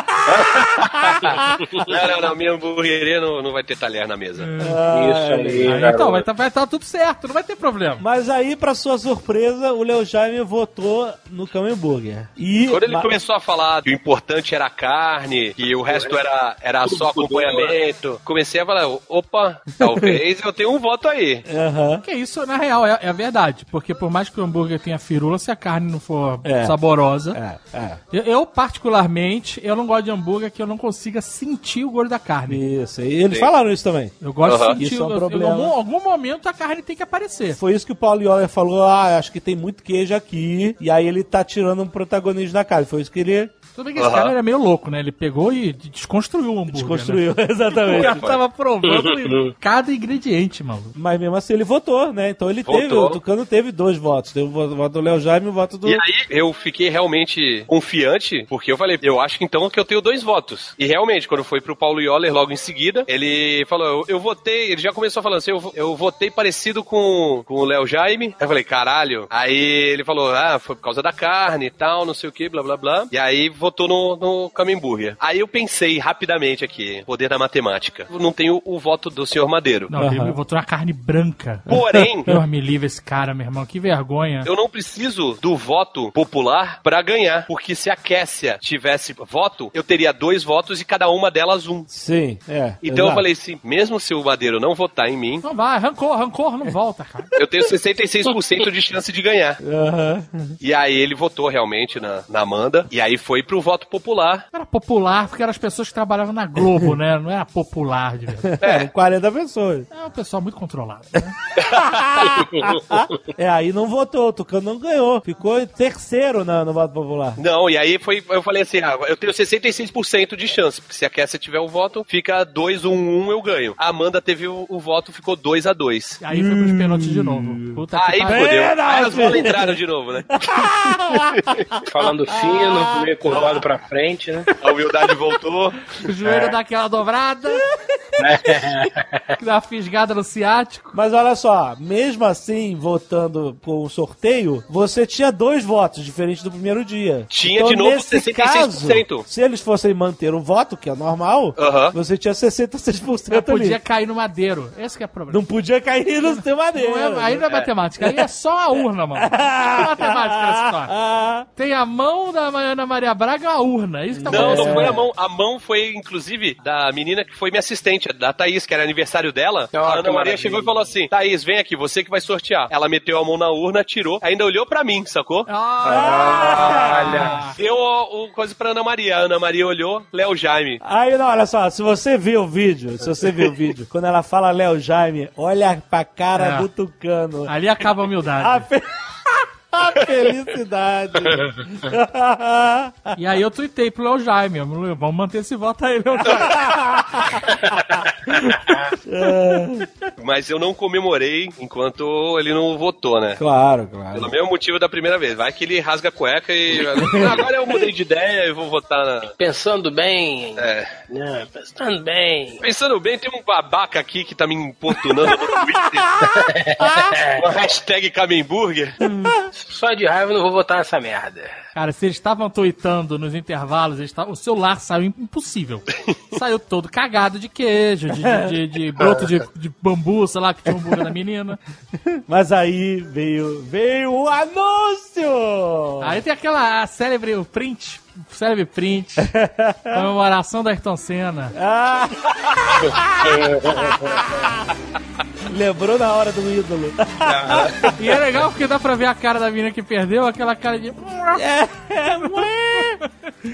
Não, não, não, minha hamburgueria não, não vai ter talher na mesa. Isso aí, Aí, então, vai estar vai tá tudo certo, não vai ter problema. Mas aí, pra sua surpresa, o Leo Jaime votou no Camembert. E Quando ele ma- começou a falar que o importante era a carne, que o resto era, era só acompanhamento, comecei a falar, opa, talvez eu tenha um voto aí. Aham. Que isso, na real, é, é a verdade. Porque por mais que o hambúrguer tenha firula, se a carne não for É. saborosa. É, é. Eu, eu, particularmente, eu não gosto de hambúrguer que eu não consiga sentir o gosto da carne. Isso, e eles Sim. falaram isso também. Eu gosto Aham. de sentir. Isso é um problema. Em algum, algum momento a carne tem que aparecer. Foi isso que o Paulo Yoller falou, ah, acho que tem muito queijo aqui, e aí ele tá tirando um protagonismo da carne. Foi isso que ele Tudo bem que esse cara era meio louco, né? Ele pegou e desconstruiu o hambúrguer. desconstruiu, [LAUGHS] Né? O exatamente. cara tava provando [LAUGHS] cada ingrediente, mano. Mas mesmo assim ele votou, né? Então ele teve, Votou. o Tucano teve dois votos. Teve o voto voto do Léo Jaime e o voto do... E aí eu fiquei realmente confiante, porque eu falei, eu acho que então que eu tenho dois votos. E realmente, quando foi pro Paulo Yoller logo em seguida, ele falou, eu, eu votei, ele já começou falando assim, eu, eu votei parecido com, com o Léo Jaime. Aí eu falei, caralho. Aí ele falou, ah, foi por causa da carne e tal, não sei o que, blá blá blá. E aí votou no, no Camembert. Aí eu pensei rapidamente aqui, poder da matemática. Eu não tenho o voto do senhor Madeiro. Não, ele botou na carne branca. Porém, [LAUGHS] Deus me livre esse cara, meu irmão. Que vergonha. Eu não preciso do voto popular pra ganhar, porque se a Kessia tivesse voto, eu teria dois votos e cada uma delas um. Sim, é. Então eu exato. falei assim, mesmo se o Madeiro não votar em mim, Não vai, rancor, rancor, não volta, cara. eu tenho 66% de chance de ganhar. Aham. E aí ele votou realmente na, na Amanda, e aí foi pro voto popular. Era popular porque eram as pessoas que trabalhavam na Globo, né? Não era popular de verdade. É, 40 pessoas. É um pessoal muito controlado. Né? [LAUGHS] É, aí não votou, o Tucano não ganhou. Ficou terceiro na, no voto popular. Não, e aí foi, eu falei assim, ah, eu tenho 66% de chance, porque se a Kessia tiver o voto, fica 2, 1, 1, eu ganho. A Amanda teve o, o voto, ficou 2 a 2 Aí foi pros pênaltis de novo. Puta que Aí pariu. fodeu. Aí as bolas entraram de novo, né? [LAUGHS] Falando fino, [LAUGHS] meio curvado pra frente, né? A humildade voltou. O joelho dá aquela dobrada, dá uma fisgada no ciático. Mas olha só, mesmo assim, votando com o sorteio, você tinha dois votos, diferente do primeiro dia. Tinha de novo nesse 66%. Caso, se eles fossem manter o voto, que é normal, Aham. você tinha 66% Mas podia ali. cair no madeiro. Esse que é o problema. Não podia cair no seu madeira. Não é- aí não é matemática, aí é só a urna, mano. Não é matemática nessa história. [LAUGHS] Tem a mão da Ana Maria Braga e a urna. É isso que tá Não, não foi a mão. A mão foi, inclusive, da menina que foi minha assistente, da Thaís, que era aniversário dela. Ah, a Ana Maria maravilha. chegou e falou assim: Thaís, vem aqui, você que vai sortear. Ela meteu a mão na urna, tirou, ainda olhou pra mim, sacou? Ah, Deu o, o coisa pra Ana Maria. A Ana Maria olhou, Léo Jaime. Aí, não, olha só, se você viu o vídeo, se você viu o vídeo, quando ela fala Léo Jaime, olha pra cara É. do Tucano. Ali acaba a humildade. A, fe- a [LAUGHS] [LAUGHS] felicidade. E aí eu tuitei pro Léo Jaime. Vamos manter esse voto aí, Léo Jaime. [LAUGHS] Mas eu não comemorei enquanto ele não votou, né? claro, claro. Pelo mesmo motivo da primeira vez. Vai que ele rasga a cueca e. "Ah, Agora eu mudei de ideia e vou votar na. Pensando bem, É. né? Pensando bem. Pensando bem, tem um babaca aqui que tá me importunando no Twitter. Com [LAUGHS] a hashtag Camemburger. Só de raiva não vou votar nessa merda. Cara, se eles estavam tuitando nos intervalos, eles tavam- o celular saiu impossível. [LAUGHS] saiu todo cagado de queijo, de, de, de- de broto de, de bambu, sei lá, que tinha um hambúrguer da menina. Mas aí veio, veio o anúncio! Aí tem aquela célebre o print, o célebre print, [LAUGHS] comemoração da Ayrton Senna. Ah! [LAUGHS] Lembrou na hora do ídolo. E é legal porque dá pra ver a cara da menina que perdeu, aquela cara de... É, é.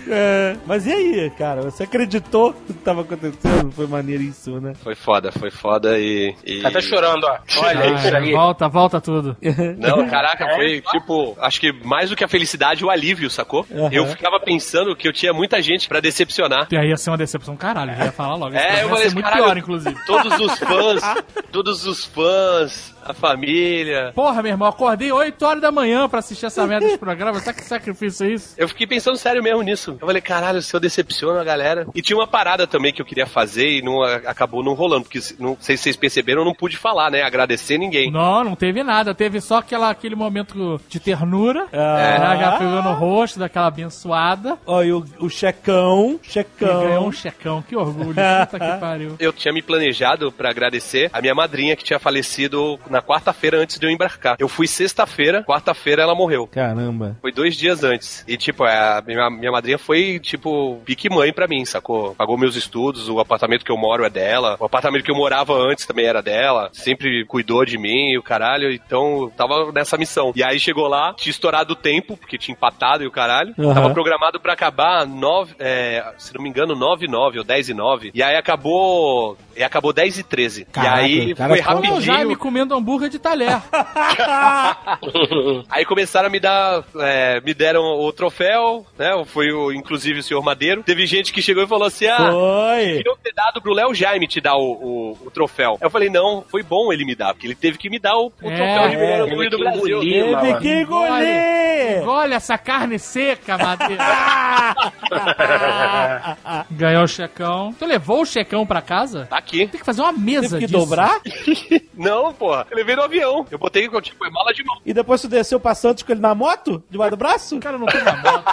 É, mas e aí, cara? Você acreditou no que tava acontecendo? Foi maneiríssimo, né? Foi foda, foi foda e. e... Tá até chorando, ó. Olha Ai, isso aí. volta, volta tudo. [LAUGHS] Não, caraca, foi tipo, acho que mais do que a felicidade, o alívio, sacou? Aham. Eu ficava pensando que eu tinha muita gente pra decepcionar. E aí ia ser uma decepção caralho, já ia falar logo. É, eu ia falei, ser muito caralho, pior, inclusive. Todos os fãs, todos os fãs, a família. Porra, meu irmão, acordei 8 horas da manhã pra assistir essa merda desse [LAUGHS] programa. Sabe que sacrifício é isso? Eu fiquei pensando sério mesmo nisso. Eu falei, caralho, se eu decepciono a galera. E tinha uma parada também que eu queria fazer e não, acabou não rolando, porque não sei se vocês perceberam, eu não pude falar, né? Agradecer ninguém. Não, não teve nada. Teve só aquela, aquele momento de ternura. Ah. né, já pegou no rosto daquela abençoada. Ó, e o, o checão, checão. ganhou um checão. Que orgulho. [LAUGHS] Puta que pariu. Eu tinha me planejado pra agradecer a minha madrinha que tinha falecido na quarta-feira antes de eu embarcar. Eu fui sexta-feira, quarta-feira ela morreu. Caramba. Foi dois dias antes. E, tipo, a minha, minha madrinha foi, tipo, pique mãe pra mim, sacou? Pagou meus estudos, o apartamento que eu moro é dela. O apartamento que eu morava antes também era dela. Sempre cuidou de mim e o caralho. Então, tava nessa missão. E aí chegou lá, tinha estourado o tempo, porque tinha empatado e o caralho. Aham. Tava programado pra acabar nove, é, se não me engano, 9 e 9 ou 10 e 9. E aí acabou. E acabou 10 e 13. Caraca, e aí cara, foi Como o Jaime rapidinho. comendo hambúrguer de talher. [LAUGHS] Aí começaram a me dar, é, me deram o troféu, né? Foi o, inclusive o senhor Madeiro. Teve gente que chegou e falou assim: ah, Foi. queriam ter dado pro Léo Jaime te dar o, o- o troféu. Eu falei, não, foi bom ele me dar, porque ele teve que me dar o, o É, troféu de melhor é, hambúrguer ele do Brasil. engoliu. Teve mano. que engolir! Olha essa carne seca, Madeira. [LAUGHS] Ganhou o checão. Tu levou o checão pra casa? Tá aqui. Tem que fazer uma mesa Teve que disso. dobrar? [LAUGHS] Não, porra. Eu levei no avião. Eu botei, tipo, é mala de mão. E depois tu desceu pra Santos com ele na moto? Debaixo do braço? O cara não tem uma moto.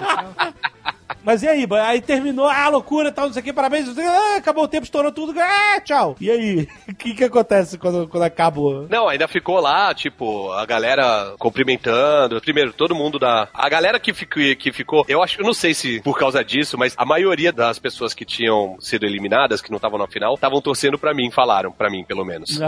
[LAUGHS] Mas e aí? Aí terminou, ah, loucura, tal, não sei o que, parabéns, ah, acabou o tempo, estourou tudo, ah, tchau. E aí? [LAUGHS] O que que acontece quando, quando acabou? Não, ainda ficou lá, tipo, a galera cumprimentando. Primeiro, todo mundo da. A galera que, fico, que ficou. Eu acho, eu não sei se por causa disso, mas a maioria das pessoas que tinham sido eliminadas, que não estavam na final, estavam torcendo pra mim, falaram pra mim, pelo menos.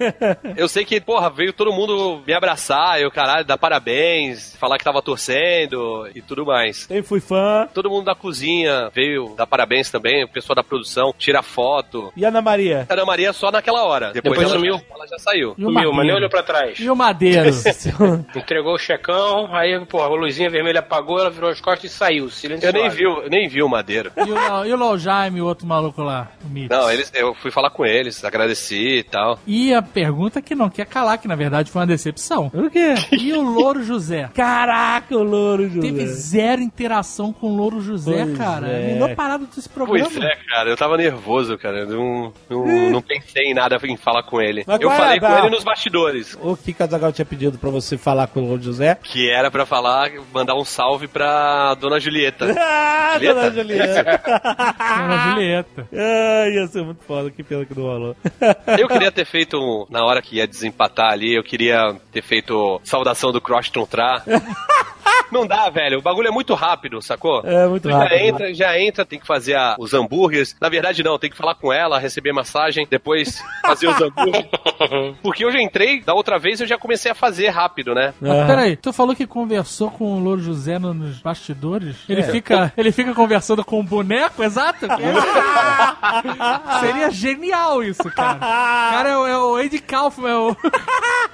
[LAUGHS] Eu sei que, porra, veio todo mundo me abraçar, eu, caralho, dar parabéns, falar que tava torcendo e tudo mais. Eu fui fã. Todo mundo da cozinha veio dar parabéns também, o pessoal da produção, tira foto. E Ana Maria? A Ana Maria só naquela hora. Depois, Depois ela, sumiu. ela já saiu. E o Sumiu, mas nem olhou pra trás. E o Madeiro? [LAUGHS] [LAUGHS] Entregou o checão, aí, pô, a luzinha vermelha apagou, ela virou as costas e saiu. Silêncio. Eu nem vi, eu nem vi o Madeiro. E o, e o Jaime, o outro maluco lá, o? Não, eles, eu fui falar com eles, agradeci e tal. E a pergunta que não quer calar, que na verdade foi uma decepção. O quê? E o Louro José? Caraca, o louro, José. Teve zero interação com o Louro José, Pois cara. é. É a melhor parada desse programa. Pois é, cara, eu tava nervoso, cara. Eu não, não, não pensei em nada em falar com ele. Mas eu qual é, falei com ele nos bastidores. O que Casagal tinha pedido pra você falar com o José? Que era pra falar, mandar um salve pra dona Julieta. [LAUGHS] Ah, Julieta? dona Julieta. [LAUGHS] Dona Julieta. ah, ia ser muito foda, que pena que não rolou. [LAUGHS] Eu queria ter feito, um- na hora que ia desempatar ali, eu queria ter feito saudação do Croston Tra. Não dá, velho. O bagulho é muito rápido, sacou? É, muito Tu rápido. Já entra, já entra, tem que fazer a- os hambúrgueres. Na verdade, não, tem que falar com ela, receber massagem, depois fazer os hambúrgueres. [LAUGHS] Porque eu já entrei, da outra vez eu já comecei a fazer rápido, né? Mas peraí, tu falou que conversou com o Louro José no- nos bastidores? Ele, fica, ele fica conversando com o boneco, exato? [LAUGHS] [LAUGHS] Seria genial isso, cara. O cara é o, é o Andy Kaufman, é o,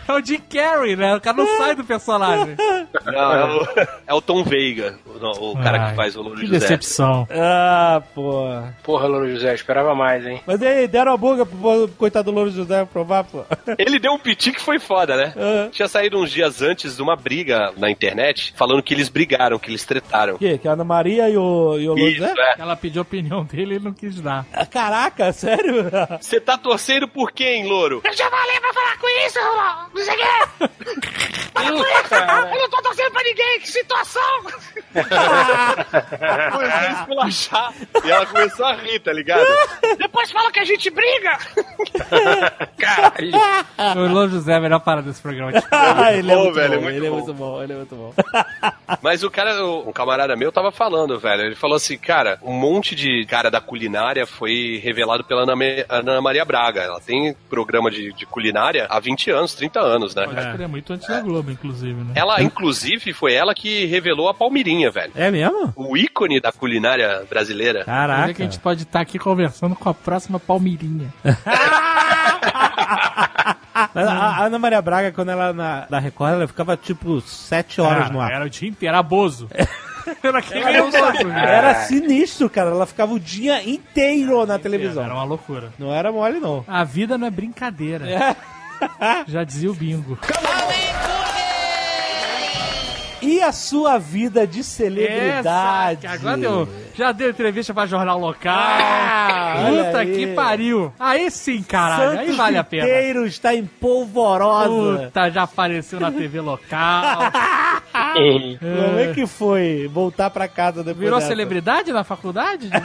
é o Jim Carrey, né? O cara não sai do personagem. Não, é o, é o Tom Veiga, o, o cara Ai, que faz o Louro Que José. decepção. Ah, pô. Porra, Louro José, esperava mais, hein? Mas aí, deram a buga pro coitado do Louro José provar, pô. [LAUGHS] Ele deu um piti que foi foda, né? Ah. Tinha saído uns dias antes de uma briga na internet, falando que eles brigaram, que eles tretaram. O quê? Que a Ana Maria e o, e o Louro Isso, José? é. Ela pediu a opinião dele e ele não quis dar. Ah, Caraca, sério? [LAUGHS] Você tá torcendo por quem, louro? Eu já falei pra falar com isso, irmão. Não sei o quê. [LAUGHS] Ih, cara. Eu não tô torcendo pra ninguém. Que situação. Começou a esculachar. E ela começou a rir, tá ligado? Depois fala que a gente briga. Caralho. O Louro José é a melhor parada desse programa. [LAUGHS] Ah, ele é bom, muito velho, é bom, muito ele é bom. muito bom, ele é muito bom. Mas o cara, o- um camarada meu tava falando, velho. Ele falou assim, cara, um monte de cara da culinária foi revelado pela Ana, Me- Ana Maria Braga. Ela tem programa de, de culinária há 20 anos, 30 anos, né? Pode crer, muito antes da Globo, inclusive, né? Ela, inclusive, Inclusive, foi ela que revelou a Palmirinha, velho. É mesmo? O ícone da culinária brasileira. Caraca. que a gente pode estar aqui conversando com a próxima Palmirinha. [LAUGHS] [LAUGHS] Mas a Ana Maria Braga, quando ela na, na Record, ela ficava tipo sete horas no ar. Era o dia inteiro, era bozo. [LAUGHS] Era um né? Era sinistro, cara. Ela ficava o dia inteiro na televisão. Era uma loucura. Não era mole, não. A vida não é brincadeira. Já dizia o bingo. E a sua vida de celebridade? Essa, agora deu, já deu entrevista pra jornal local. Ah, Puta aí. que pariu. Aí sim, caralho. aí Santos vale a pena. inteiro está em polvorosa. Puta, já apareceu na TV local. [LAUGHS] Como é que foi voltar pra casa depois Virou dessa? celebridade na faculdade? [LAUGHS]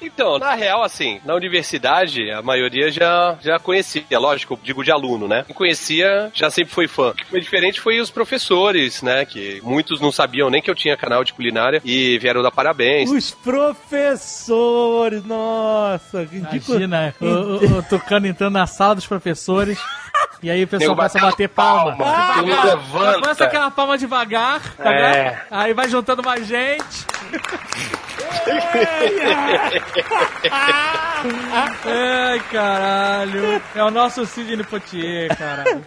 Então, na real, assim, na universidade, a maioria já, já conhecia, lógico, digo de aluno, né? Quem conhecia já sempre foi fã. O que foi diferente foi os professores, né? Que muitos não sabiam nem que eu tinha canal de culinária e vieram dar parabéns. Os professores, nossa. que ridículo. Imagina, o, o, o Tucano entrando na sala dos professores. E aí o pessoal começa a bater palma. palma, mundo levanta. Começa aquela palma devagar, tá É. vendo? Aí vai juntando mais gente. [LAUGHS] Ai, caralho. É o nosso Sidney Poitier, caralho.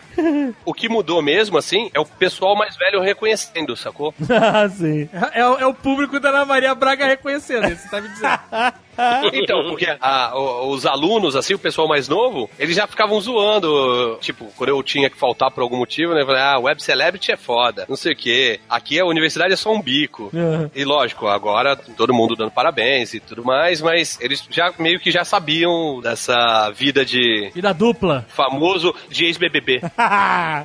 O que mudou mesmo, assim, é o pessoal mais velho reconhecendo, sacou? [LAUGHS] ah, sim. É, o- é o público da Ana Maria Braga reconhecendo, isso tá me dizendo. [LAUGHS] [LAUGHS] Então, porque a- os alunos, assim, o pessoal mais novo, eles já ficavam zoando. Tipo, quando eu tinha que faltar por algum motivo, né? eu falei, Ah, web celebrity é foda, não sei o quê. Aqui a universidade é só um bico. Uhum. E lógico, agora todo mundo dando parabéns e tudo mais, mas eles já meio que já sabiam dessa vida de Vida dupla. famoso de ex-BBB. [LAUGHS]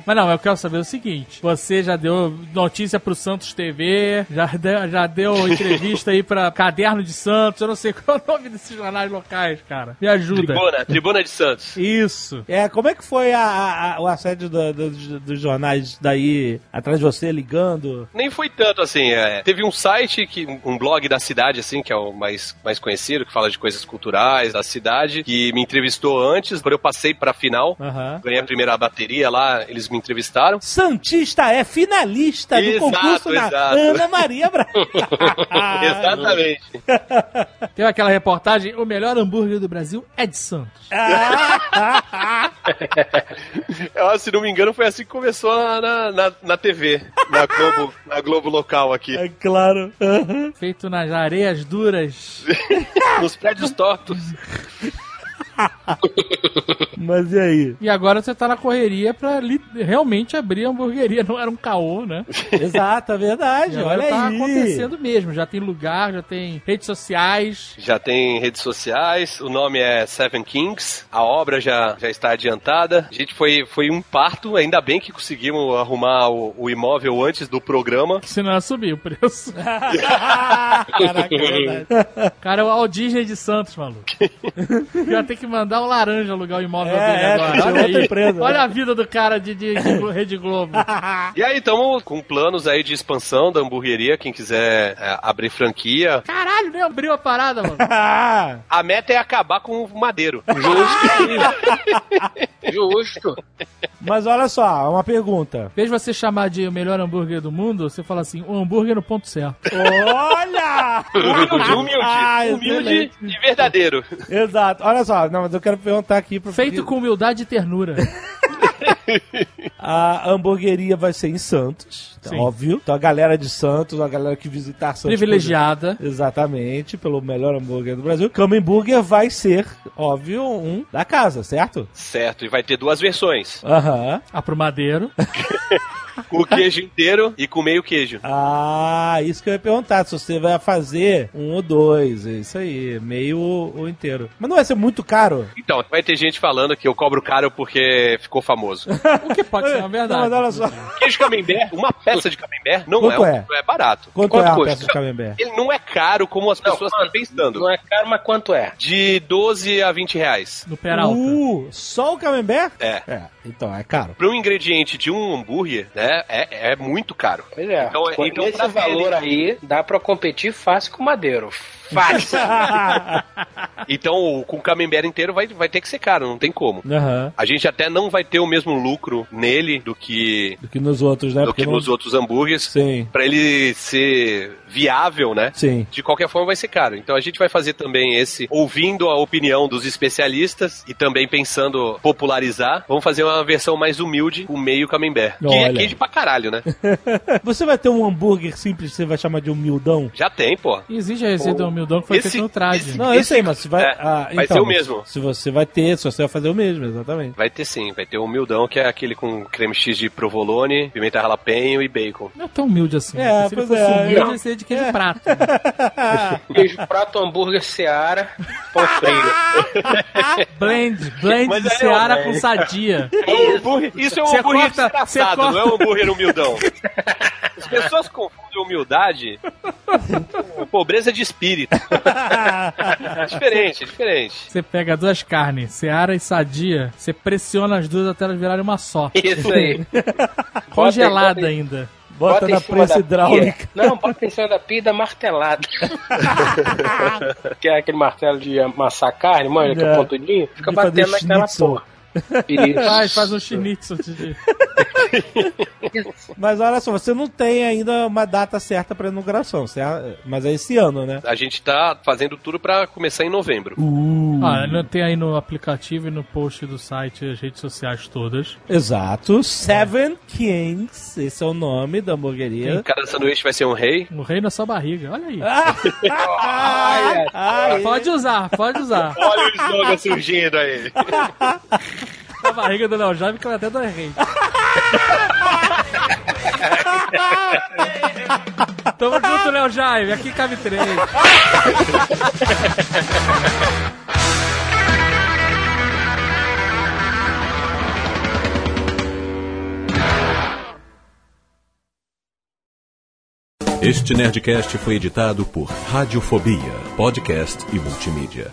Mas não, eu quero saber o seguinte: você já deu notícia pro Santos TV, já deu, já deu entrevista aí pra Caderno de Santos, eu não sei qual o nome desses jornais locais, cara. Me ajuda. Tribuna, Tribuna de Santos. Isso. É, como é que foi a, a- a- o assédio do- do- dos- dos jornais daí atrás de você ligando? Nem foi tanto assim. é. Teve um site, que, um blog da cidade, assim, que é o mais, mais conhecido, que fala de coisas culturais da cidade, que me entrevistou antes, quando eu passei pra final. Aham. Ganhei a primeira bateria lá, eles me entrevistaram. Santista é finalista do Exato, concurso da exato. Ana Maria Braga. [LAUGHS] Exatamente. Teve aquela reportagem: o melhor hambúrguer do Brasil é de Santos. [LAUGHS] Eu, se não me engano, foi assim que começou na, na, na TV, na Globo, na Globo local aqui. É claro. Aham. Feito nas areias duras. [LAUGHS] Nos prédios tortos. [LAUGHS] Mas e aí? E agora você tá na correria pra li- realmente abrir a hamburgueria. Não era um caô, né? [LAUGHS] Exato, é verdade. agora Olha tá aí. acontecendo mesmo. Já tem lugar, já tem redes sociais. Já tem redes sociais, o nome é Seven Kings, a obra já, já está adiantada. A gente foi, foi um parto, ainda bem que conseguimos arrumar o, o imóvel antes do programa. Senão ia subir o preço. [LAUGHS] Caraca, é verdade. Cara, é o Walt Disney de Santos, maluco. Já tem que mandar o laranja alugar o imóvel É, dele é, agora. tem Olha aí. empresa. Olha a vida do cara de, de, de Rede Globo. [LAUGHS] E aí estamos com planos aí de expansão da hamburgueria, quem quiser é, abrir franquia. Caralho, nem abriu a parada, mano. [LAUGHS] A meta é acabar com o madeiro. Justo. [LAUGHS] mas olha só, uma pergunta. De você chamar de o melhor hambúrguer do mundo, você fala assim, o hambúrguer no ponto certo. Olha! [LAUGHS] Humilde, humilde, Ah, humilde e verdadeiro. Exato. Olha só, não, mas eu quero perguntar aqui pro Feito com humildade e ternura. [LAUGHS] A hamburgueria vai ser em Santos, tá óbvio. Então a galera de Santos, a galera que visitar Santos. Privilegiada. Exatamente, pelo melhor hambúrguer do Brasil. Hambúrguer vai ser, óbvio, um da casa, certo? Certo, e vai ter duas versões. Aham. Aprumadeiro. [LAUGHS] Com o queijo inteiro e com meio queijo. Ah, isso que eu ia perguntar. Se você vai fazer um ou dois, é isso aí, meio ou, inteiro. Mas não vai ser muito caro? Então, vai ter gente falando que eu cobro caro porque ficou famoso. [LAUGHS] O que pode ser uma Não, verdade. mas olha só. Queijo camembert, uma peça de camembert não Quanto é, é? não é barato. Quanto, Quanto é a custa? peça de camembert? Ele não é caro como as Não, pessoas estão pensando. Não é caro, mas quanto é? De 12 a 20 reais. No Peralta. Uh, só o camembert? É. É, então é caro. Para um ingrediente de um hambúrguer, né? é, é, muito caro. Pois é. Então, Com então esse pra valor aí, dá pra competir fácil com o Madeiro. Fácil. [LAUGHS] Então, com o camembert inteiro vai, vai ter que ser caro, não tem como. Aham. A gente até não vai ter o mesmo lucro nele do que, Do que nos outros, né? do Porque que não- nos outros hambúrgueres. Sim, Pra ele ser viável, né? sim. De qualquer forma vai ser caro. Então a gente vai fazer também esse, ouvindo a opinião dos especialistas e também pensando popularizar, vamos fazer uma versão mais humilde, o meio camembert. Que é Olha. queijo pra caralho, né? [LAUGHS] Você vai ter um hambúrguer simples que você vai chamar de humildão? Já tem, pô. Existe a receita do humildão que foi Esse- feita no traje. esse- Não, eu Esse- sei, mas se vai. é, ah, vai então, ser o mas mesmo. Se você vai ter, se você vai fazer o mesmo, exatamente. Vai ter sim, vai ter o humildão, que é aquele com creme X de provolone, pimenta jalapenho e bacon. Não é tão humilde assim. É, Se ele pois fosse é. humilde, ele seria de queijo É. prato. né? [LAUGHS] Queijo prato, hambúrguer, seara, pão frio. [LAUGHS] Blend, blend Mas de é, seara é. com sadia. É um isso é um Você hambúrguer corta- desgraçado, corta- não é um hambúrguer humildão. [LAUGHS] As pessoas confundem humildade com pobreza de espírito. É diferente, é diferente. Você pega duas carnes, seara e sadia, você pressiona as duas até elas virarem uma só. Isso aí. [LAUGHS] Congelada Bota aí, ainda. Bota em na prensa da hidráulica. Não, bota em cima da pia e dá martelada. [LAUGHS] que é aquele martelo de amassar carne, manja, que é É. pontudinho. Fica De fazer batendo naquela porra. Isso. Faz, faz um de- Mas olha só, você não tem ainda uma data certa pra inauguração, certo? Mas é esse ano, né? A gente tá fazendo tudo pra começar em novembro. Ah, não tem aí no aplicativo e no post do site as redes sociais todas. Exato. Seven Kings, esse é o nome da hamburgueria. Cada sanduíche vai ser um rei. O rei na sua barriga, olha aí. Ai, [LAUGHS] ai. Pode usar, pode usar. Olha o slogan surgindo aí. [LAUGHS] A barriga do Léo Jaime que vai até dois reis. Tamo junto, Léo Jaime. Aqui cabe três. Este Nerdcast foi editado por Radiofobia, podcast e multimídia.